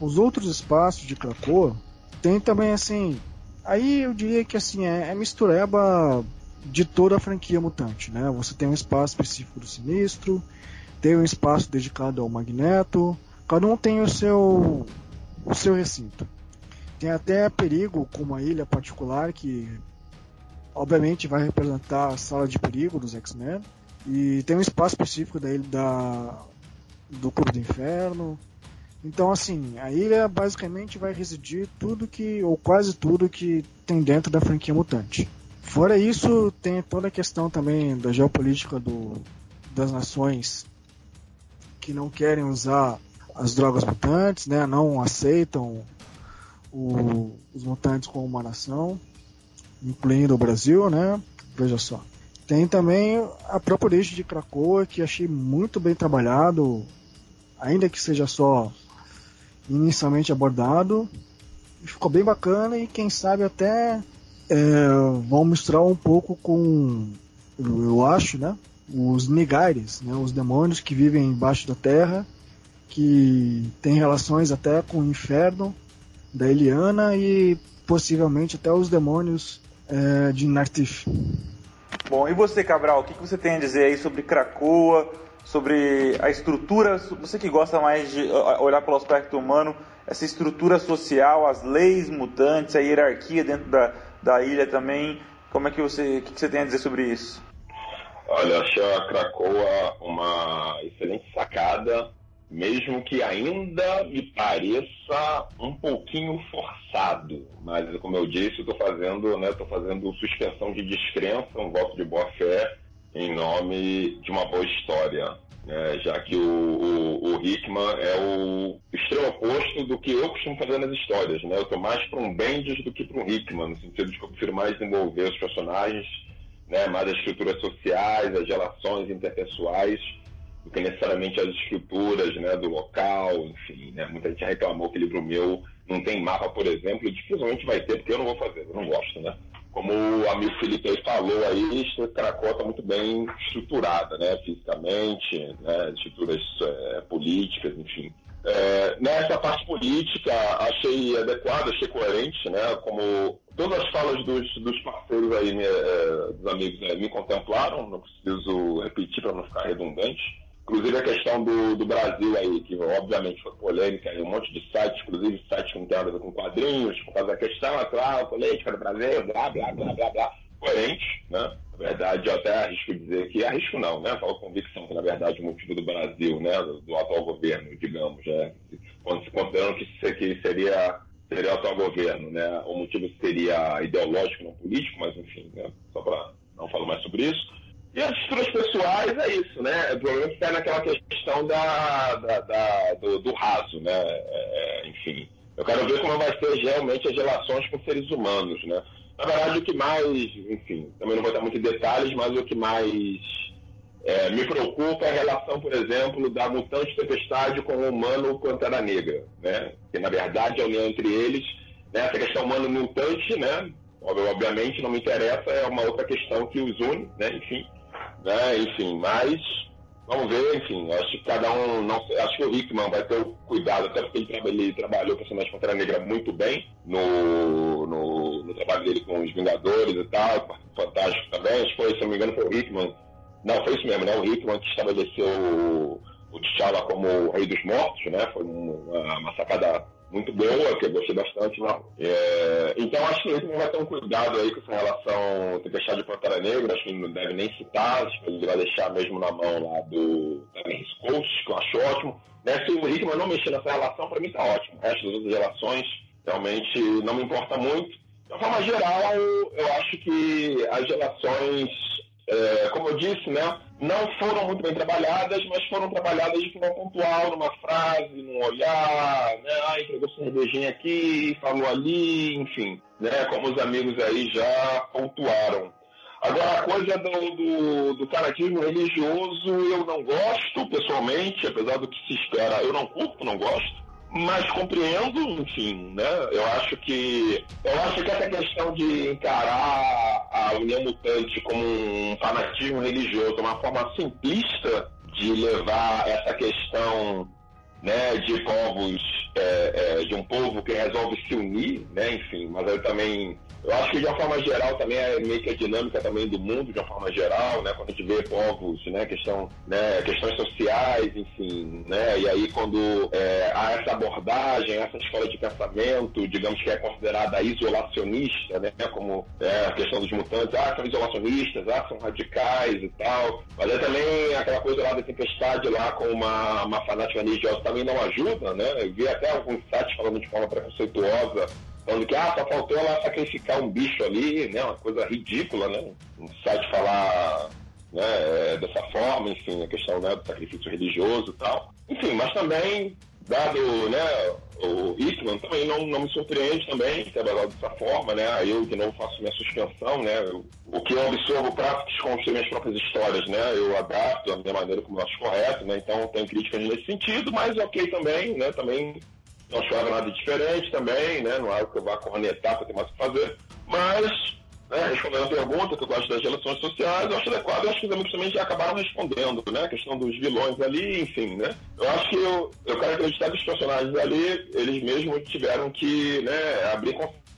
Os outros espaços de Krakoa tem também assim. Aí eu diria que assim é, é mistureba de toda a franquia mutante, né? Você tem um espaço específico do Sinistro, tem um espaço dedicado ao Magneto, cada um tem o seu o seu recinto. Tem até perigo com uma ilha particular que obviamente vai representar a sala de perigo dos X-Men. E tem um espaço específico da ilha da, do Clube do Inferno. Então assim, a ilha basicamente vai residir tudo que, ou quase tudo que tem dentro da franquia mutante. Fora isso, tem toda a questão também da geopolítica do, das nações que não querem usar as drogas mutantes, né, não aceitam o, os mutantes como uma nação, incluindo o Brasil, né? Veja só. Tem também a própria origem de Krakoa, que achei muito bem trabalhado, ainda que seja só inicialmente abordado. Ficou bem bacana e quem sabe até é, vão misturar um pouco com, eu, eu acho, né? Os Nigaires, né? Os demônios que vivem embaixo da terra, que têm relações até com o inferno da Eliana e possivelmente até os demônios é, de Nartif. Bom, e você, Cabral, o que você tem a dizer aí sobre Cracoa, sobre a estrutura, você que gosta mais de olhar pelo aspecto humano, essa estrutura social, as leis mutantes, a hierarquia dentro da, da ilha também, como é que você, o que você tem a dizer sobre isso? Olha, achei a Cracoa uma excelente sacada, mesmo que ainda me pareça um pouquinho forçado. Mas, como eu disse, estou fazendo, né, fazendo suspensão de descrença, um voto de boa fé, em nome de uma boa história. Né, já que o, o, o, Hickman é o extremo oposto do que eu costumo fazer nas histórias. Né? Eu estou mais para um Bendis do que para um Hickman, no sentido de que eu prefiro mais desenvolver os personagens, né, mais as estruturas sociais, as relações interpessoais, do que necessariamente as estruturas né, do local, enfim. Né? Muita gente reclamou que livro meu não tem mapa, por exemplo, e dificilmente vai ter, porque eu não vou fazer, eu não gosto, né? Como o amigo Felipe aí falou aí, Cracó está muito bem estruturada, né? Fisicamente, né? estruturas é, políticas, enfim. É, nessa parte política, achei adequado, achei coerente, né? Como todas as falas dos, dos parceiros aí, me, é, dos amigos né, me contemplaram, não preciso repetir para não ficar redundante. Inclusive a questão do, do Brasil aí, que obviamente foi polêmica, um monte de sites, inclusive sites que não com quadrinhos, por causa da questão, claro, política do Brasil, blá, blá, blá, blá, blá. Coerente, né? Na verdade, eu até arrisco dizer que arrisco não, né? Falo convicção que, na verdade, o motivo do Brasil, né? Do, do atual governo, digamos, né? Considerando que, que seria seria o atual governo, né? O motivo seria ideológico, não político, mas enfim, né? Só para não falar mais sobre isso. E as estruturas pessoais é isso, né? O problema está naquela questão da, da, da do, do, raso, né? É, é, enfim, eu quero ver como vai ser realmente as relações com seres humanos, né? Na verdade, o que mais, enfim, também não vou dar muito detalhes, mas o que mais é, me preocupa é a relação, por exemplo, da mutante tempestade com o humano Pantera Negra, né? Que, na verdade, a união entre eles, né? essa questão humano-mutante, né? Obviamente, não me interessa, é uma outra questão que os une, né? Enfim, né? Enfim, mas vamos ver, enfim, acho que cada um, não acho que o Hickman vai ter o cuidado, até porque ele, ele trabalhou o personagem Pantera Negra muito bem no, no, no, trabalho dele com os Vingadores e tal, fantástico também, acho que foi, se não me engano, foi o Hickman, não, foi isso mesmo, né? O Hickman que estabeleceu o, o T'Challa como o Rei dos Mortos, né? Foi uma, uma sacada muito boa, que eu gostei bastante. Não. É, então acho que ele não vai ter um cuidado aí com essa relação Tempestade de Pantera Negra, acho que ele não deve nem citar, acho que ele vai deixar mesmo na mão lá do Terence Coast, que eu acho ótimo. Né, se o Hickman não mexer nessa relação, para mim tá ótimo. O resto das outras relações realmente não me importa muito. De uma forma geral, eu acho que as relações é, como eu disse, né, não foram muito bem trabalhadas, mas foram trabalhadas de forma pontual, numa frase, num olhar, né, ah, entregou cervejinha aqui, falou ali, enfim, né, como os amigos aí já pontuaram. Agora, a coisa do, do, do fanatismo religioso eu não gosto, pessoalmente, apesar do que se espera, eu não curto, não gosto mas compreendo, enfim, né? Eu acho que eu acho que essa questão de encarar a União Mutante como um fanatismo religioso, uma forma simplista de levar essa questão né, de povos, é, é, de um povo que resolve se unir, né, enfim, mas eu também eu acho que de uma forma geral também é meio que a dinâmica também do mundo, de uma forma geral, né? Quando a gente vê povos, né? Questão, né? Questões sociais, enfim, né? E aí quando é, há essa abordagem, essa escola de pensamento, digamos que é considerada isolacionista, né? Como é, a questão dos mutantes, ah, são isolacionistas, ah, são radicais e tal. Mas aí também aquela coisa lá da tempestade lá com uma, uma fanática religiosa também não ajuda, né? Eu vi até alguns sites falando de forma preconceituosa falando que ah, só faltou ela sacrificar um bicho ali, né? Uma coisa ridícula, né? Um site falar né, dessa forma, enfim, a questão né, do sacrifício religioso e tal. Enfim, mas também, dado né, o Hickman, também não, não me surpreende também ter dessa forma, né? Eu de novo faço minha suspensão, né? O que eu absorvo para construir minhas próprias histórias, né? Eu adapto da minha maneira como eu acho correto, né? Então tem críticas nesse sentido, mas ok também, né? Também não chora nada diferente também, né? Não é que eu vá cornetar para ter mais o que fazer. Mas, né, respondendo a pergunta, que eu gosto das relações sociais, eu acho adequado, eu acho que os amigos também já acabaram respondendo, né? A questão dos vilões ali, enfim, né? Eu acho que eu, eu quero acreditar que os personagens ali, eles mesmos tiveram que né, abrir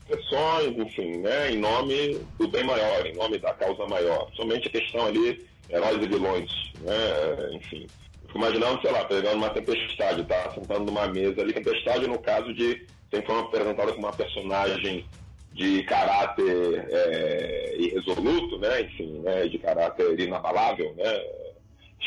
exceções, enfim, né, em nome do bem maior, em nome da causa maior. Somente a questão ali, heróis e vilões, né, enfim. Imaginando, sei lá, pegando uma tempestade, tá? Sentando numa mesa ali, tempestade no caso de sempre foi apresentada como uma personagem de caráter é, irresoluto, né, enfim, né, de caráter inabalável, né,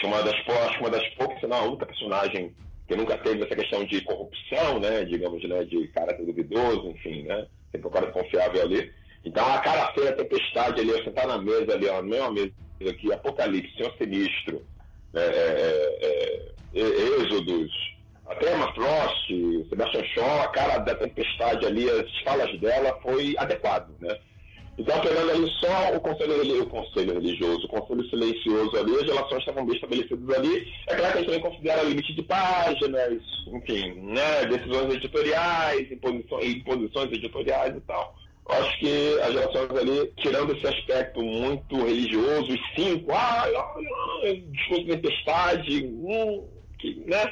uma das, acho uma das poucas, se não a única personagem que nunca teve essa questão de corrupção, né, digamos, né, de caráter duvidoso, enfim, né, sempre um cara confiável ali. Então a cara feia, a tempestade ali, sentar na mesa ali, ó, na mesma mesa aqui, Apocalipse, Senhor Sinistro, é, é, é, Êxodos, até Emma Frost, Sebastian Shaw, a cara da tempestade ali, as falas dela foi adequado, né. Então, ali só o conselho, o conselho religioso, o conselho silencioso ali, as relações estavam bem estabelecidas ali. É claro que a gente também considera limite de páginas, enfim, né, decisões editoriais, imposições, imposições editoriais e tal. Acho que as relações ali, tirando esse aspecto muito religioso, e cinco, ah, discurso de tempestade, hum, que, né?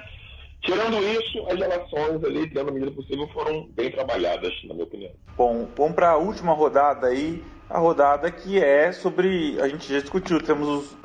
Tirando isso, as relações ali, dentro da medida possível, foram bem trabalhadas, na minha opinião. Bom, vamos para a última rodada aí, a rodada que é sobre, a gente já discutiu, temos os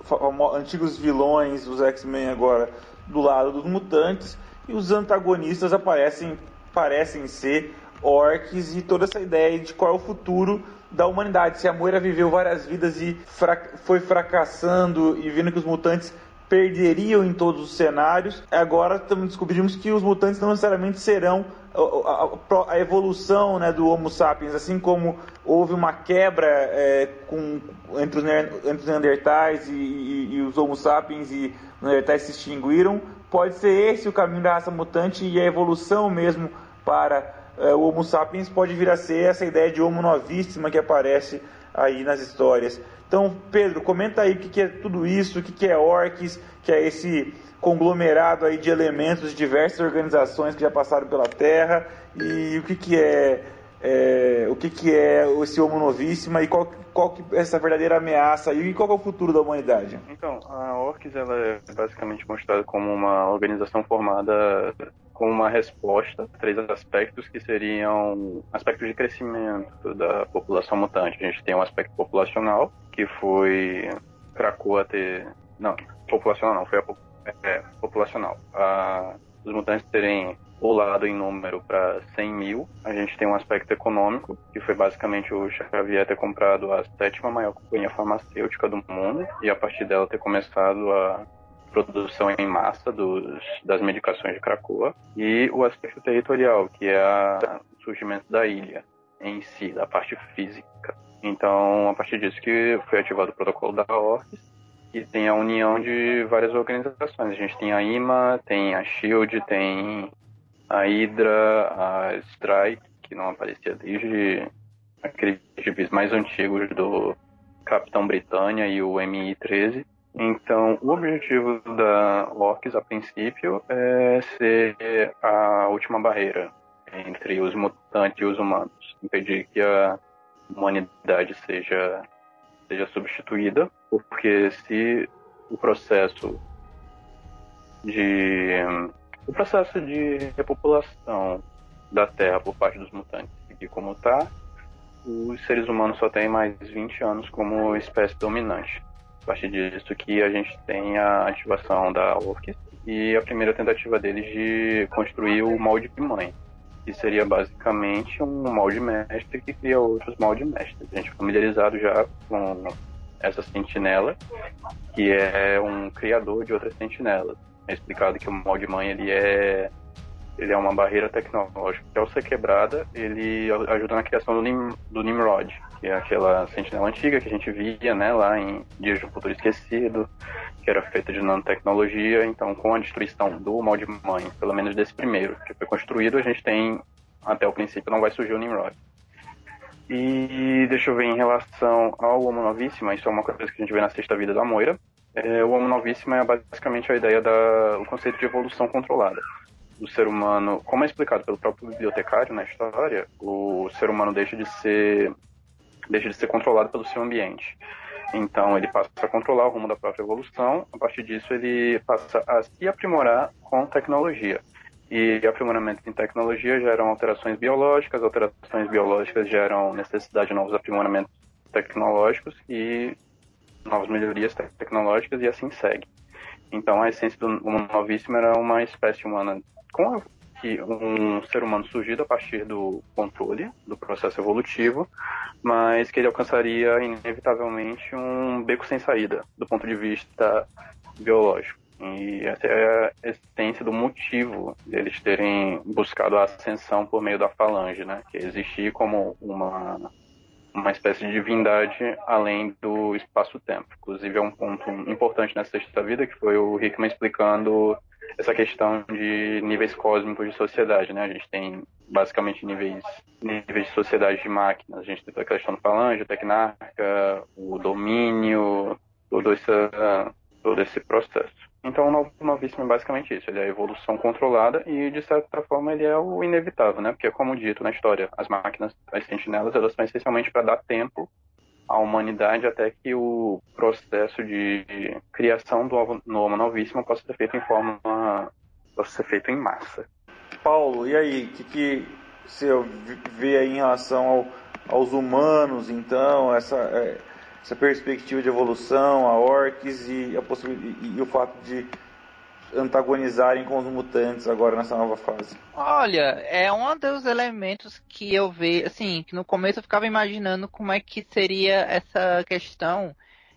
antigos vilões, os X-Men agora do lado dos mutantes, e os antagonistas aparecem, parecem ser orcs e toda essa ideia de qual é o futuro da humanidade. Se a Moira viveu várias vidas e fra foi fracassando e vendo que os mutantes perderiam em todos os cenários. Agora descobrimos que os mutantes não necessariamente serão a, a, a evolução né, do Homo sapiens, assim como houve uma quebra é, com, entre, os, entre os Neandertais e, e, e, os Homo sapiens e os Neandertais se extinguiram, pode ser esse o caminho da raça mutante e a evolução mesmo para o Homo sapiens pode vir a ser essa ideia de Homo novíssima que aparece aí nas histórias. Então, Pedro, comenta aí o que, é tudo isso, o que, é Orcs, que é esse conglomerado aí de elementos de diversas organizações que já passaram pela Terra e o que, que é, é o que, que é esse Homo Novíssima e qual, qual que é essa verdadeira ameaça e qual é o futuro da humanidade? Então, a Orcs ela é basicamente mostrada como uma organização formada com uma resposta três aspectos que seriam aspectos de crescimento da população mutante. A gente tem um aspecto populacional, que foi Krakoa ter. Não, populacional não, foi a é, populacional. A, os mutantes terem pulado em número para 100 mil. A gente tem um aspecto econômico, que foi basicamente o Xavier ter comprado a sétima maior companhia farmacêutica do mundo e a partir dela ter começado a produção em massa dos, das medicações de Krakoa, e o aspecto territorial, que é o surgimento da ilha em si, da parte física. Então, a partir disso que foi ativado o protocolo da ORCS, e tem a união de várias organizações. A gente tem a IMA, tem a SHIELD, tem a Hydra, a Strike, que não aparecia desde aqueles gibis mais antigos do Capitão Britânia e o MI-13. Então, o objetivo da Orcs, a princípio, é ser a última barreira entre os mutantes e os humanos, impedir que a humanidade seja seja substituída, porque se o processo de o processo de repopulação da Terra por parte dos mutantes seguir como está, os seres humanos só têm mais 20 anos como espécie dominante. A partir disso que a gente tem a ativação da Orcs e a primeira tentativa deles de construir o molde de mãe, que seria basicamente um molde mestre que cria outros molde mestres. A gente é familiarizado já com essa sentinela, que é um criador de outras sentinelas. É explicado que o molde mãe ele é ele é uma barreira tecnológica que ao ser quebrada ele ajuda na criação do, Nim, do Nimrod que é aquela sentinela antiga que a gente via, né, lá em Dias do Futuro Esquecido, que era feita de nanotecnologia. Então, com a destruição do molde mãe, pelo menos desse primeiro que foi construído, a gente tem, até o princípio, não vai surgir o Nimrod. E deixa eu ver em relação ao Homo Novíssima, isso é uma coisa que a gente vê na Sexta Vida da Moira. É, o Homo Novíssima é basicamente a ideia do conceito de evolução controlada do ser humano, como é explicado pelo próprio bibliotecário na história, o ser humano deixa de ser deixa de ser controlado pelo seu ambiente. Então ele passa a controlar o rumo da própria evolução, a partir disso ele passa a se aprimorar com tecnologia. E aprimoramento em tecnologia geram alterações biológicas, alterações biológicas geram necessidade de novos aprimoramentos tecnológicos e novas melhorias tecnológicas e assim segue. Então a essência do humano novíssimo era uma espécie humana com a, que um ser humano surgido a partir do controle do processo evolutivo, mas que ele alcançaria inevitavelmente um beco sem saída do ponto de vista biológico. E essa é a essência do motivo deles terem buscado a ascensão por meio da falange, né? Que existir como uma uma espécie de divindade além do espaço-tempo. Inclusive é um ponto importante nessa da vida que foi o Hickman explicando essa questão de níveis cósmicos de sociedade, né? A gente tem basicamente níveis níveis de sociedade de máquinas. A gente tem a questão do falange, a tecnarca, o domínio, todo esse, todo esse processo. Então, o novo novíssimo é basicamente isso. Ele é a evolução controlada e, de certa forma, ele é o inevitável, né? Porque, como dito na história, as máquinas, as sentinelas, elas são essencialmente para dar tempo à humanidade até que o processo de criação do novo novíssimo possa ser feito em forma... possa ser feito em massa. Paulo, e aí? O que, que você vê aí em relação ao, aos humanos, então? Essa... É essa perspectiva de evolução, a orcs e, a e, e o fato de antagonizarem com os mutantes agora nessa nova fase? Olha, é um dos elementos que eu vejo, assim, que no começo eu ficava imaginando como é que seria essa questão,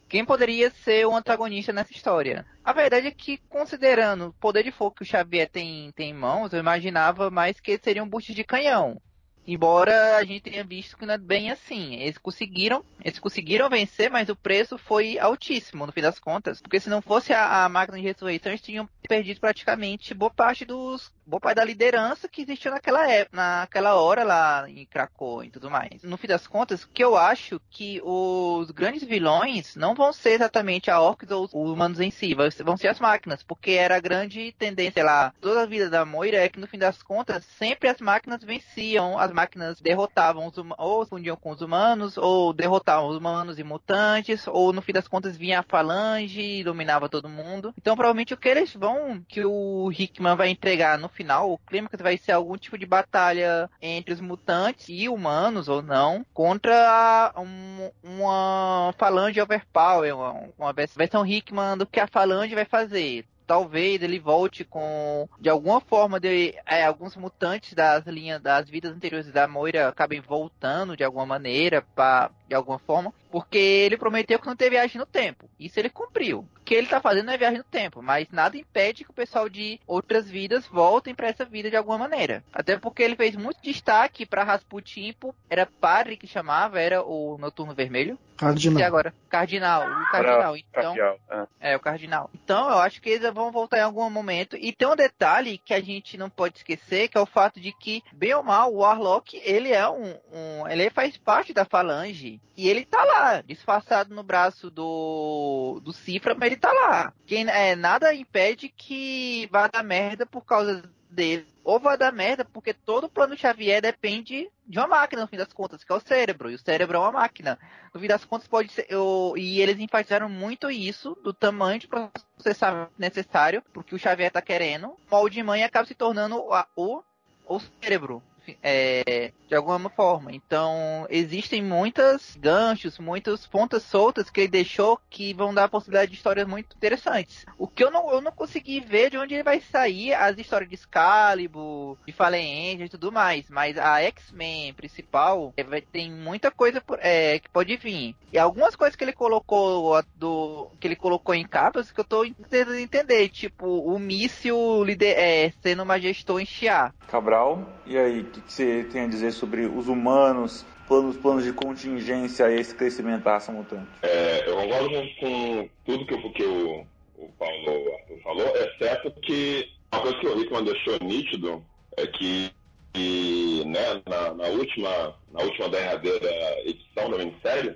quem poderia ser o antagonista nessa história. A verdade é que, considerando o poder de fogo que o Xavier tem, tem em mãos, eu imaginava mais que seria um boost de canhão. Embora a gente tenha visto que não é bem assim. Eles conseguiram, eles conseguiram vencer, mas o preço foi altíssimo, no fim das contas. Porque se não fosse a, a máquina de ressurreição, eles tinham perdido praticamente boa parte dos. boa parte da liderança que existiu naquela época, naquela hora lá em Krakow e tudo mais. No fim das contas, que eu acho que os grandes vilões não vão ser exatamente a Orcs ou os humanos em si, vão ser as máquinas, porque era a grande tendência lá, toda a vida da Moira é que no fim das contas, sempre as máquinas venciam as máquinas derrotavam os ou fundiam com os humanos, ou derrotavam os humanos e mutantes, ou no fim das contas vinha a falange e dominava todo mundo. Então provavelmente o que eles vão, que o Hickman vai entregar no final, o clímax vai ser algum tipo de batalha entre os mutantes e humanos ou não, contra um, uma falange overpower, uma, uma versão Hickman do que a falange vai fazer talvez ele volte com de alguma forma de é, alguns mutantes das linhas das vidas anteriores da Moira acabem voltando de alguma maneira para de alguma forma porque ele prometeu que não ter viagem no tempo. Isso ele cumpriu. O que ele tá fazendo é viagem no tempo, mas nada impede que o pessoal de outras vidas voltem para essa vida de alguma maneira. Até porque ele fez muito destaque para Rasputin, era padre que chamava, era o Noturno Vermelho. Cardinal. E agora, Cardinal, o Cardinal. Então, é. é o Cardinal. Então, eu acho que eles vão voltar em algum momento. E tem um detalhe que a gente não pode esquecer, que é o fato de que, bem ou mal, o Warlock, ele é um, um ele faz parte da Falange. E ele tá lá disfarçado no braço do, do Cifra, mas ele tá lá. Quem, é, nada impede que vá dar merda por causa dele. Ou vai dar merda porque todo o plano Xavier depende de uma máquina, no fim das contas, que é o cérebro. E o cérebro é uma máquina. No fim das contas, pode ser. Eu, e eles enfatizaram muito isso, do tamanho de processamento necessário, porque o Xavier tá querendo. O molde mãe acaba se tornando o, o cérebro é, de alguma forma. Então, existem muitos ganchos, muitas pontas soltas que ele deixou que vão dar a possibilidade de histórias muito interessantes. O que eu não, eu não consegui ver de onde ele vai sair as histórias de Excalibur, de Fallen Angel e tudo mais, mas a X-Men principal é, tem muita coisa por, é, que pode vir. E algumas coisas que ele colocou do que ele colocou em capas que eu tô tentando entender, tipo o míssil é, sendo uma gestor em Xia. Cabral, e aí, o que, que você tem a dizer sobre os humanos, planos, planos de contingência a esse crescimento da raça mutante? É, eu concordo com tudo que, que o, o Paulo falou, exceto que uma coisa que o Rickman deixou nítido é que, que né, na, na, última, na última derradeira edição da minissérie,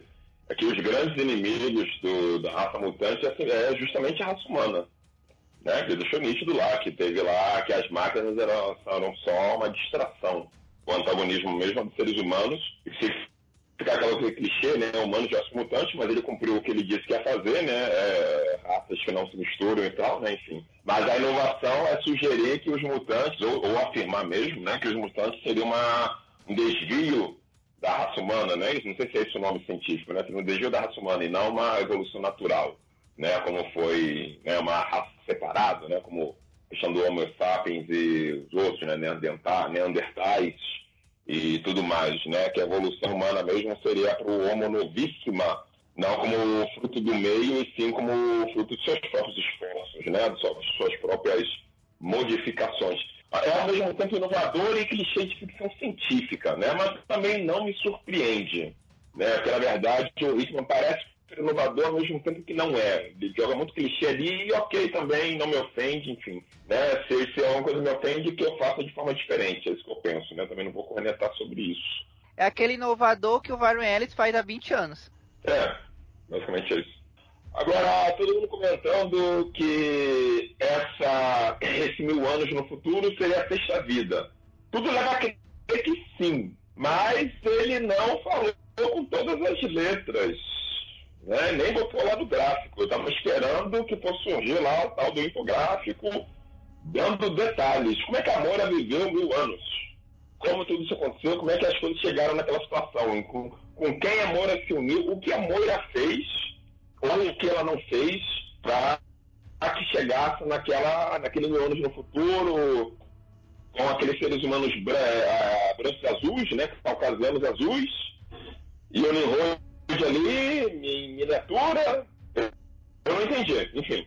é que os grandes inimigos do, da raça mutante é, é justamente a raça humana né? Ele deixou nítido lá que teve lá que as máquinas eram, eram só uma distração. O antagonismo mesmo dos seres humanos, e se ficar aquela coisa clichê, né? Humanos versus mutantes, mas ele cumpriu o que ele disse que ia fazer, né? É, raças que não se misturam e tal, né? Enfim. Mas a inovação é sugerir que os mutantes, ou, ou afirmar mesmo, né? Que os mutantes seriam uma, um desvio da raça humana, né? Não sei se é esse o nome científico, né? Um desvio da raça humana e não uma evolução natural, né? Como foi né? uma raça separada, né? Como a questão do Homo sapiens e os outros, né? Neandertais e tudo mais, né? Que a evolução humana mesmo seria para o Homo novíssima, não como fruto do meio, e sim como fruto de seus próprios esforços, né? De suas, próprias modificações. É ao mesmo tempo inovador e clichê de ficção científica, né? Mas também não me surpreende, né? Porque na verdade o Hickman parece inovador ao mesmo tempo que não é. Ele joga muito clichê ali e ok também, não me ofende, enfim. Né? Se, se alguma coisa me ofende, que eu faça de forma diferente, é isso que eu penso, né? Também não vou cornetar sobre isso. É aquele inovador que o Warren Ellis faz há 20 anos. É, basicamente é isso. Agora, todo mundo comentando que essa, esse mil anos no futuro seria a sexta vida. Tudo leva a crer que sim, mas ele não falou com todas as letras né? nem botou lá no gráfico. Eu estava esperando que fosse surgir lá o tal do infográfico, dando detalhes. Como é que a Moura viveu mil anos? Como tudo isso aconteceu? Como é que as coisas chegaram naquela situação? Com, com quem a Moura se uniu? O que a Moira fez ou o que ela não fez para que chegasse naquela, naquele mil anos no futuro, com aqueles seres humanos eh, brancos azuis, né? Caucasianos azuis, e o Nimrod ali, em miniatura. Eu não entendi, enfim.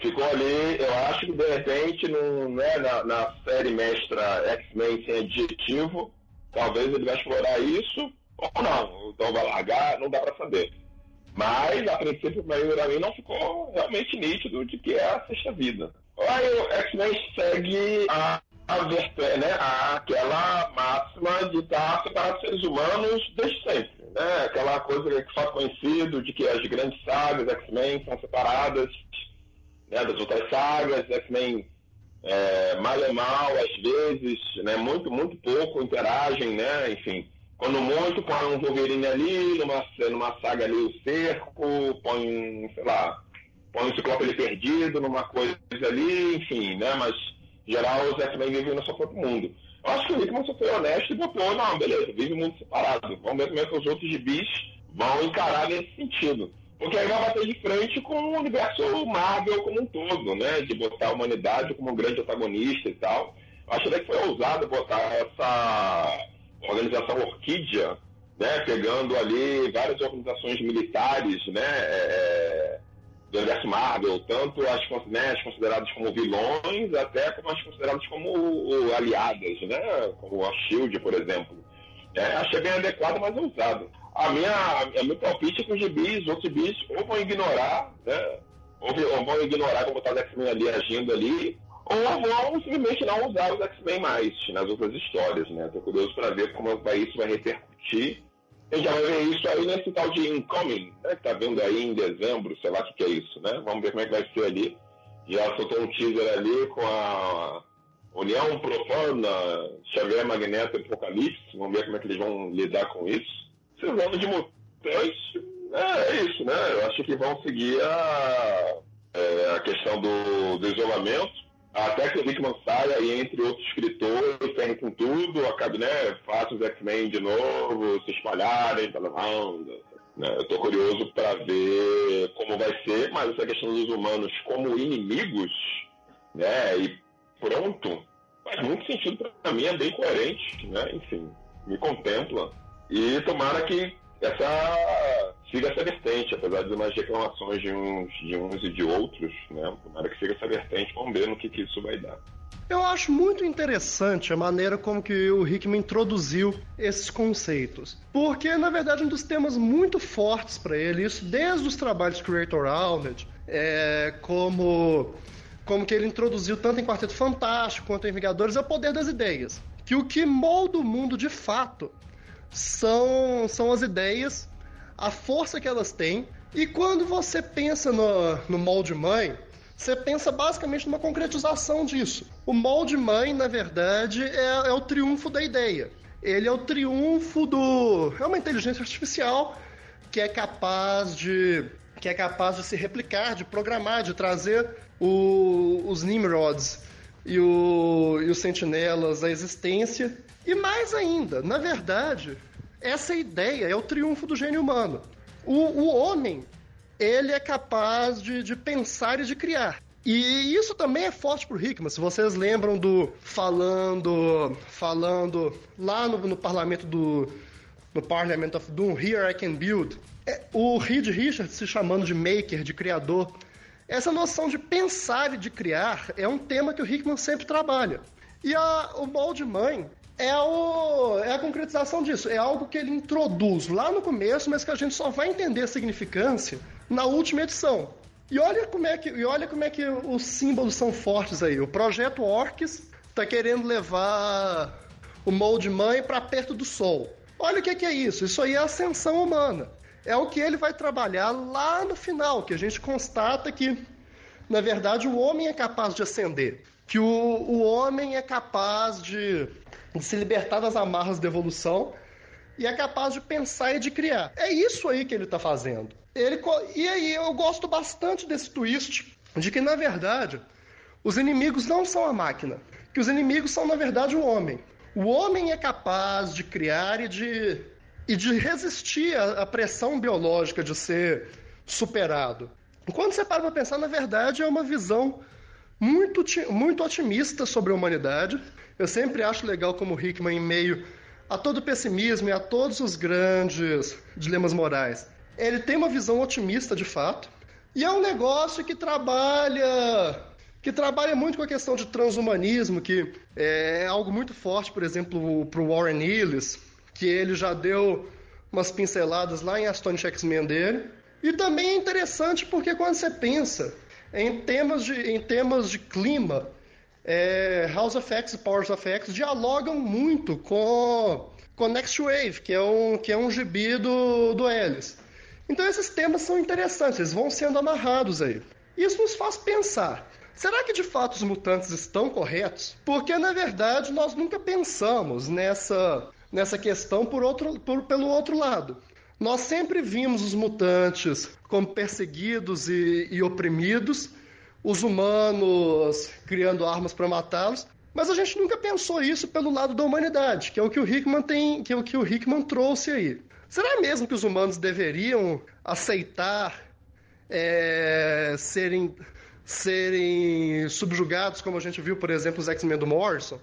Ficou ali, eu acho que de repente, no, né, na, na série mestra X-Men sem adjetivo, talvez ele vai explorar isso, ou não. Então vai largar, não dá pra saber. Mas, a princípio, para mim, não ficou realmente nítido de que é a sexta vida. Aí o X-Men segue a, a, né, aquela máxima de estar separado dos seres humanos desde sempre né, aquela coisa que só conhecido de que as grandes sagas X-Men são separadas né, das outras sagas, X-Men é, mal é mal, às vezes, né, muito, muito pouco interagem, né, enfim. Quando muito, põe um Wolverine ali, numa, numa saga ali o cerco, põe, sei lá, põe um Ciclope ali perdido, numa coisa ali, enfim, né, mas, geral, os X-Men vivem no seu próprio mundo. Eu acho que o Hickman foi honesto e botou, não, beleza, vive mundo separado. Vamos ver como é que os outros gibis vão encarar nesse sentido. Porque aí vai bater de frente com o universo Marvel como um todo, né? De botar a humanidade como um grande protagonista e tal. Eu acho até que foi ousado botar essa organização Orquídea, né? Pegando ali várias organizações militares, né? É, do universo Marvel, tanto as, né, as consideradas como vilões, até como as consideradas como aliadas, né? Como a Shield, por exemplo. É, achei bem adequado, mas usado. A minha, a meu palpite é que os gibis, os outros gibis, ou vão ignorar, né? Ou, ou vão ignorar como está os X-Men ali agindo ali, ou vão simplesmente não usar os X-Men mais nas outras histórias, né? Tô curioso para ver como vai, isso vai repercutir a gente já vai ver isso aí nesse tal de Incoming, né, que tá vindo aí em dezembro, sei lá o que, que é isso, né? Vamos ver como é que vai ser ali. Já soltou um teaser ali com a União Profana, Xavier Magneto e Apocalipse. Vamos ver como é que eles vão lidar com isso. Esses anos de mutantes, é, é, isso, né? Eu acho que vão seguir a, é, a questão do, do isolamento até que o Hickman saia e entre outros escritores, ferrem com tudo, acabe, né, faça os X-Men de novo, se espalharem pela banda. Né? Eu estou curioso para ver como vai ser, mas essa questão dos humanos como inimigos, né, e pronto, faz muito sentido para mim, é bem coerente, né, enfim, me contempla. E tomara que essa siga essa vertente, apesar de umas reclamações de uns, de uns e de outros, né? Tomara que siga essa vertente, vamos ver no que, que isso vai dar. Eu acho muito interessante a maneira como que o Hickman introduziu esses conceitos. Porque, na verdade, um dos temas muito fortes para ele, isso desde os trabalhos Creator Rounded, é, como, como que ele introduziu tanto em Quarteto Fantástico quanto em Vingadores, é o poder das ideias. Que o que molda o mundo de fato são, são as ideias, a força que elas têm. E quando você pensa no, no molde mãe, você pensa basicamente numa concretização disso. O molde mãe, na verdade, é, é o triunfo da ideia. ele é o triunfo do. É uma inteligência artificial que é capaz de. que é capaz de se replicar, de programar, de trazer o, os Nimrods e, o, e os sentinelas à existência. E mais ainda, na verdade, essa ideia é o triunfo do gênio humano. O, o homem, ele é capaz de, de pensar e de criar. E isso também é forte pro Hickman. Se vocês lembram do falando, falando lá no, no parlamento do no Parliament of Doom, Here I Can Build, é, o Reed Richards se chamando de maker, de criador. Essa noção de pensar e de criar é um tema que o Hickman sempre trabalha. E a, o molde mãe é, o, é a concretização disso. É algo que ele introduz lá no começo, mas que a gente só vai entender a significância na última edição. E olha como é que, e olha como é que os símbolos são fortes aí. O projeto Orcs está querendo levar o molde mãe para perto do Sol. Olha o que, que é isso. Isso aí é ascensão humana. É o que ele vai trabalhar lá no final, que a gente constata que, na verdade, o homem é capaz de ascender. Que o, o homem é capaz de, de se libertar das amarras da evolução e é capaz de pensar e de criar. É isso aí que ele está fazendo. Ele, e aí eu gosto bastante desse twist de que, na verdade, os inimigos não são a máquina, que os inimigos são, na verdade, o homem. O homem é capaz de criar e de, e de resistir à, à pressão biológica de ser superado. Quando você para para pensar, na verdade, é uma visão muito, muito otimista sobre a humanidade. Eu sempre acho legal como Hickman, em meio a todo pessimismo e a todos os grandes dilemas morais, ele tem uma visão otimista de fato. E é um negócio que trabalha que trabalha muito com a questão de transhumanismo, que é algo muito forte, por exemplo, para o Warren Ellis, que ele já deu umas pinceladas lá em Astonishing X-Men dele. E também é interessante porque quando você pensa em temas de, em temas de clima, é, House of X e Powers of X dialogam muito com, com Next Wave, que é um, que é um gibi do, do Ellis. Então esses temas são interessantes, eles vão sendo amarrados aí. Isso nos faz pensar. Será que de fato os mutantes estão corretos? Porque na verdade nós nunca pensamos nessa, nessa questão por outro, por, pelo outro lado. Nós sempre vimos os mutantes como perseguidos e, e oprimidos, os humanos criando armas para matá-los, mas a gente nunca pensou isso pelo lado da humanidade, que é o que o Hickman tem, que é o que o Hickman trouxe aí. Será mesmo que os humanos deveriam aceitar é, serem, serem subjugados, como a gente viu, por exemplo, os X-Men do Morrison?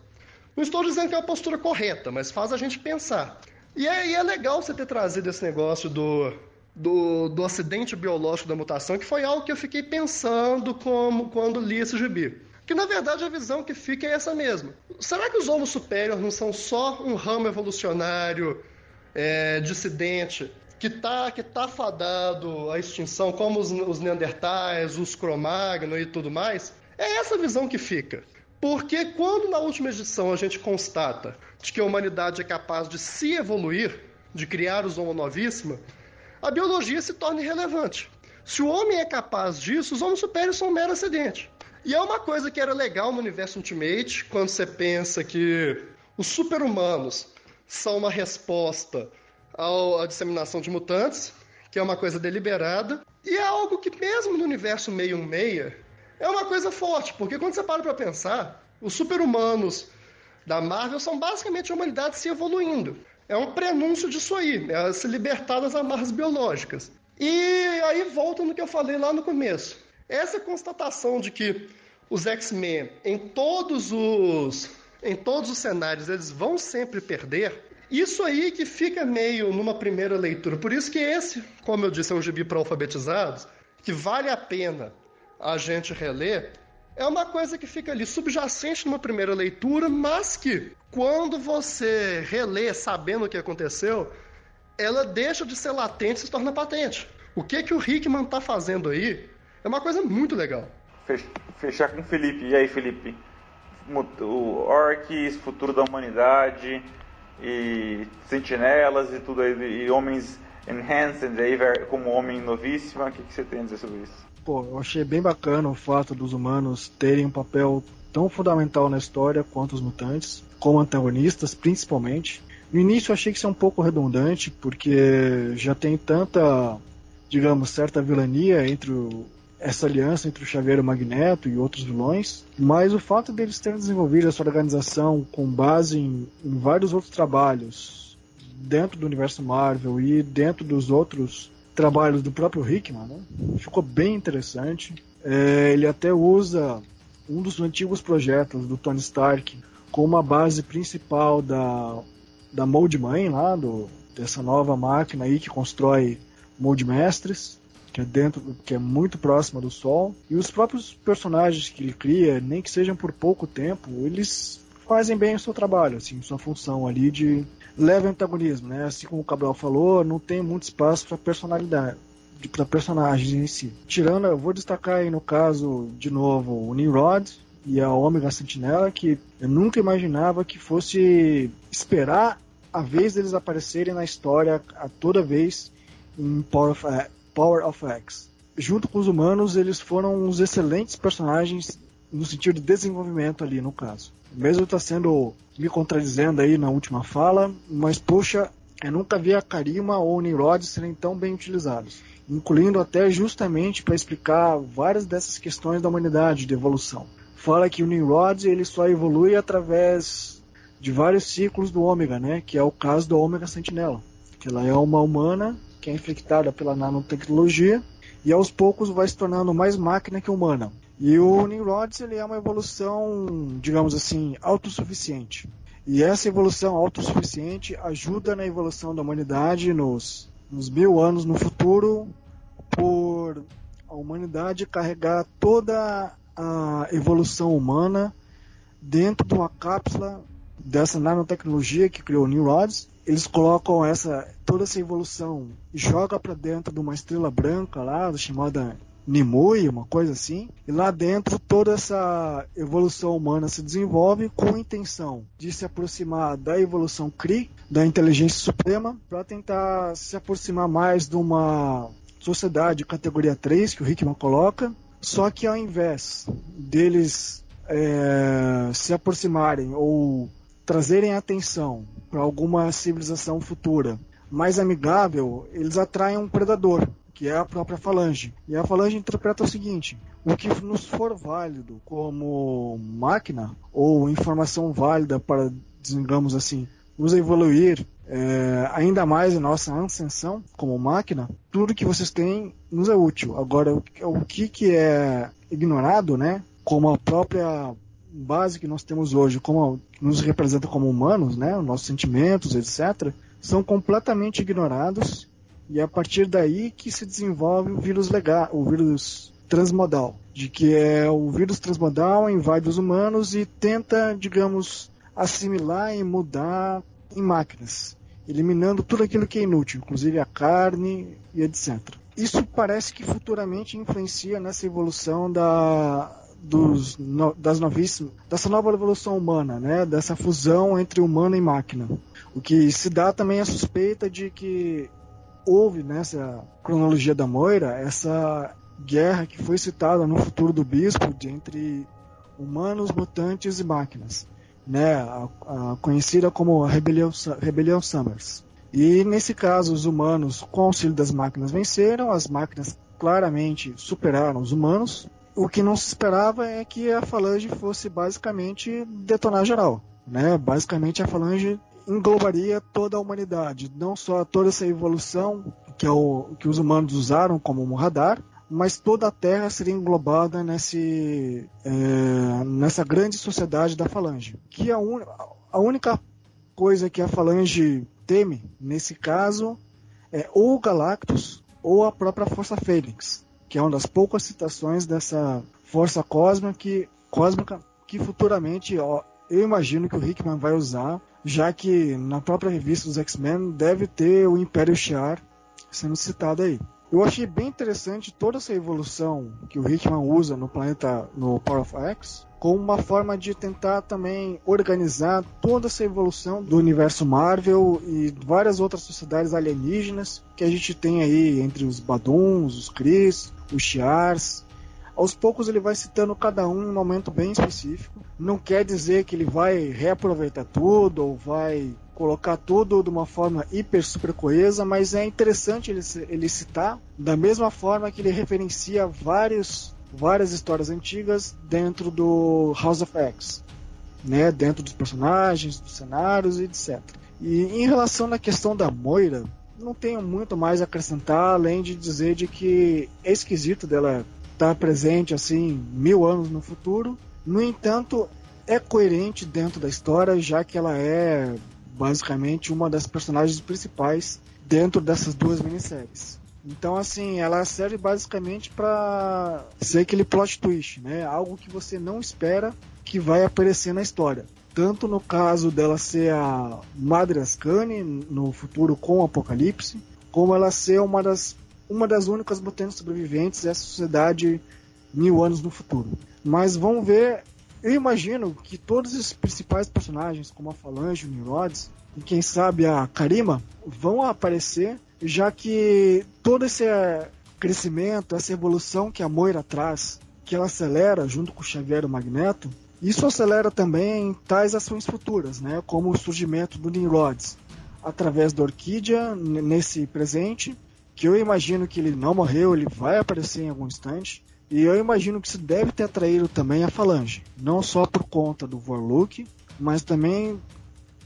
Não estou dizendo que é a postura correta, mas faz a gente pensar. E é, é legal você ter trazido esse negócio do, do, do acidente biológico da mutação, que foi algo que eu fiquei pensando como quando li esse gibi. Que na verdade a visão que fica é essa mesma. Será que os Homo superior não são só um ramo evolucionário é, dissidente que está que tá fadado à extinção, como os, os Neandertais, os Cro-Magnon e tudo mais, é essa visão que fica. Porque quando na última edição a gente constata de que a humanidade é capaz de se evoluir, de criar os Homo novíssima, a biologia se torna irrelevante. Se o homem é capaz disso, os homens supériores são um mero acidente. E é uma coisa que era legal no universo Ultimate, quando você pensa que os super-humanos são uma resposta à disseminação de mutantes, que é uma coisa deliberada, e é algo que, mesmo no universo meio meia, é uma coisa forte, porque quando você para para pensar, os super-humanos da Marvel são basicamente a humanidade se evoluindo. É um prenúncio disso aí, é se libertar das amarras biológicas. E aí volta no que eu falei lá no começo. Essa constatação de que os X-Men, em todos os em todos os cenários eles vão sempre perder, isso aí que fica meio numa primeira leitura. Por isso que esse, como eu disse, é um gibi para alfabetizados, que vale a pena a gente reler, é uma coisa que fica ali subjacente numa primeira leitura, mas que quando você relê sabendo o que aconteceu, ela deixa de ser latente e se torna patente. O que que o Hickman está fazendo aí é uma coisa muito legal. Fechar com o Felipe. E aí, Felipe? o orcs, futuro da humanidade e sentinelas e tudo aí, e homens enhanced aí como homem novíssima, o que, que você tem a dizer sobre isso? Pô, eu achei bem bacana o fato dos humanos terem um papel tão fundamental na história quanto os mutantes, como antagonistas principalmente. No início eu achei que isso é um pouco redundante, porque já tem tanta, digamos, certa vilania entre o, essa aliança entre o Xavier e o Magneto e outros vilões, mas o fato deles terem desenvolvido essa organização com base em, em vários outros trabalhos dentro do universo Marvel e dentro dos outros trabalhos do próprio Hickman, né? ficou bem interessante. É, ele até usa um dos antigos projetos do Tony Stark como uma base principal da, da Mold Mãe, lá, do, dessa nova máquina aí que constrói Mold Mestres, que é dentro, que é muito próxima do Sol. E os próprios personagens que ele cria, nem que sejam por pouco tempo, eles fazem bem o seu trabalho, assim, sua função ali de leve antagonismo, né? Assim como o Cabral falou, não tem muito espaço para personalidade, para personagens em si. Tirando, eu vou destacar aí no caso de novo o Nimrod e a Omega Sentinela, que eu nunca imaginava que fosse esperar a vez deles aparecerem na história a toda vez em Power of, Power of X. Junto com os humanos, eles foram uns excelentes personagens no sentido de desenvolvimento ali, no caso. Mesmo está sendo me contradizendo aí na última fala, mas poxa, eu nunca vi a Karima ou o Nimrod serem tão bem utilizados, incluindo até justamente para explicar várias dessas questões da humanidade, de evolução. Fala que o Nimrod ele só evolui através de vários ciclos do Ômega, né? Que é o caso da Ômega Sentinela, que ela é uma humana que é infectada pela nanotecnologia e aos poucos vai se tornando mais máquina que humana. E o Nimrod ele é uma evolução, digamos assim, autossuficiente. E essa evolução autossuficiente ajuda na evolução da humanidade nos, nos mil anos no futuro, por a humanidade carregar toda a evolução humana dentro de uma cápsula dessa nanotecnologia que criou o Nimrods eles colocam essa toda essa evolução e joga para dentro de uma estrela branca lá, chamada Nimue, uma coisa assim. E lá dentro toda essa evolução humana se desenvolve com a intenção de se aproximar da evolução Kree, da inteligência suprema, para tentar se aproximar mais de uma sociedade categoria 3 que o Hickman coloca. Só que ao invés deles é, se aproximarem ou trazerem atenção para alguma civilização futura mais amigável, eles atraem um predador, que é a própria falange. E a falange interpreta o seguinte: o que nos for válido como máquina ou informação válida para, digamos assim, nos evoluir é, ainda mais em nossa ascensão como máquina, tudo que vocês têm nos é útil. Agora, o, o que, que é ignorado, né? Como a própria base que nós temos hoje, como nos representa como humanos, né, os nossos sentimentos, etc., são completamente ignorados e é a partir daí que se desenvolve o vírus legal, o vírus transmodal, de que é o vírus transmodal invade os humanos e tenta, digamos, assimilar e mudar em máquinas, eliminando tudo aquilo que é inútil, inclusive a carne e etc. Isso parece que futuramente influencia nessa evolução da, dos, no, das novíssimas, dessa nova evolução humana, né? dessa fusão entre humano e máquina. O que se dá também a suspeita de que houve nessa cronologia da Moira essa guerra que foi citada no futuro do bispo de, entre humanos, mutantes e máquinas, né? a, a conhecida como Rebelião, Rebelião Summers. E nesse caso, os humanos, com auxílio das máquinas, venceram, as máquinas claramente superaram os humanos, o que não se esperava é que a Falange fosse basicamente detonar geral. Né? Basicamente a Falange englobaria toda a humanidade, não só toda essa evolução que, é o, que os humanos usaram como um radar, mas toda a Terra seria englobada nesse, é, nessa grande sociedade da Falange. Que a, un, a única coisa que a Falange teme, nesse caso, é ou o Galactus ou a própria Força Fênix que é uma das poucas citações dessa força cósmica que, cósmica que futuramente ó, eu imagino que o Hickman vai usar, já que na própria revista dos X-Men deve ter o Império Shi'ar sendo citado aí. Eu achei bem interessante toda essa evolução que o Hickman usa no planeta, no Power of X, como uma forma de tentar também organizar toda essa evolução do universo Marvel e várias outras sociedades alienígenas que a gente tem aí entre os Baduns, os Kree, os Shi'ars. Aos poucos ele vai citando cada um em um momento bem específico. Não quer dizer que ele vai reaproveitar tudo ou vai colocar tudo de uma forma hiper super coesa, mas é interessante ele, ele citar da mesma forma que ele referencia vários, várias histórias antigas dentro do House of X, né, dentro dos personagens, dos cenários e etc. E em relação à questão da Moira, não tenho muito mais a acrescentar além de dizer de que é esquisito dela estar presente assim mil anos no futuro. No entanto, é coerente dentro da história, já que ela é basicamente uma das personagens principais dentro dessas duas minisséries. Então, assim, ela serve basicamente para ser aquele plot twist, né? Algo que você não espera que vai aparecer na história. Tanto no caso dela ser a Madre Ascani no futuro com o Apocalipse, como ela ser uma das, uma das únicas mutantes sobreviventes dessa sociedade mil anos no futuro. Mas vamos ver eu imagino que todos os principais personagens, como a Falange, o Nirods e quem sabe a Karima, vão aparecer, já que todo esse eh, crescimento, essa evolução que a Moira traz, que ela acelera junto com o Xavier e o Magneto, isso acelera também tais ações futuras, né, como o surgimento do Nimrods através da Orquídea nesse presente, que eu imagino que ele não morreu, ele vai aparecer em algum instante. E eu imagino que isso deve ter atraído também a Falange, não só por conta do Warlock, mas também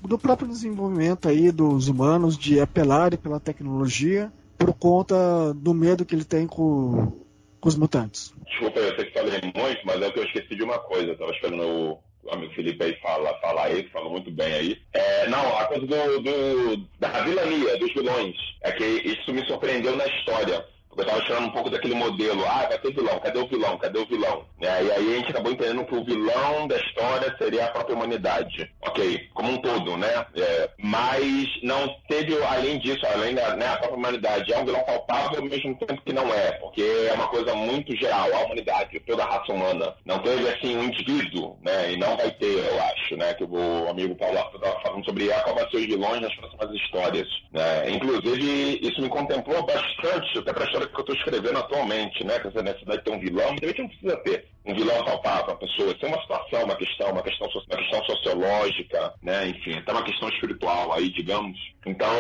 do próprio desenvolvimento aí dos humanos de apelarem pela tecnologia por conta do medo que ele tem com, com os mutantes. Desculpa, eu sei que falei muito, mas é que eu esqueci de uma coisa. Eu tava esperando o amigo Felipe aí falar, falar aí, falou muito bem aí. É, não, a coisa do, do, da vilania, dos vilões, é que isso me surpreendeu na história eu estava tirando um pouco daquele modelo, ah, vai ter vilão, cadê o vilão, cadê o vilão? É, e aí a gente acabou entendendo que o vilão da história seria a própria humanidade, ok, como um todo, né? É, mas não teve, além disso, além da né, a própria humanidade, é um vilão palpável ao mesmo tempo que não é, porque é uma coisa muito geral, a humanidade, toda a raça humana. Não teve, assim, um indivíduo, né? E não vai ter, eu acho, né? Que o amigo Paulo estava falando sobre qual vai ser os vilões nas próximas histórias. Né? Inclusive, isso me contemplou bastante, até a história que eu estou escrevendo atualmente, né? Quer dizer, a necessidade de ter um vilão, de repente não precisa ter um vilão palpável a pessoa. Tem uma situação, uma questão, uma questão, uma questão sociológica, né? Enfim, até uma questão espiritual aí, digamos. Então,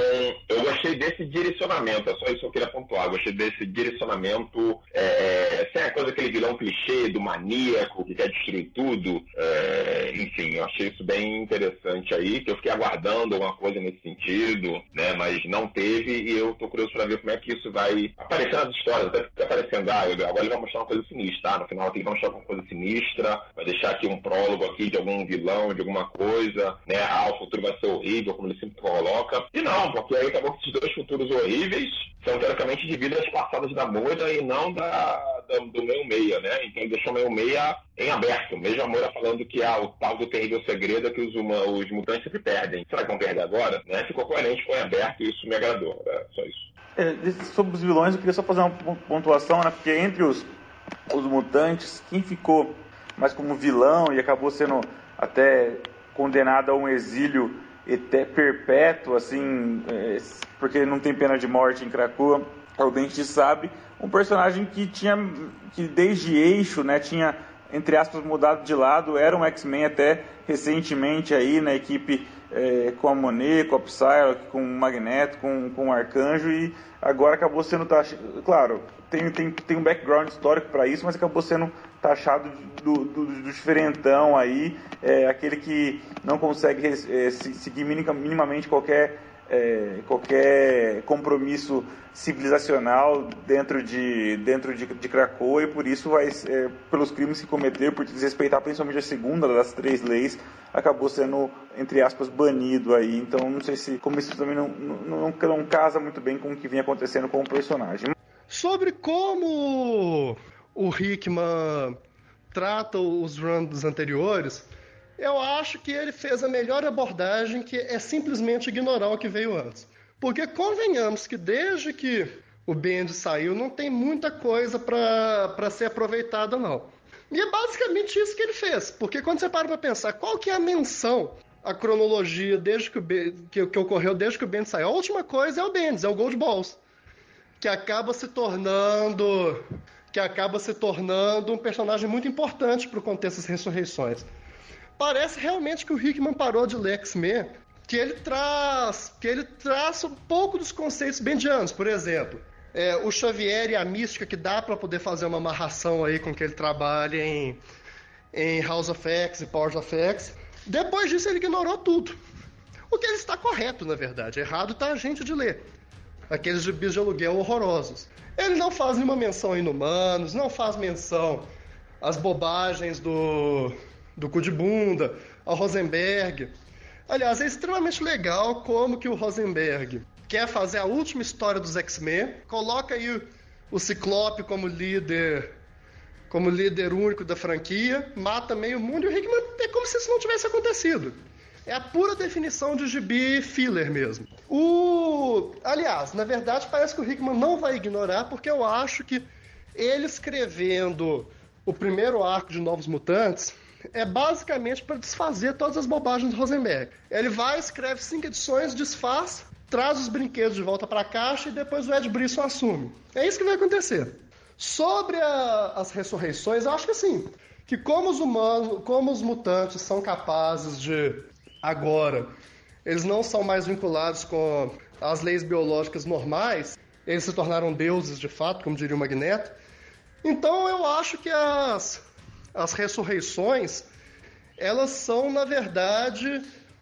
eu gostei desse direcionamento, é só isso que eu queria pontuar. Eu gostei desse direcionamento, é, é, sem a coisa aquele vilão clichê do maníaco que quer destruir tudo. É, enfim, eu achei isso bem interessante aí, que eu fiquei aguardando alguma coisa nesse sentido, né? Mas não teve e eu tô curioso para ver como é que isso vai aparecer nas histórias, até aparecendo, ah, agora ele vai mostrar uma coisa sinistra, tá? No final ele vai mostrar alguma coisa sinistra, vai deixar aqui um prólogo aqui de algum vilão, de alguma coisa, né? Ah, o futuro vai ser horrível, como ele sempre coloca. E não, porque aí acabou que esses dois futuros horríveis são teoricamente de vidas passadas da Moira e não da, da do meio meia, né? Então ele deixou meio meia em aberto. Mesmo a Moira falando que há o tal do terrível segredo que os, uma, os mutantes sempre perdem. Será que vão perder agora? Né? Ficou coerente, foi aberto e isso me agradou. Era só isso. É, sobre os vilões, eu queria só fazer uma pontuação, né? Porque entre os, os mutantes, quem ficou mais como vilão e acabou sendo até condenado a um exílio até perpétuo, assim, é, porque não tem pena de morte em Krakoa, o Dente Sabe, um personagem que tinha, que desde eixo, né, tinha, entre aspas, mudado de lado, era um X-Men até recentemente aí na equipe é, com a Monet, com a Psylocke, com o Magneto, com, com o Arcanjo e agora acabou sendo taxado. Claro, tem, tem, tem um background histórico para isso, mas acabou sendo taxado do, do, do diferentão aí, é, aquele que não consegue é, seguir minimamente qualquer é, qualquer compromisso civilizacional dentro de dentro de, de e por isso vai é, pelos crimes que cometeu por desrespeitar principalmente a segunda das três leis acabou sendo entre aspas banido aí. Então não sei se como isso também não, não, não, não casa muito bem com o que vinha acontecendo com o personagem sobre como o Hickman trata os runs anteriores eu acho que ele fez a melhor abordagem, que é simplesmente ignorar o que veio antes. Porque convenhamos que desde que o Bendy saiu, não tem muita coisa para ser aproveitada, não. E é basicamente isso que ele fez. Porque quando você para para pensar, qual que é a menção, a cronologia desde que, o que, que ocorreu desde que o Bendy saiu? A última coisa é o Bendy, é o Gold Balls. Que acaba se tornando. Que acaba se tornando um personagem muito importante para o contexto das ressurreições parece realmente que o Hickman parou de ler X-Men que ele traz, que ele traz um pouco dos conceitos bendianos, por exemplo. É, o Xavier e a mística que dá para poder fazer uma amarração aí com que ele trabalha em, em House of X e Powers of X. Depois disso ele ignorou tudo. O que ele está correto, na verdade. Errado está a gente de ler. Aqueles gibis de aluguel horrorosos. Ele não faz nenhuma menção a inumanos, não faz menção às bobagens do, do cu de bunda, ao Rosenberg. Aliás, é extremamente legal como que o Rosenberg quer fazer a última história dos X-Men, coloca aí o, Ciclope como líder como líder único da franquia, mata meio mundo e o Hickman é como se isso não tivesse acontecido. É a pura definição de gibi filler mesmo. O, aliás, na verdade parece que o Hickman não vai ignorar porque eu acho que ele escrevendo o primeiro arco de Novos Mutantes é basicamente para desfazer todas as bobagens do Rosenberg. Ele vai, escreve cinco edições, desfaz, traz os brinquedos de volta para a caixa e depois o Ed Brisson assume. É isso que vai acontecer. Sobre a, as ressurreições, eu acho que sim. Que como os humanos, como os mutantes são capazes de agora, eles não são mais vinculados com as leis biológicas normais, eles se tornaram deuses de fato, como diria o Magneto. Então eu acho que as, as ressurreições, elas são, na verdade,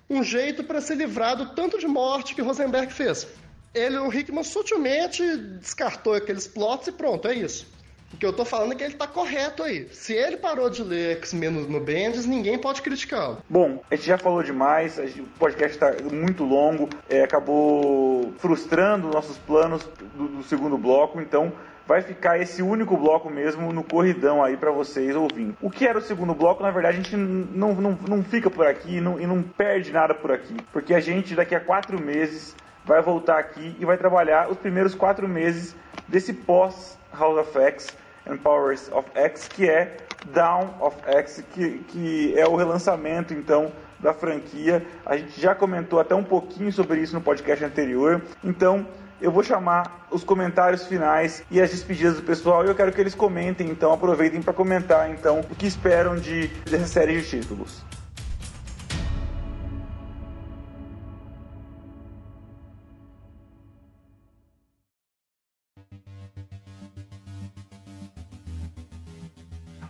um jeito para se livrar do tanto de morte que Rosenberg fez. Ele, o Hickman sutilmente descartou aqueles plots e pronto, é isso. O que eu tô falando é que ele tá correto aí. Se ele parou de ler X-Men no, Bendis, ninguém pode criticá-lo. Bom, a gente já falou demais, o podcast tá muito longo, é, acabou frustrando nossos planos do, do segundo bloco, então vai ficar esse único bloco mesmo no corridão aí para vocês ouvindo. O que era o segundo bloco, na verdade, a gente não, não, não fica por aqui não, e não perde nada por aqui, porque a gente daqui a quatro meses vai voltar aqui e vai trabalhar os primeiros quatro meses desse pós House of X and Powers of X, que é Down of X, que, que é o relançamento então da franquia. A gente já comentou até um pouquinho sobre isso no podcast anterior. Então, eu vou chamar os comentários finais e as despedidas do pessoal e eu quero que eles comentem, então aproveitem para comentar então o que esperam de dessa série de títulos.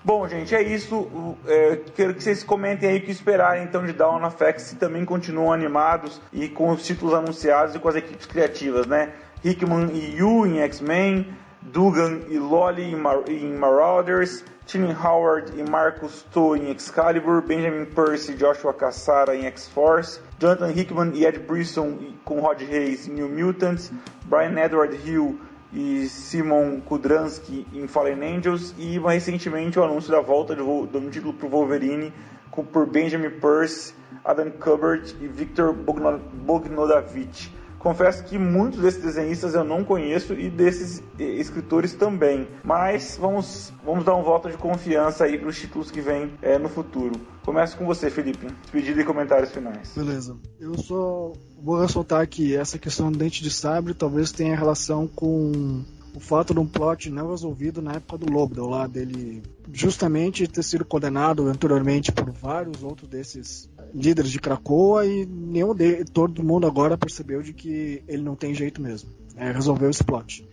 Bom, gente, é isso. É, quero que vocês comentem aí o que esperarem então de Dawn of X, se também continuam animados e com os títulos anunciados e com as equipes criativas, né? Hickman e Yu em X-Men, Dugan e Lolly em, Mar em Marauders, Tim Howard e Marcus To em Excalibur, Benjamin Percy e Joshua Cassara em X-Force, Jonathan Hickman e Ed Brisson com Rod Hayes em New Mutants, Brian Edward Hill e Simon Kudransky em Fallen Angels e mais recentemente o anúncio da volta do, do título para o Wolverine com, por Benjamin Percy, Adam Kubert e Victor Bogdanovich. Confesso que muitos desses desenhistas eu não conheço e desses escritores também. Mas vamos, vamos dar um voto de confiança aí para os títulos que vêm é, no futuro. Começo com você, Felipe. Despedida e comentários finais. Beleza. Eu só vou ressaltar que essa questão do dente de sabre talvez tenha relação com o fato de um plot não resolvido na época do Lobo, lá dele justamente ter sido condenado anteriormente por vários outros desses líderes de Cracoa e nenhum de, todo mundo agora percebeu de que ele não tem jeito mesmo. É, resolveu esse plot.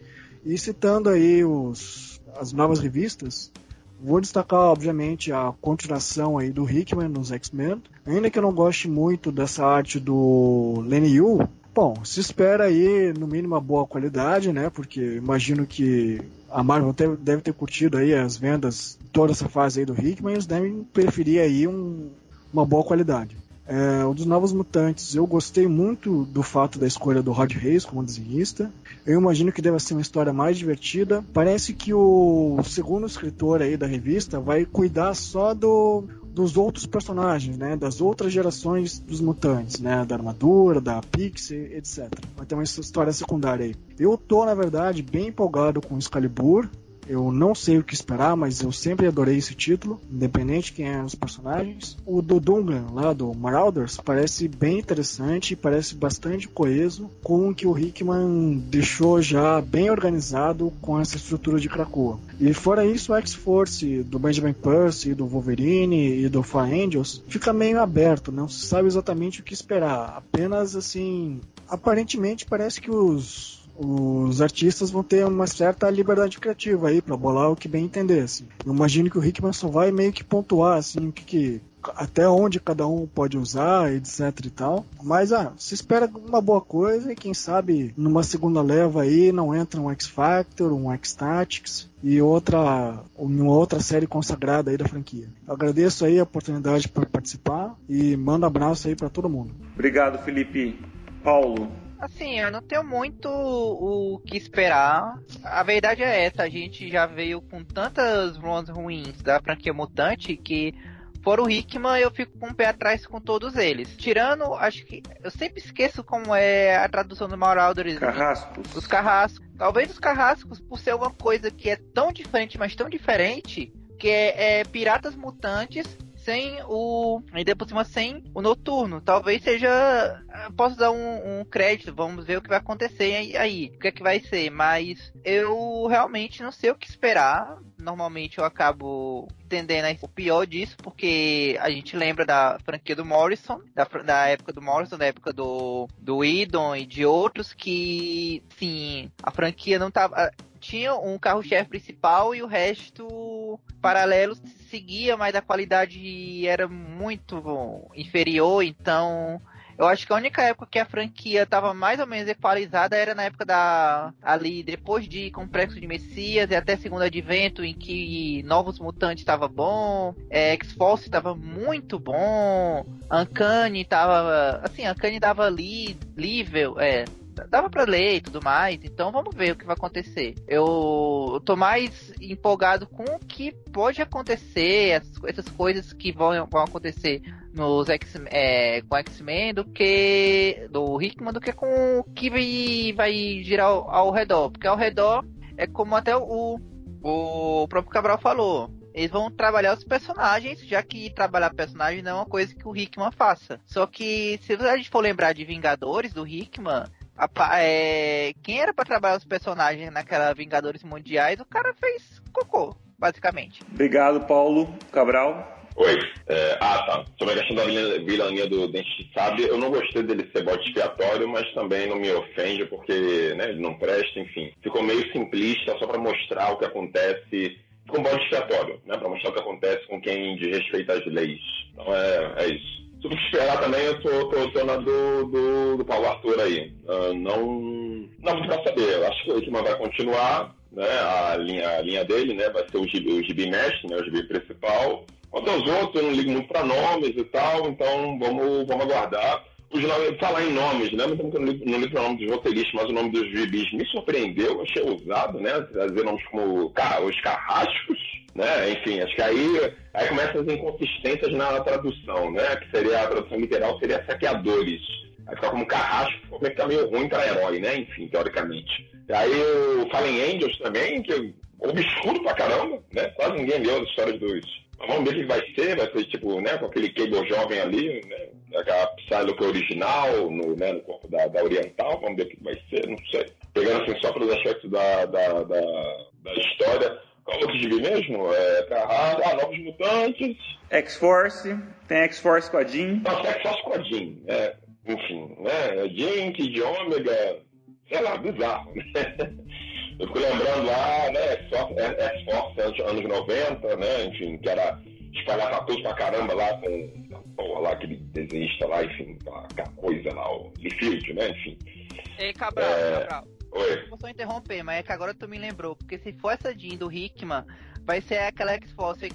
E citando aí os, as novas revistas, vou destacar obviamente a continuação aí do Hickman nos X-Men. Ainda que eu não goste muito dessa arte do Lenny Yu, bom, se espera aí no mínimo uma boa qualidade, né? Porque imagino que a Marvel deve ter curtido aí as vendas toda essa fase aí do Hickman eles devem preferir aí um, uma boa qualidade. É, o dos Novos Mutantes, eu gostei muito do fato da escolha do Rod Reis como desenhista. Eu imagino que deve ser uma história mais divertida. Parece que o segundo escritor aí da revista vai cuidar só do, dos outros personagens, né? Das outras gerações dos mutantes, né? Da armadura, da Pixie, etc. Vai ter uma história secundária aí. Eu tô, na verdade, bem empolgado com Excalibur. Eu não sei o que esperar, mas eu sempre adorei esse título, independente de quem eram os personagens. O do Dungan, lá do Marauders, parece bem interessante, parece bastante coeso com o que o Hickman deixou já bem organizado com essa estrutura de Krakoa. E fora isso, o X-Force do Benjamin Percy, do Wolverine e do Fire Angels fica meio aberto, não se sabe exatamente o que esperar. Apenas assim, aparentemente parece que os os artistas vão ter uma certa liberdade criativa aí para bolar o que bem entender. Assim. Eu imagino que o Hickman só vai meio que pontuar assim que, que até onde cada um pode usar, etc e tal. Mas ah, se espera uma boa coisa e quem sabe numa segunda leva aí não entra um X Factor, um X Tactics e outra uma outra série consagrada aí da franquia. Eu agradeço aí a oportunidade para participar e mando abraço aí para todo mundo. Obrigado, Felipe. Paulo, Assim, eu não tenho muito o que esperar. A verdade é essa, a gente já veio com tantas runs ruins da franquia Mutante que por o Hickman, eu fico com o pé atrás com todos eles. Tirando, acho que. Eu sempre esqueço como é a tradução do Marauders. Carrascos. Os carrascos. Talvez os carrascos, por ser uma coisa que é tão diferente, mas tão diferente, que é, é Piratas Mutantes sem o. Ainda por cima sem o noturno. Talvez seja. Posso dar um, um, crédito, vamos ver o que vai acontecer aí. O que é que vai ser. Mas eu realmente não sei o que esperar. Normalmente eu acabo entendendo o pior disso, porque a gente lembra da franquia do Morrison, da, da época do Morrison, da época do, do Idon e de outros que, sim, a franquia não tava tinha um carro-chefe principal e o resto paralelo seguia, mas a qualidade era muito inferior, então eu acho que a única época que a franquia estava mais ou menos equalizada era na época da. ali, depois de Complexo de Messias e até Segundo Advento, em que Novos Mutantes estava bom, é, X-Force estava muito bom, Uncanny estava. assim, Uncanny dava ali, nível, é, dava para ler e tudo mais, então vamos ver o que vai acontecer. Eu tô mais empolgado com o que pode acontecer, essas coisas que vão, vão acontecer nos X, é, com X-Men do que do Hickman do que com o que vai, vai girar ao, ao redor, porque ao redor é como até o, o próprio Cabral falou, eles vão trabalhar os personagens, já que trabalhar personagem não é uma coisa que o Hickman faça. Só que se a gente for lembrar de Vingadores do Hickman, a, é, quem era para trabalhar os personagens naquela Vingadores Mundiais, o cara fez cocô, basicamente. Obrigado, Paulo Cabral. Oi. É, ah, tá. Sobre a questão da vilania do Dente Sabe, eu não gostei dele ser bode expiatório, mas também não me ofende porque né, ele não presta, enfim. Ficou meio simplista só para mostrar o que acontece com bode expiatório, né? Para mostrar o que acontece com quem desrespeita as leis. Então é, é isso tu esperar também, eu tô, tô, tô na do, do, do Paulo Arthur aí. Uh, não, não pra saber. Eu acho que o Hickman vai continuar, né? A linha, a linha dele, né? Vai ser o gibi, o gibi mestre, né? O gibi principal. Quanto aos outros, eu não ligo muito para nomes e tal, então vamos, vamos aguardar. Os nomes, falar em nomes, né? Mas eu não ligo, para o nome dos roteiristas, mas o nome dos gibis me surpreendeu, achei ousado, né? Trazer nomes como os Carrascos, né? Enfim, acho que aí, aí começam as inconsistências na tradução, né? Que seria a tradução literal seria saqueadores. Aí fica como carrasco, como é que tá meio ruim para herói, né? Enfim, teoricamente. Aí o Fallen Angels também, que é obscuro pra caramba, né? Quase ninguém leu as histórias dos. Vamos ver o que vai ser, vai ser tipo, né, com aquele Cable jovem ali, né? Aquela Psylocke original, no, né, no corpo da, da Oriental, vamos ver o que vai ser, não sei. Pegando assim só pelos aspectos da, da, da, da história, qual outro gibi mesmo? É, Carrara, ah, Novos Mutantes. X-Force, tem X-Force com a Jean. Não, X-Force com a Jean. É, enfim, né? Jean, Kid Ômega, sei lá, bizarro, né? Eu fico lembrando lá, né, X-Force, anos 90, né, enfim, que era espalhar tatuos pra caramba lá com porra, lá, aquele desenhista lá, enfim, aquela coisa lá, o Liefeld, né, enfim. Ei, Cabral, é... Cabral. Oi. Vou só interromper, mas é que agora tu me lembrou, porque se for essa Jean do Hickman, vai ser aquela X-Force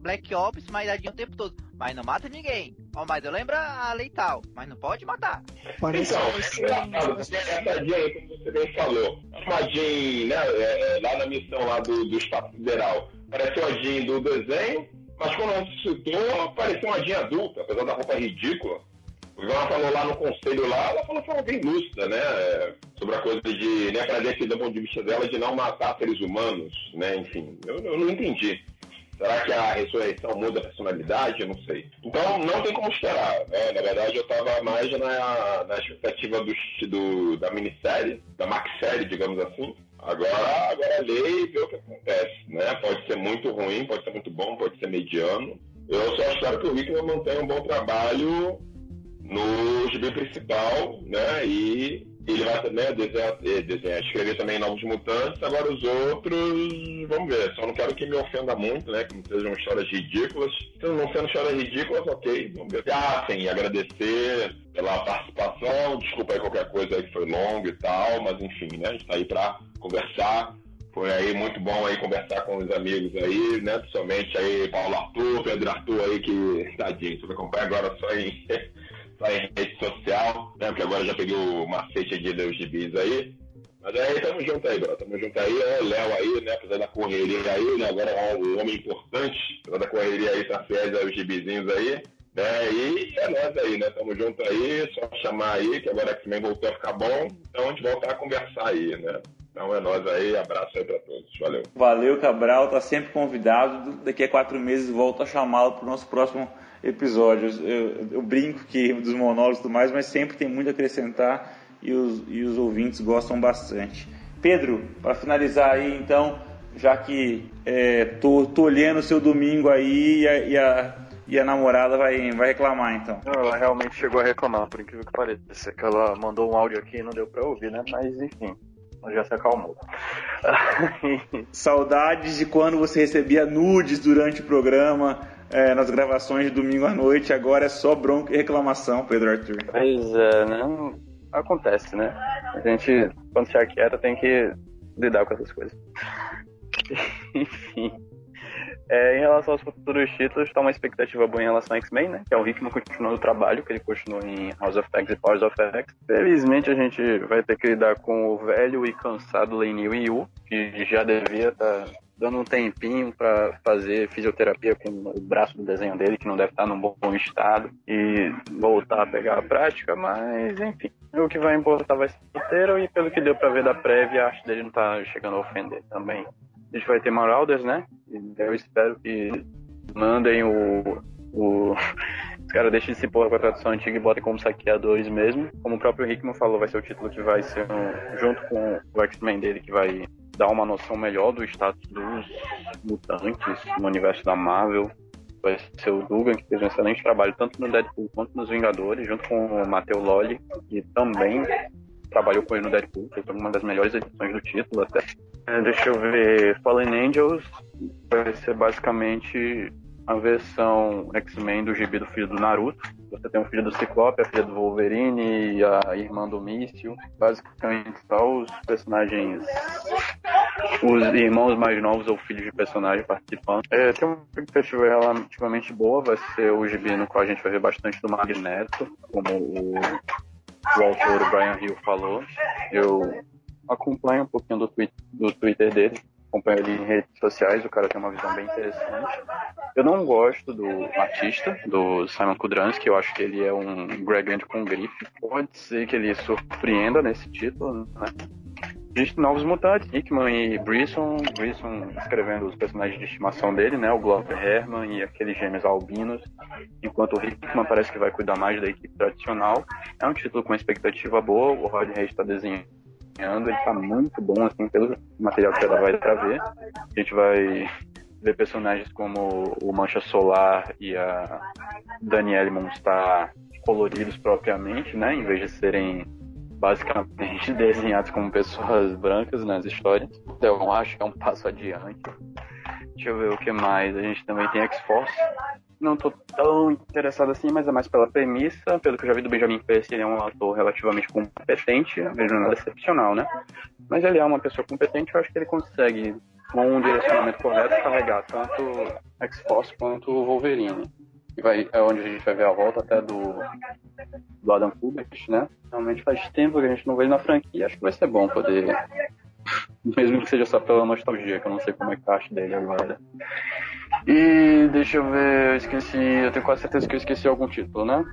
Black Ops, mas a Jean o tempo todo. Mas não mata ninguém. Oh, mas eu lembro a lei tal, mas não pode matar. Parece então, que é engraçado, essa Jean aí, como você bem falou, uma Jean, né, é, é, lá na missão lá do, do Estado Federal, pareceu a Jean do desenho, mas quando ela citou, parecia uma Jean adulta, apesar da roupa ridícula. Ivana falou lá no conselho lá, ela falou foi bem lúcida, né? Sobre a coisa de, né, pra gente, do ponto de vista dela, de não matar seres humanos, né? Enfim, eu, eu não entendi. Será que a ressurreição muda a personalidade? Eu não sei. Então não tem como esperar. Né? Na verdade, eu estava mais na, na expectativa do, do, da minissérie, da maxsérie, digamos assim. Agora, agora lê e vê o que acontece. Né? Pode ser muito ruim, pode ser muito bom, pode ser mediano. Eu só espero que o Hickman mantenha um bom trabalho no gibi principal, né? E ele vai também desenhar, eh, desenhar, escrever também novos mutantes, agora os outros, vamos ver. Só não quero que me ofenda muito, né? Que não sejam histórias ridículas. Se não sendo histórias ridículas, ok, vamos ver. Ah, sim, agradecer pela participação, desculpa aí qualquer coisa aí que foi longo e tal, mas enfim, né? A gente tá aí pra conversar. Foi aí muito bom aí conversar com os amigos aí, né? Principalmente aí Paulo Arthur, Pedro Arthur aí, que tadinho, você acompanha agora só em só em rede social, né? Porque agora já peguei o macete de ler os gibis aí. Mas aí tamo junto aí, bro. Tamo junto aí, é o Léo aí, né? Apesar da correria aí, né? Agora é um homem importante. Apesar da correria aí, tá fiéis aos gibizinhos aí. Né? E é nós aí, né? Tamo junto aí, só chamar aí, que agora que também voltou a ficar bom. Então a gente voltar a conversar aí, né? Então é nós aí, abraço aí pra todos. Valeu. Valeu, Cabral, tá sempre convidado. Daqui a quatro meses volto a chamá-lo pro nosso próximo episódios. Eu, eu, brinco que dos monólogos e tudo mais, mas sempre tem muito a acrescentar e os, e os ouvintes gostam bastante. Pedro, para finalizar aí, então, já que é, tô, tô olhando o seu domingo aí e a, e a, e a namorada vai, vai reclamar, então. Ela realmente chegou a reclamar, por incrível que pareça. Que ela mandou um áudio aqui e não deu para ouvir, né? Mas enfim, já se acalmou. Saudades de quando você recebia nudes durante o programa, é, nas gravações de domingo à noite, agora é só bronca e reclamação, Pedro Arthur. Pois é, né? Acontece, né? A gente, quando se aquieta, tem que lidar com essas coisas. Enfim. É, em relação aos futuros títulos, está uma expectativa boa em relação a X-Men, né? Que é o Hickman continuando o trabalho que ele continuou em House of X e Powers of X. Felizmente a gente vai ter que lidar com o velho e cansado Lane Yu, que já devia estar tá dando um tempinho para fazer fisioterapia com o braço do desenho dele, que não deve estar num bom estado, e voltar a pegar a prática, mas enfim. O que vai importar vai ser o roteiro, e pelo que deu para ver da prévia, a arte dele não tá chegando a ofender também. A gente vai ter Marauders, né? Eu espero que mandem o. o... Os caras deixem de se pôr com a tradução antiga e botem como saqueadores mesmo. Como o próprio Hickman falou, vai ser o título que vai ser um, junto com o X-Men dele, que vai dar uma noção melhor do status dos mutantes no universo da Marvel. Vai ser o Dugan, que fez um excelente trabalho tanto no Deadpool quanto nos Vingadores, junto com o Matteo Lolli, que também trabalhou com ele no Deadpool, fez uma das melhores edições do título até. É, deixa eu ver, Fallen Angels vai ser basicamente a versão X-Men do gibi do filho do Naruto. Você tem o filho do Ciclope, a filha do Wolverine a irmã do Míssil. Basicamente só os personagens, os irmãos mais novos ou filhos de personagem participando. É, tem uma expectativa relativamente boa, vai ser o gibi no qual a gente vai ver bastante do Magneto, como o, o autor Brian Hill falou. Eu acompanho um pouquinho do, do Twitter dele acompanho ele em redes sociais, o cara tem uma visão bem interessante. Eu não gosto do artista, do Simon Kudransky, eu acho que ele é um Greg com grife. Pode ser que ele surpreenda nesse título, né? Existe novos mutantes, Hickman e Brisson, Brisson escrevendo os personagens de estimação dele, né, o Glover Herman e aqueles gêmeos albinos, enquanto o Hickman parece que vai cuidar mais da equipe tradicional. É um título com expectativa boa, o Rod Reis está desenhando ele tá muito bom, assim, pelo material que ela vai trazer. A gente vai ver personagens como o Mancha Solar e a Danielle Monstar coloridos propriamente, né, em vez de serem basicamente desenhados como pessoas brancas nas histórias. Então, eu acho que é um passo adiante. Deixa eu ver o que mais. A gente também tem X-Force, não tô tão interessado assim, mas é mais pela premissa. Pelo que eu já vi do Benjamin Percy, ele é um ator relativamente competente, vejo nada excepcional, né? Mas ele é uma pessoa competente, eu acho que ele consegue, com um direcionamento correto, carregar tanto X-Force quanto o Wolverine. E vai, é onde a gente vai ver a volta até do, do Adam Kubert, né? Realmente faz tempo que a gente não vê ele na franquia, acho que vai ser bom poder mesmo que seja só pela nostalgia, que eu não sei como é que tá a arte dele agora. E deixa eu ver, eu esqueci, eu tenho quase certeza que eu esqueci algum título, né?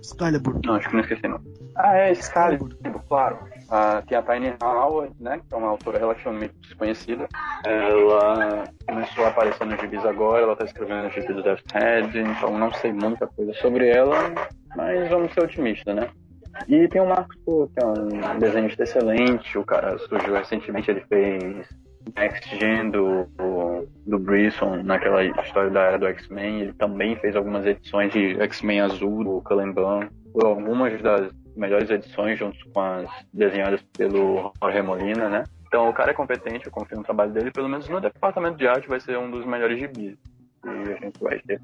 Excalibur. Não, acho que não esqueci não. Ah, é, Excalibur, claro. Ah, tem a Tiny Howard, né, que é uma autora relativamente desconhecida. Ela começou a aparecer nos gibis agora, ela tá escrevendo o gibi do Death Head, então não sei muita coisa sobre ela, mas vamos ser otimistas, né? E tem o Marcos Pô, que é um desenhista excelente, o cara surgiu recentemente, ele fez Next Gen do, do, Brisson, naquela história da era do X-Men, ele também fez algumas edições de X-Men Azul, do Bunn, algumas das melhores edições junto com as desenhadas pelo Jorge Molina, né? Então o cara é competente, eu confio no trabalho dele, pelo menos no departamento de arte vai ser um dos melhores gibis que a gente vai ter.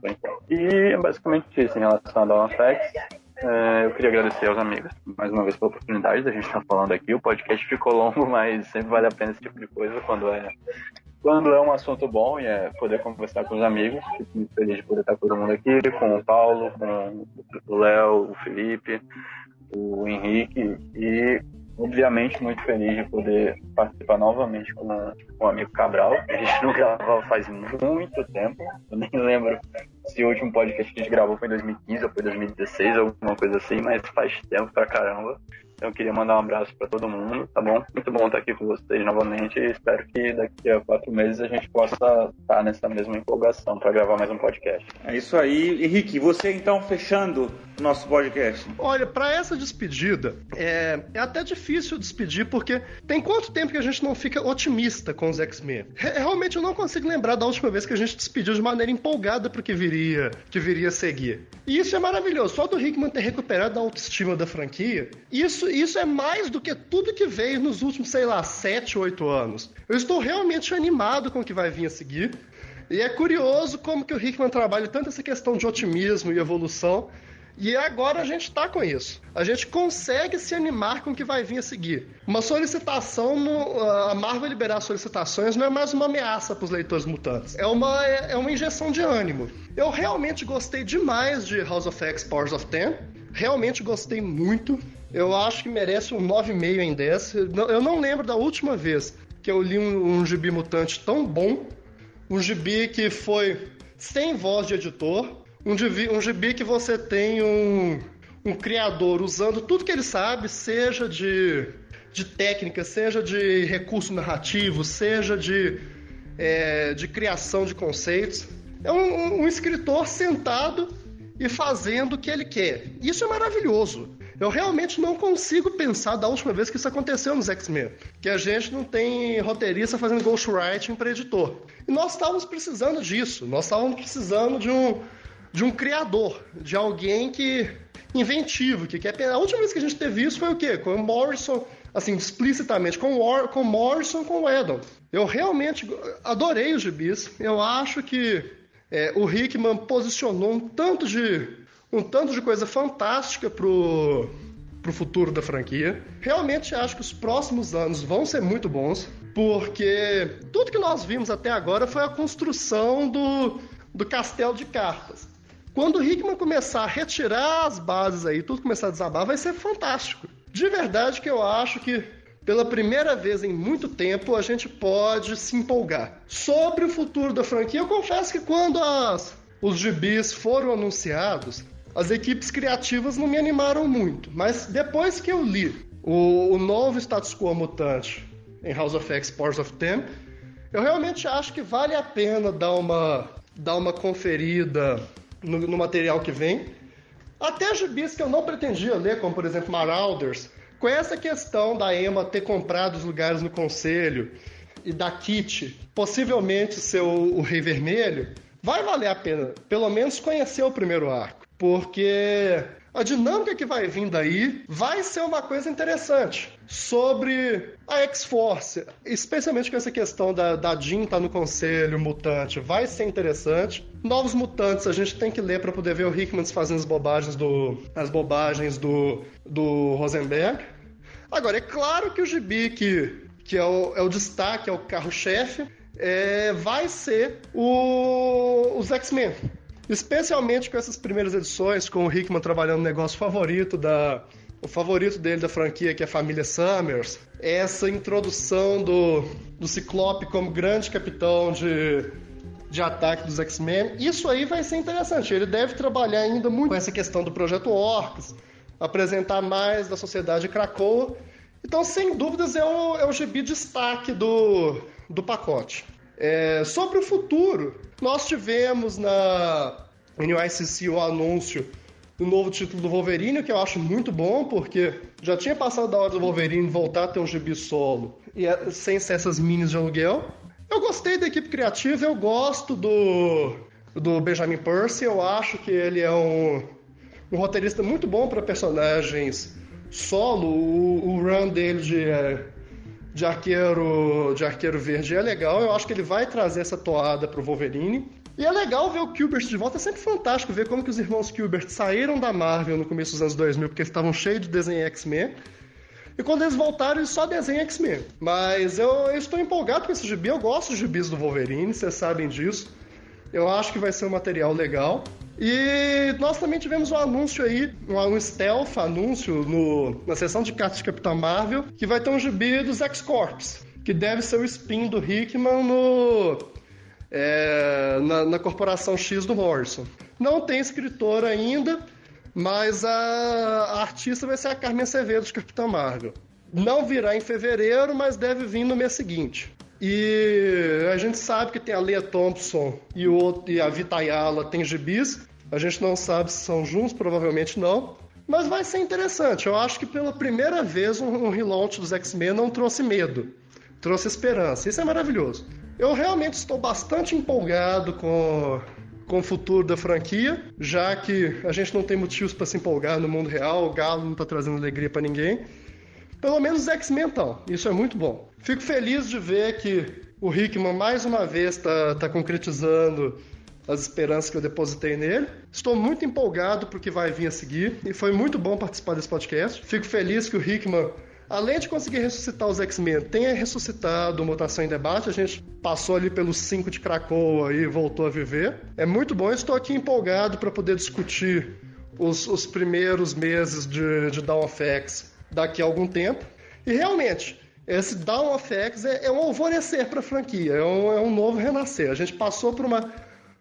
E é basicamente isso em relação a Dawn Effects. É, eu queria agradecer aos amigos mais uma vez pela oportunidade da gente estar falando aqui. O podcast ficou longo, mas sempre vale a pena esse tipo de coisa quando é quando é um assunto bom e é poder conversar com os amigos. Fico muito feliz de poder estar com todo mundo aqui, com o Paulo, com o Léo, o Felipe, o Henrique e obviamente muito feliz de poder participar novamente com, com o amigo Cabral. A gente não gravava faz muito tempo, eu nem lembro se o último podcast que a gente gravou foi em 2015 ou foi 2016, alguma coisa assim, mas faz tempo pra caramba. Então eu queria mandar um abraço para todo mundo, tá bom? Muito bom estar aqui com vocês novamente e espero que daqui a quatro meses a gente possa estar nessa mesma empolgação para gravar mais um podcast. É isso aí. Henrique, você então fechando o nosso podcast. Olha, para essa despedida, é, é até difícil despedir porque tem quanto tempo que a gente não fica otimista com os X-Men? Realmente eu não consigo lembrar da última vez que a gente despediu de maneira empolgada pro que viria, que viria a seguir. E isso é maravilhoso. Só do Hickman ter recuperado a autoestima da franquia, isso isso é mais do que tudo que veio nos últimos, sei lá, 7, 8 anos. Eu estou realmente animado com o que vai vir a seguir. E é curioso como que o Hickman trabalha tanto essa questão de otimismo e evolução. E agora a gente está com isso. A gente consegue se animar com o que vai vir a seguir. Uma solicitação, no, a Marvel liberar solicitações não é mais uma ameaça para os leitores mutantes. É uma, é, é uma injeção de ânimo. Eu realmente gostei demais de House of X Powers of Ten. Realmente gostei muito. Eu acho que merece um 9,5 em 10. Eu não lembro da última vez que eu li um, um gibi mutante tão bom. Um gibi que foi sem voz de editor. Um gibi, um gibi que você tem um, um criador usando tudo que ele sabe, seja de, de técnica, seja de recurso narrativo, seja de, é, de criação de conceitos. É um, um escritor sentado e fazendo o que ele quer. Isso é maravilhoso. Eu realmente não consigo pensar da última vez que isso aconteceu nos X-Men. Que a gente não tem roteirista fazendo ghostwriting para editor. E nós estávamos precisando disso. Nós estávamos precisando de um, de um criador, de alguém que inventivo, que quer. A última vez que a gente teve isso foi o quê? Com o Morrison, assim, explicitamente, com o com Morrison, com o Edon. Eu realmente adorei os gibis. Eu acho que é, o Hickman posicionou um tanto de um tanto de coisa fantástica pro, pro futuro da franquia. Realmente acho que os próximos anos vão ser muito bons, porque tudo que nós vimos até agora foi a construção do, do castelo de cartas. Quando o Hickman começar a retirar as bases aí, tudo começar a desabar, vai ser fantástico. De verdade que eu acho que pela primeira vez em muito tempo, a gente pode se empolgar. Sobre o futuro da franquia, eu confesso que quando as, os gibis foram anunciados, as equipes criativas não me animaram muito. Mas depois que eu li o, o novo status quo mutante em House of X Powers of Ten, eu realmente acho que vale a pena dar uma, dar uma conferida no, no material que vem. Até gibis que eu não pretendia ler, como por exemplo Marauders, com essa questão da Emma ter comprado os lugares no conselho e da Kit possivelmente ser o, o Rei Vermelho, vai valer a pena pelo menos conhecer o primeiro arco porque a dinâmica que vai vir daí vai ser uma coisa interessante sobre a X-Force, especialmente com essa questão da, da Jean estar tá no conselho mutante, vai ser interessante. Novos mutantes a gente tem que ler para poder ver o Hickman fazendo as bobagens do as bobagens do, do Rosenberg. Agora, é claro que o Gibi, que, que é, o, é o destaque, é o carro-chefe, é, vai ser o, os X-Men Especialmente com essas primeiras edições, com o Hickman trabalhando no negócio favorito da. O favorito dele da franquia, que é a família Summers. Essa introdução do, do Ciclope como grande capitão de, de ataque dos X-Men. Isso aí vai ser interessante. Ele deve trabalhar ainda muito com essa questão do projeto Orcs, apresentar mais da sociedade Krakoa. Então, sem dúvidas, é o, é o gibi destaque do, do pacote. É, sobre o futuro, nós tivemos na NYCC o anúncio do novo título do Wolverine, que eu acho muito bom, porque já tinha passado da hora do Wolverine voltar a ter um gibi solo e é, sem ser essas minis de aluguel. Eu gostei da equipe criativa, eu gosto do, do Benjamin Percy, eu acho que ele é um, um roteirista muito bom para personagens solo. O, o run dele de, de, arqueiro, de arqueiro verde é legal, eu acho que ele vai trazer essa toada pro Wolverine. E é legal ver o Gilbert de volta, é sempre fantástico ver como que os irmãos Gilbert saíram da Marvel no começo dos anos 2000, porque eles estavam cheios de desenho X-Men, e quando eles voltaram, eles só desenham X-Men. Mas eu, eu, estou empolgado com esse gibi. Eu gosto dos gibis do Wolverine, vocês sabem disso. Eu acho que vai ser um material legal. E nós também tivemos um anúncio aí, um stealth anúncio no, na sessão de cartas de Capitão Marvel, que vai ter um gibi dos X-Corps, que deve ser o spin do Hickman no, é, na, na Corporação X do Morrison. Não tem escritor ainda, mas a, a artista vai ser a Carmen Acevedo de Capitão Marvel. Não virá em fevereiro, mas deve vir no mês seguinte. E a gente sabe que tem a Leah Thompson e, o, e a Vitayala tem gibis. A gente não sabe se são juntos, provavelmente não. Mas vai ser interessante. Eu acho que pela primeira vez um, um relaunch dos X-Men não trouxe medo. Trouxe esperança. Isso é maravilhoso. Eu realmente estou bastante empolgado com com o futuro da franquia, já que a gente não tem motivos para se empolgar no mundo real, o Galo não está trazendo alegria para ninguém. Pelo menos X-Men estão, isso é muito bom. Fico feliz de ver que o Hickman mais uma vez está tá concretizando as esperanças que eu depositei nele. Estou muito empolgado porque vai vir a seguir e foi muito bom participar desse podcast. Fico feliz que o Hickman além de conseguir ressuscitar os X-Men, tenha ressuscitado Mutação em Debate. A gente passou ali pelos cinco de Krakoa e voltou a viver. É muito bom, estou aqui empolgado para poder discutir os, os, primeiros meses de, de Dawn of X daqui a algum tempo. E realmente, esse Dawn of X é, é um alvorecer para a franquia, é um, é um novo renascer. A gente passou por uma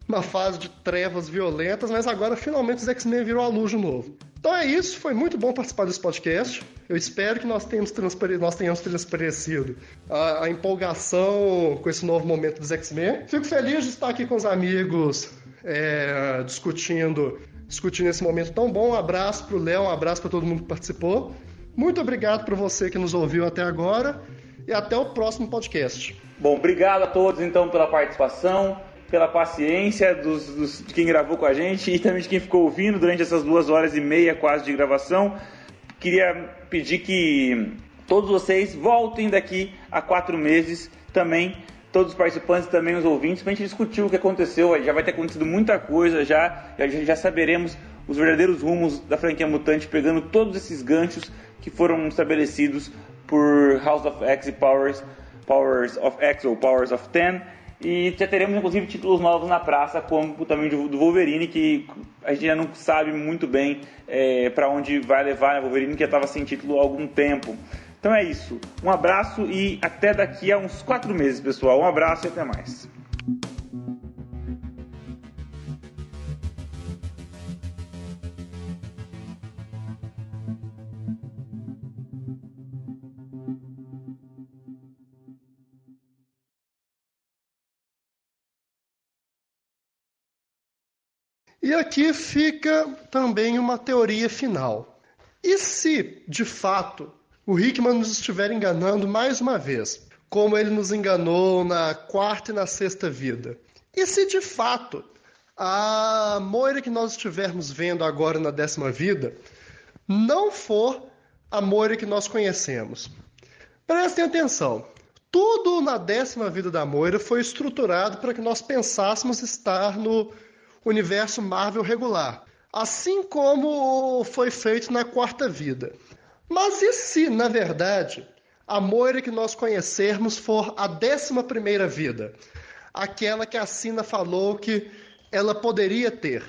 uma fase de trevas violentas, mas agora finalmente os X-Men viram a luz de novo. Então é isso, foi muito bom participar desse podcast. Eu espero que nós tenhamos, transpare... nós tenhamos transparecido a, a, empolgação com esse novo momento dos X-Men. Fico feliz de estar aqui com os amigos é, discutindo, discutindo esse momento tão bom. Um abraço para o Léo, um abraço para todo mundo que participou. Muito obrigado para você que nos ouviu até agora e até o próximo podcast. Bom, obrigado a todos então pela participação pela paciência dos, dos, de quem gravou com a gente e também de quem ficou ouvindo durante essas duas horas e meia quase de gravação. Queria pedir que todos vocês voltem daqui a quatro meses também, todos os participantes também os ouvintes, para a gente discutir o que aconteceu. Já vai ter acontecido muita coisa, já, já, já saberemos os verdadeiros rumos da franquia Mutante, pegando todos esses ganchos que foram estabelecidos por House of X e Powers, Powers of X ou Powers of Ten e já teremos, inclusive, títulos novos na praça, como também do Wolverine, que a gente já não sabe muito bem é, para onde vai levar né, Wolverine, que já estava sem título há algum tempo. Então é isso. Um abraço e até daqui a uns quatro meses, pessoal. Um abraço e até mais. E aqui fica também uma teoria final. E se, de fato, o Hickman nos estiver enganando mais uma vez, como ele nos enganou na quarta e na sexta vida? E se, de fato, a Moira que nós estivermos vendo agora na décima vida não for a Moira que nós conhecemos? Prestem atenção. Tudo na décima vida da Moira foi estruturado para que nós pensássemos estar no universo Marvel regular, assim como foi feito na Quarta Vida. Mas e se, na verdade, a Moira que nós conhecermos for a décima primeira vida? Aquela que a Sina falou que ela poderia ter.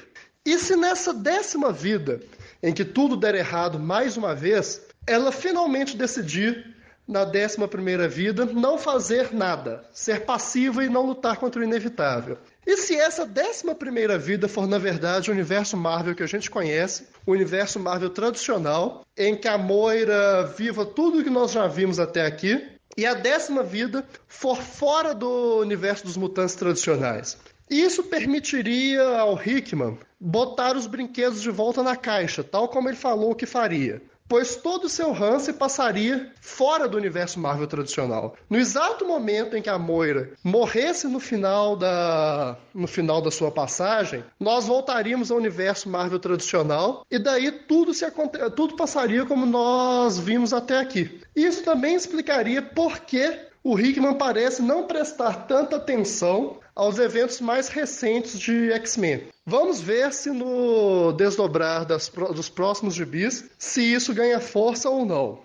E se nessa décima vida, em que tudo der errado mais uma vez, ela finalmente decidir na décima primeira vida, não fazer nada, ser passiva e não lutar contra o inevitável. E se essa décima primeira vida for, na verdade, o universo Marvel que a gente conhece, o universo Marvel tradicional, em que a Moira viva tudo que nós já vimos até aqui, e a décima vida for fora do universo dos mutantes tradicionais. Isso permitiria ao Hickman botar os brinquedos de volta na caixa, tal como ele falou que faria pois todo o seu Hansen passaria fora do universo Marvel tradicional. No exato momento em que a Moira morresse no final da, no final da sua passagem, nós voltaríamos ao universo Marvel tradicional e daí tudo, se, tudo passaria como nós vimos até aqui. Isso também explicaria por que o Hickman parece não prestar tanta atenção aos eventos mais recentes de X-Men. Vamos ver se no desdobrar das, dos próximos gibis se isso ganha força ou não.